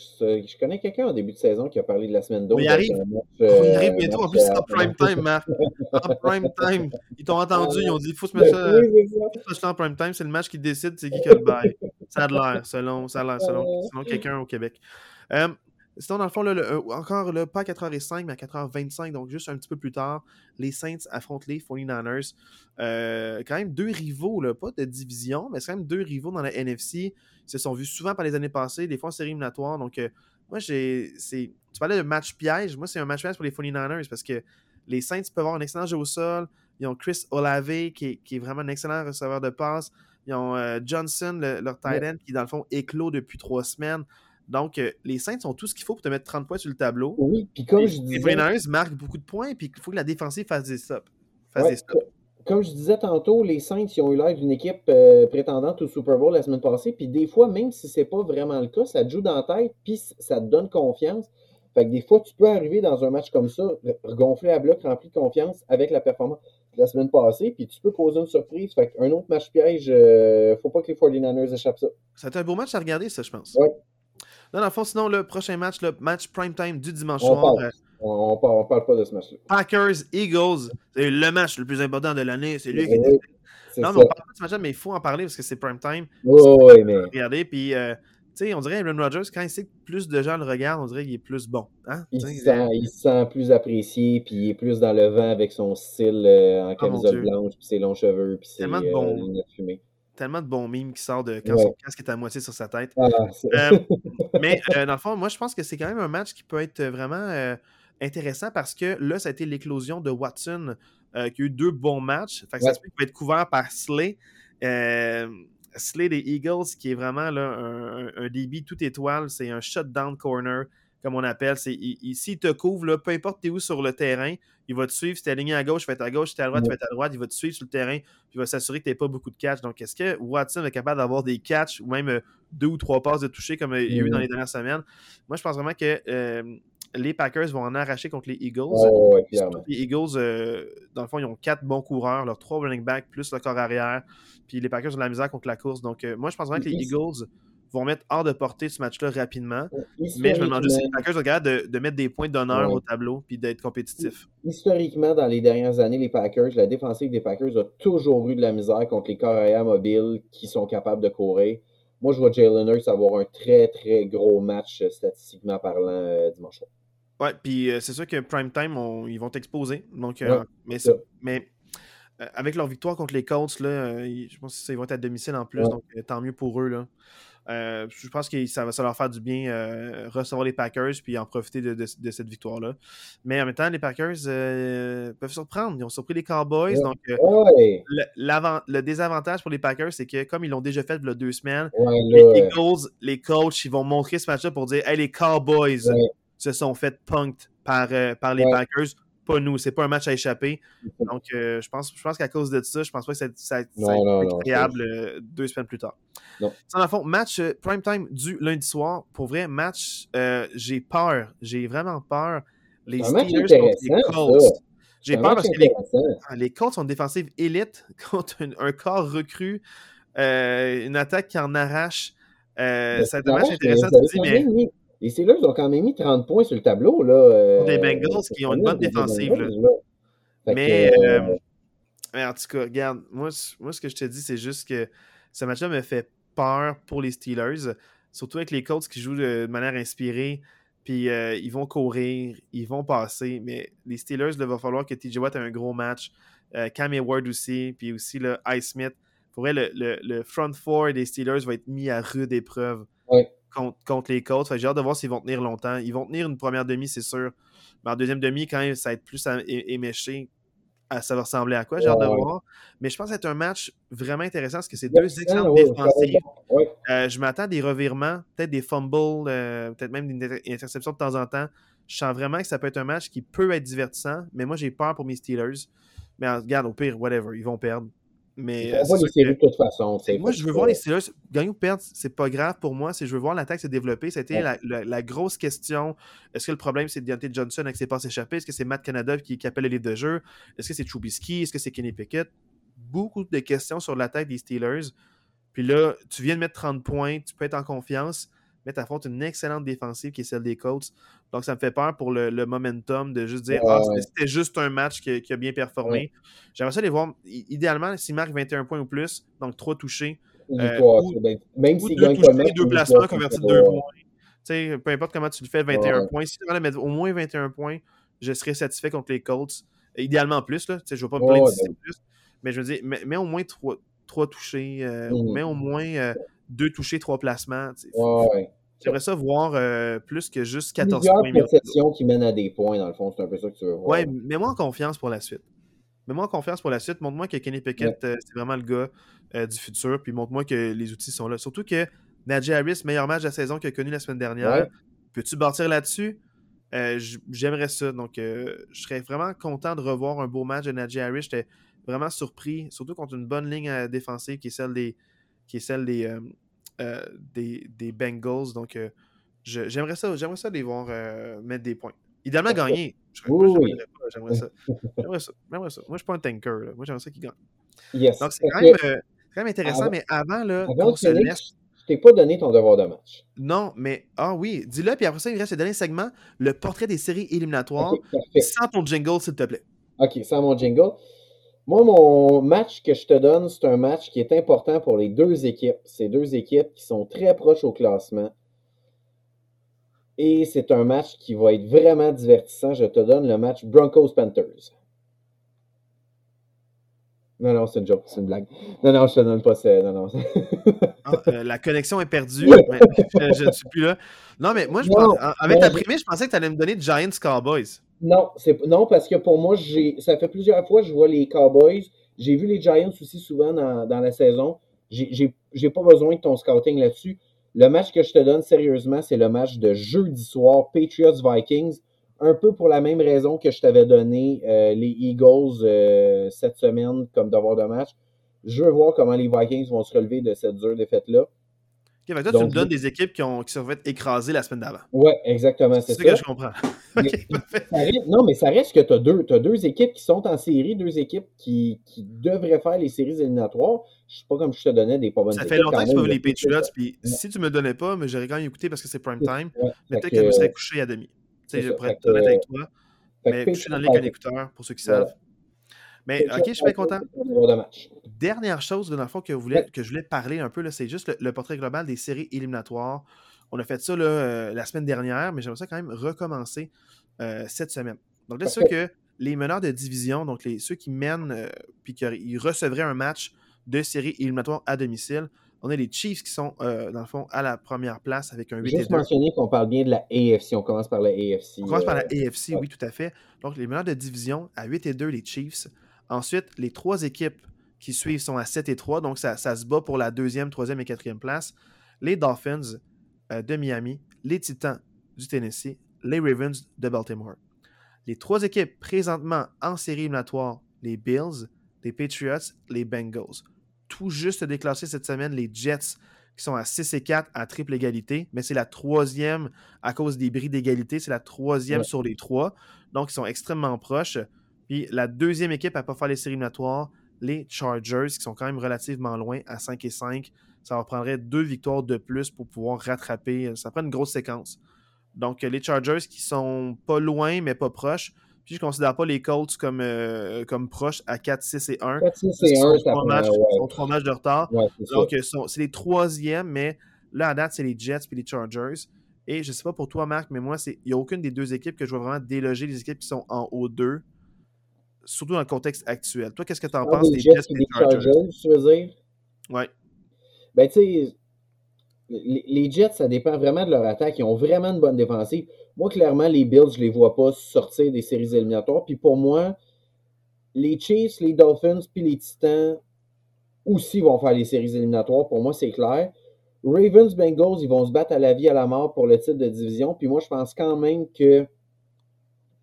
Je connais quelqu'un au début de saison qui a parlé de la semaine 12. On y arrive. match, euh, arrive bientôt. En plus, c'est euh, en prime time, Marc. En prime time. Ils t'ont entendu, ils ont dit il faut se mettre ça, faut se mettre en prime time. C'est le match qui décide c'est qui qui a le bail. Ça a de l'air, selon, ça a l'air, selon, selon quelqu'un au Québec. Euh, sinon, dans le fond, là, le- euh, encore là, pas à 4h05, mais à 4h25, donc juste un petit peu plus tard, les Saints affrontent les 49ers. Euh, quand même deux rivaux, là, pas de division, mais c'est quand même deux rivaux dans la NFC. Ils se sont vus souvent par les années passées, des fois en série éliminatoire. Donc, euh, moi, j'ai. c'est- Tu parlais de match piège. Moi, c'est un match piège pour les 49ers parce que les Saints peuvent avoir un excellent jeu au sol. Ils ont Chris Olave qui est, qui est vraiment un excellent receveur de passe. Ils ont euh, Johnson, le- leur tight end, qui dans le fond éclos depuis trois semaines. Donc, euh, les Saints ont tout ce qu'il faut pour te mettre 30 points sur le tableau. Oui, puis comme je les disais... 49ers marquent beaucoup de points, puis il faut que la défensive fasse des stops. Fasse Ouais, des stops. co- comme je disais tantôt, les Saints ils ont eu l'air d'une équipe euh, prétendante au Super Bowl la semaine passée. Puis des fois, même si c'est pas vraiment le cas, ça te joue dans la tête, puis ça te donne confiance. Fait que des fois, tu peux arriver dans un match comme ça, gonflé à bloc, rempli de confiance avec la performance de la semaine passée, puis tu peux causer une surprise. Fait qu'un autre match piège, euh, faut pas que les 49ers échappent ça. Ça a été un beau match à regarder, ça, je pense. Ouais. Non, dans le fond, sinon, le prochain match, le match prime time du dimanche On soir, parle. euh, On, on, parle, on parle pas de ce match-là. Packers, Eagles, c'est le match le plus important de l'année. C'est lui qui Oui, c'est Non, ça. mais on parle pas de ce match-là, mais il faut en parler parce que c'est prime time. Oui, oui, mais Regardez, puis, euh, tu sais, on dirait Aaron Rodgers, quand il sait que plus de gens le regardent, on dirait qu'il est plus bon. Hein? il se, sent, il se sent plus apprécié, puis il est plus dans le vent avec son style euh, en mon camisole blanche, puis ses longs cheveux, puis ses euh, lunettes fumées. Tellement de bons mimes qui sortent de quand Ouais. son casque est à moitié sur sa tête. Ah, Euh, <laughs> mais euh, dans le fond, moi, je pense que c'est quand même un match qui peut être vraiment euh, intéressant parce que là, ça a été l'éclosion de Watson qui a eu deux bons matchs. Fait que ça Ouais. peut être couvert par Slay. Slay des Eagles, qui est vraiment là, un, un- un débit tout étoile. C'est un shutdown corner, comme on appelle. C'est, il- S'il te couvre, là, peu importe t'es où sur le terrain, il va te suivre. Si t'es aligné à gauche, il va être à gauche. Si t'es à droite, il va être à droite. Il va te suivre sur le terrain. Puis il va s'assurer que t'aies pas beaucoup de catch. Donc, est-ce que Watson est capable d'avoir des catchs ou même euh, deux ou trois passes de toucher comme euh, il y a eu dans Mhm. les dernières semaines? Moi, je pense vraiment que euh, les Packers vont en arracher contre les Eagles. Oh, ouais, les Eagles, euh, dans le fond, ils ont quatre bons coureurs, leurs trois running backs, plus le corps arrière. Puis les Packers ont de la misère contre la course. Donc, euh, moi, je pense vraiment que les Ils- Eagles vont mettre hors de portée ce match-là rapidement. Mais je me demande juste si les Packers sont capables de, de mettre des points d'honneur Ouais. au tableau puis d'être compétitifs. historiquement, dans les dernières années, les Packers, la défensive des Packers a toujours eu de la misère contre les corps arrière mobiles qui sont capables de courir. Moi, je vois Jalen Hurts avoir un très, très gros match euh, statistiquement parlant euh, dimanche soir. Ouais, puis euh, c'est sûr que prime time, on- ils vont t'exposer. Donc, Ouais, mais, ça. c'est- mais avec leur victoire contre les Colts, là, je pense qu'ils vont être à domicile en plus, donc tant mieux pour eux. Là. Euh, je pense que ça va leur faire du bien euh, recevoir les Packers puis en profiter de, cette victoire-là. Mais en même temps, les Packers euh, peuvent surprendre. Ils ont surpris les Cowboys. Donc, le, désavantage pour les Packers, c'est que comme ils l'ont déjà fait il y a deux semaines, les Eagles, les coachs, ils vont montrer ce match-là pour dire Hey, les Cowboys se sont fait punked par, par les Packers pas nous. C'est pas un match à échapper. Donc, je pense, je pense qu'à cause de ça, je pense pas que ça, ça, ça incroyable euh, deux semaines plus tard. Non. Dans le fond, match euh, prime time du lundi soir. Pour vrai, match, j'ai peur. J'ai vraiment peur. Les Steelers contre les Colts. J'ai peur parce que les, ah, les, Colts sont défensives élite <laughs> contre un, corps recru, une attaque qui en arrache. être un match intéressant. Tu dis, mais... Les Steelers ont quand même mis 30 points sur le tableau. Là, euh, les Bengals qui ont une bonne défensive. Mais, euh, euh, mais, en tout cas, regarde, moi, moi ce que je te dis, c'est juste que ce match-là me fait peur pour les Steelers. Surtout avec les Colts qui jouent de manière inspirée. Puis ils vont courir, ils vont passer. Mais les Steelers, il va falloir que TJ Watt ait un gros match. Cam Ward aussi. Puis aussi le Ice Smith. Pour vrai, le, le, front four des Steelers va être mis à rude épreuve. Ouais contre, les Colts. J'ai hâte de voir s'ils vont tenir longtemps. Ils vont tenir une première demi, c'est sûr. Mais en deuxième demi, quand même, ça va être plus éméché. Ça va ressembler à quoi, j'ai hâte de voir. Mais je pense que c'est un match vraiment intéressant parce que c'est deux excellentes défensives. Euh, je m'attends à des revirements, peut-être des fumbles, euh, peut-être même des interceptions de temps en temps. Je sens vraiment que ça peut être un match qui peut être divertissant, mais moi j'ai peur pour mes Steelers. Mais regarde, au pire, whatever, ils vont perdre. Mais, on voit les séries de toute façon. Moi, je veux voir les Steelers gagner ou perdre, c'est pas grave pour moi. C'est je veux voir l'attaque se développer. C'était la, grosse question. Est-ce que le problème, c'est Deontay Johnson avec ses passes échappées? Est-ce que c'est Matt Canada qui, appelle le livre de jeu? Est-ce que c'est Trubisky? Est-ce que c'est Kenny Pickett? Beaucoup de questions sur l'attaque des Steelers. Puis là, tu viens de mettre 30 points, tu peux être en confiance mais tu affrontes une excellente défensive qui est celle des Colts. Donc, ça me fait peur pour le, momentum de juste dire Ah, c'était juste un match qui, a bien performé. J'aimerais ça les voir, idéalement, s'ils marquent 21 points ou plus, donc 3 touchés. Euh, ou, même s'ils gagnent touchés, deux placements convertis de 2 points. peu importe comment tu le fais, 21 points. Si tu mettre au moins 21 points, je serais satisfait contre les Colts. Idéalement plus, là. Je ne veux pas me plaindre ben plus. Mais je veux dire, mets, au moins 3, touchés, euh, mets au moins 2 euh, touchés, 3 placements. Ouais, J'aimerais ça voir euh, plus que juste 14 points. perceptions qui mènent à des points, dans le fond. C'est un peu ça que tu veux voir. Ouais, mets-moi en confiance pour la suite. Mets-moi en confiance pour la suite. Montre-moi que Kenny Pickett, euh, c'est vraiment le gars euh, du futur. Puis montre-moi que les outils sont là. Surtout que Najee Harris, meilleur match de la saison qu'il a connu la semaine dernière. Peux-tu bâtir là-dessus? J'aimerais ça. Donc, je serais vraiment content de revoir un beau match de Najee Harris. J'étais vraiment surpris, surtout contre une bonne ligne défensive qui est celle des, qui est celle des, euh, des, des, Bengals. Donc, euh, j'aimerais ça, j'aimerais ça les voir euh, mettre des points. Idéalement, gagner. J'aimerais ça. J'aimerais ça. Moi, je ne suis pas un tanker. Moi, j'aimerais ça qu'ils gagnent. Donc, c'est quand, même intéressant, mais avant, là, avant se laisse... Je t'ai pas donné ton devoir de match. Non, mais ah oui, dis-le, puis après ça, il reste le dernier segment, le portrait des séries éliminatoires. sans ton jingle, s'il te plaît. OK, sans mon jingle. Moi, mon match que je te donne, c'est un match qui est important pour les deux équipes. Ces deux équipes qui sont très proches au classement. Et c'est un match qui va être vraiment divertissant. Je te donne le match Broncos-Panthers. Non, non, c'est une joke, c'est une blague. Non, non, je te donne pas ça. Non, non. Ah, euh, la connexion est perdue. je ne suis plus là. Non, mais moi, je avec ta prémisse, je pensais que tu allais me donner Giants Cowboys. Non, non, parce que pour moi, ça fait plusieurs fois que je vois les Cowboys. J'ai vu les Giants aussi souvent dans, dans la saison. J'ai pas besoin de ton scouting là-dessus. Le match que je te donne sérieusement, c'est le match de jeudi soir, Patriots-Vikings. Un peu pour la même raison que je t'avais donné euh, les Eagles euh, cette semaine comme devoir de match. Je veux voir comment les Vikings vont se relever de cette dure défaite-là toi, tu me donnes des équipes qui, ont, qui se sont fait écraser la semaine d'avant. Oui, exactement. C'est ce que je comprends. <laughs> non, mais ça reste que tu as, deux, as deux équipes qui sont en série, deux équipes qui, qui devraient faire les séries éliminatoires. Je ne sais pas comme je te donnais des pas bonnes Ça fait longtemps que tu veux les Patriots, puis si tu ne me donnais pas, mais j'aurais quand même écouté parce que c'est prime time, mais peut-être que, je me serais couché à demi. Tu sais, je pourrais être honnête avec toi. Mais couché dans le lit avec un écouteur, pour ceux qui savent. Mais ok, je suis bien content. Dernière chose, dans le fond, que, que je voulais parler un peu, c'est juste le, portrait global des séries éliminatoires. On a fait ça euh, la semaine dernière, mais j'aimerais ça quand même recommencer euh, cette semaine. Donc là, c'est sûr que les meneurs de division, donc les, ceux qui mènent, euh, puis qui recevraient un match de série éliminatoire à domicile, on a les Chiefs qui sont, euh, dans le fond, à la première place avec un 8 Juste mentionner qu'on parle bien de la AFC. On commence par la AFC. On commence par la AFC, oui, tout à fait. Donc, les meneurs de division, à 8 et 2, les Chiefs. Ensuite, les trois équipes qui suivent sont à 7 et 3. Donc, ça, se bat pour la deuxième, troisième et quatrième place. Les Dolphins de Miami, les Titans du Tennessee, les Ravens de Baltimore. Les trois équipes présentement en série éliminatoire, les Bills, les Patriots, les Bengals. Tout juste déclassé cette semaine, les Jets qui sont à 6 et 4 à triple égalité, mais c'est la troisième à cause des bris d'égalité, c'est la troisième sur les trois. Donc, ils sont extrêmement proches. Puis la deuxième équipe à ne pas faire les séries éliminatoires, les Chargers, qui sont quand même relativement loin à 5 et 5. Ça leur prendrait deux victoires de plus pour pouvoir rattraper. Ça prend une grosse séquence. Donc, les Chargers qui sont pas loin, mais pas proches. Puis, je ne considère pas les Colts comme, euh, comme proches à 4, 6 et 1. 4, 6 et 1, ça matchs, sont trois matchs de retard. Donc, c'est les troisièmes, mais là, à date, c'est les Jets et les Chargers. Et je ne sais pas pour toi, Marc, mais moi, il n'y a aucune des deux équipes que je vois vraiment déloger les équipes qui sont en haut 2, surtout dans le contexte actuel. Toi, qu'est-ce que tu en ah, penses des Jets, et des Chargers? Chargers tu veux dire? Oui. Ben, tu sais, les, Jets, ça dépend vraiment de leur attaque. Ils ont vraiment une bonne défensive. Moi, clairement, les Bills, je ne les vois pas sortir des séries éliminatoires. Puis pour moi, les Chiefs, les Dolphins, puis les Titans aussi vont faire les séries éliminatoires. Pour moi, c'est clair. Ravens, Bengals, ils vont se battre à la vie, à la mort pour le titre de division. Puis moi, je pense quand même que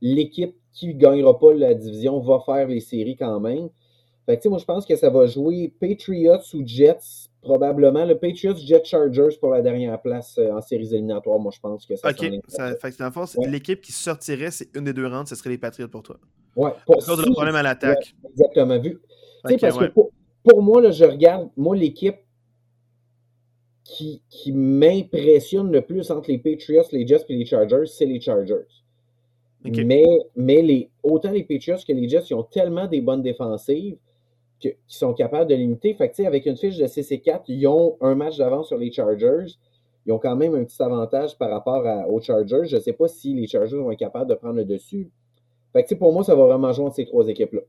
l'équipe qui ne gagnera pas la division va faire les séries quand même. Fait que, moi, je pense que ça va jouer Patriots ou Jets probablement. Le Patriots Jet Chargers pour la dernière place euh, en séries éliminatoires. Moi, je pense que ça OK. Ça, fait que dans le fond, l'équipe qui sortirait, c'est une des deux rangs, ce serait les Patriots pour toi. Ouais. Pour cause de le problème à l'attaque. exactement. Vu. parce que pour, moi, là, je regarde, moi, l'équipe qui, qui m'impressionne le plus entre les Patriots, les Jets et les Chargers, c'est les Chargers. Mais, mais les, autant les Patriots que les Jets, ils ont tellement des bonnes défensives qui sont capables de limiter. Fait que, avec une fiche de CC4, ils ont un match d'avance sur les Chargers. Ils ont quand même un petit avantage par rapport aux Chargers. Je ne sais pas si les Chargers vont être capables de prendre le dessus. Fait que, pour moi, ça va vraiment jouer entre ces trois équipes-là.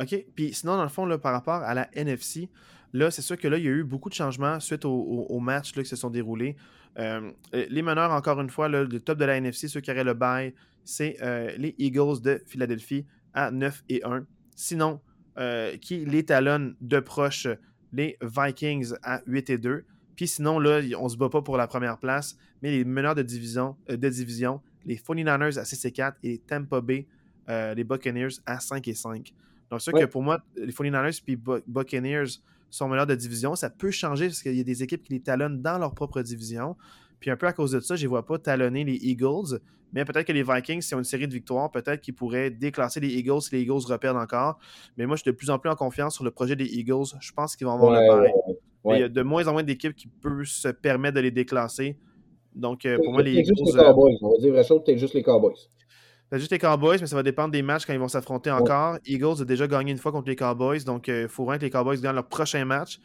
OK. Puis sinon, dans le fond, là, par rapport à la NFC, là, c'est sûr que là, il y a eu beaucoup de changements suite aux, matchs qui se sont déroulés. Euh, les meneurs, encore une fois, le top de la NFC, ceux qui auraient le bail, c'est euh, les Eagles de Philadelphie à 9 et 1. Sinon, euh, qui les talonne de proche les Vikings à 8 et 2. Puis sinon, là, on se bat pas pour la première place, mais les meneurs de division, euh, de division les 49ers à 6 et 4 et les Tampa Bay, euh, les Buccaneers à 5 et 5. Donc, c'est sûr que pour moi, les 49ers et Buccaneers sont meneurs de division. Ça peut changer parce qu'il y a des équipes qui les talonnent dans leur propre division. Puis un peu à cause de ça, je ne vois pas talonner les Eagles. Mais peut-être que les Vikings, s'ils ont une série de victoires, peut-être qu'ils pourraient déclasser les Eagles si les Eagles reperdent encore. Mais moi, je suis de plus en plus en confiance sur le projet des Eagles. Je pense qu'ils vont avoir le pareil. Il y a de moins en moins d'équipes qui peuvent se permettre de les déclasser. Donc, euh, pour moi, les Eagles. Juste les Cowboys. On va dire la chose, juste les Cowboys. C'est juste les Cowboys, mais ça va dépendre des matchs quand ils vont s'affronter encore. Eagles a déjà gagné une fois contre les Cowboys, donc il faut vraiment que les Cowboys gagnent leur prochain match.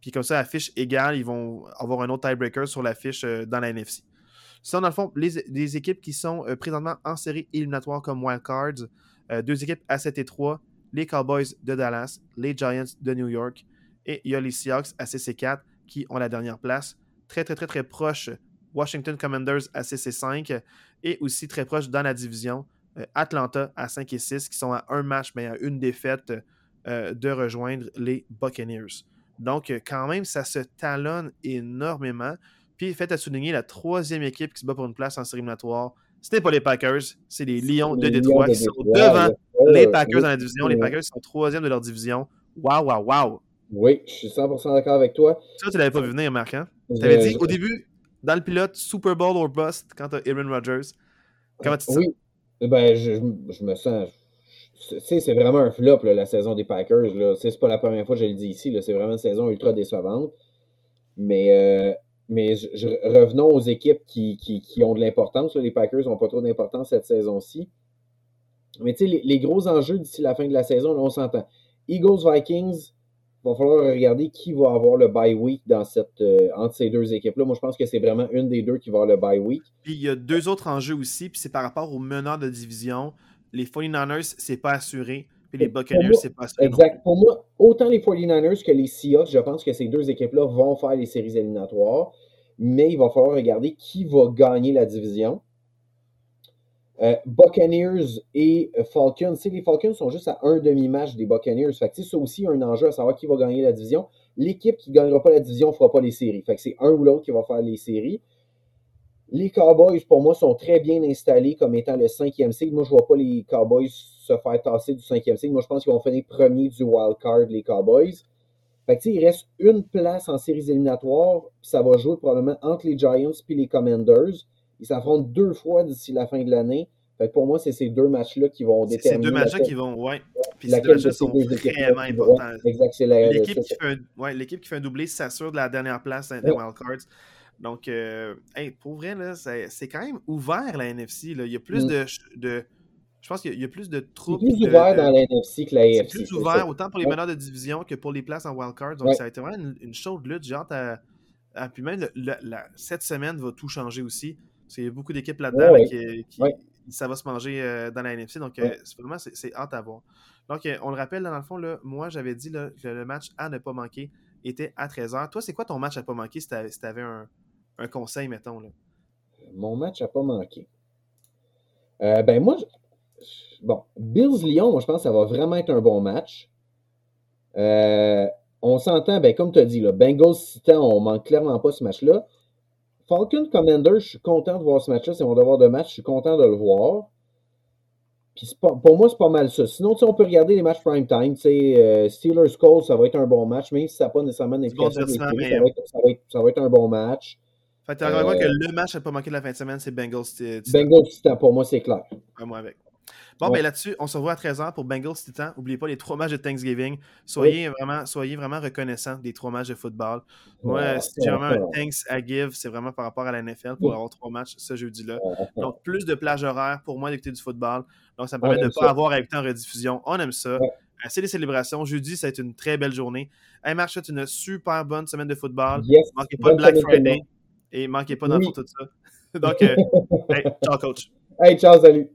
Puis comme ça, à fiche égale, ils vont avoir un autre tiebreaker sur la fiche euh, dans la NFC. Sinon, dans le fond, les, équipes qui sont euh, présentement en série éliminatoire comme Wildcards, euh, deux équipes à 7 et 3, les Cowboys de Dallas, les Giants de New York, et il y a les Seahawks à 6 et 4 qui ont la dernière place. Très, très, très, très proche, Washington Commanders à 6 et 5, et aussi très proche dans la division, Atlanta à 5 et 6, qui sont à un match, mais à une défaite de rejoindre les Buccaneers. Donc, euh, quand même, ça se talonne énormément. Puis, fait à souligner la troisième équipe qui se bat pour une place en série éliminatoire. Ce n'est pas les Packers, c'est les Lions de Détroit qui sont devant les Packers dans la division. Les Packers sont troisième de leur division. Waouh, waouh, waouh! Oui, je suis 100% d'accord avec toi. Ça, tu l'avais pas vu venir, Marc. Hein? Tu avais dit au début, dans le pilote, Super Bowl or bust, quand tu as Aaron Rodgers. Comment tu te Oui, ben, je, me sens c'est vraiment un flop, la saison des Packers. C'est pas la première fois que je le dis ici. C'est vraiment une saison ultra décevante. Mais, euh, revenons aux équipes qui, ont de l'importance. Les Packers n'ont pas trop d'importance cette saison-ci. Mais tu les, gros enjeux d'ici la fin de la saison, on s'entend. Eagles, Vikings, va falloir regarder qui va avoir le bye week dans cette, euh, entre ces deux équipes-là. Moi, je pense que c'est vraiment une des deux qui va avoir le bye week. Puis il y a deux autres enjeux aussi, puis c'est par rapport aux meneurs de division les 49ers, c'est pas assuré. Puis les Buccaneers, c'est pas assuré. Exact. Pour moi, autant les 49ers que les Seahawks, je pense que ces deux équipes-là vont faire les séries éliminatoires. Mais il va falloir regarder qui va gagner la division. Euh, Buccaneers et Falcons. les Falcons sont juste à un demi-match des Buccaneers. Fait aussi un enjeu à savoir qui va gagner la division. L'équipe qui ne gagnera pas la division ne fera pas les séries. Fait c'est un ou l'autre qui va faire les séries. Les Cowboys, pour moi, sont très bien installés comme étant le cinquième seed. Moi, je ne vois pas les Cowboys se faire tasser du cinquième seed. Moi, je pense qu'ils vont finir premier du wild card, les Cowboys. Fait il reste une place en séries éliminatoires. Ça va jouer probablement entre les Giants et les Commanders. Ils s'affrontent deux fois d'ici la fin de l'année. Fait que pour moi, c'est ces deux matchs-là qui vont déterminer. Ces deux matchs-là qui vont, ouais. Puis ces deux matchs-là sont vraiment importants. exact, c'est L'équipe qui, fait un, ouais, qui fait un doublé s'assure de la dernière place des wildcards. Donc, euh, pour vrai, c'est quand même ouvert la NFC. Là. Il y a plus mm. de, de, Je pense qu'il y, a plus de troupes. C'est plus ouvert dans la NFC que la AFC. C'est plus ouvert autant pour les meneurs de division que pour les places en wildcard. Donc, ça a été vraiment une, une chaude lutte. J'ai hâte à, Puis même, cette semaine va tout changer aussi. Parce qu'il y a beaucoup d'équipes là-dedans qui, ça va se manger euh, dans la NFC. Donc, euh, vraiment, c'est hâte à voir. Donc, on le rappelle, dans le fond, là, moi, j'avais dit que le match à ne pas manquer était à 13h. Toi, c'est quoi ton match à ne pas manquer si tu avais un, un conseil, mettons? Là? Mon match n'a pas manqué. Euh, ben moi, bon, Bills-Lyon, moi je pense que ça va vraiment être un bon match. Euh, on s'entend, ben, comme tu as dit, là, Bengals-Titan, on manque clairement pas ce match-là. Falcon Commander, je suis content de voir ce match-là, c'est mon devoir de match, je suis content de le voir. Puis pour moi, c'est pas mal ça. Sinon, on peut regarder les matchs prime time. Euh, Steelers Colts, ça va être un bon match, même si ça n'a pas nécessairement d'implication. Ça, ça, va être un bon match. Fait que tu euh, que le match n'a pas manqué de la fin de semaine, c'est Bengals Titan. Bengals pour moi, c'est clair. moi avec. Bon, ben là-dessus, on se revoit à 13h pour Bengals Titan. N'oubliez pas les trois matchs de Thanksgiving. Soyez, vraiment, soyez vraiment reconnaissants des trois matchs de football. Moi, si j'ai vraiment un thanks à give, c'est vraiment par rapport à la NFL pour avoir trois matchs ce jeudi-là. Donc, plus de plages horaires pour moi d'écouter du football. Donc, ça me permet de ne pas avoir à écouter en rediffusion. On aime ça. Assez les célébrations. Jeudi, ça a été une très belle journée. Hey, Marc, une super bonne semaine de football. Yes. Manquez pas de Black Friday. Et manquez pas dans tout ça. <laughs> Donc, euh, hey, ciao, coach. Hey, ciao, salut.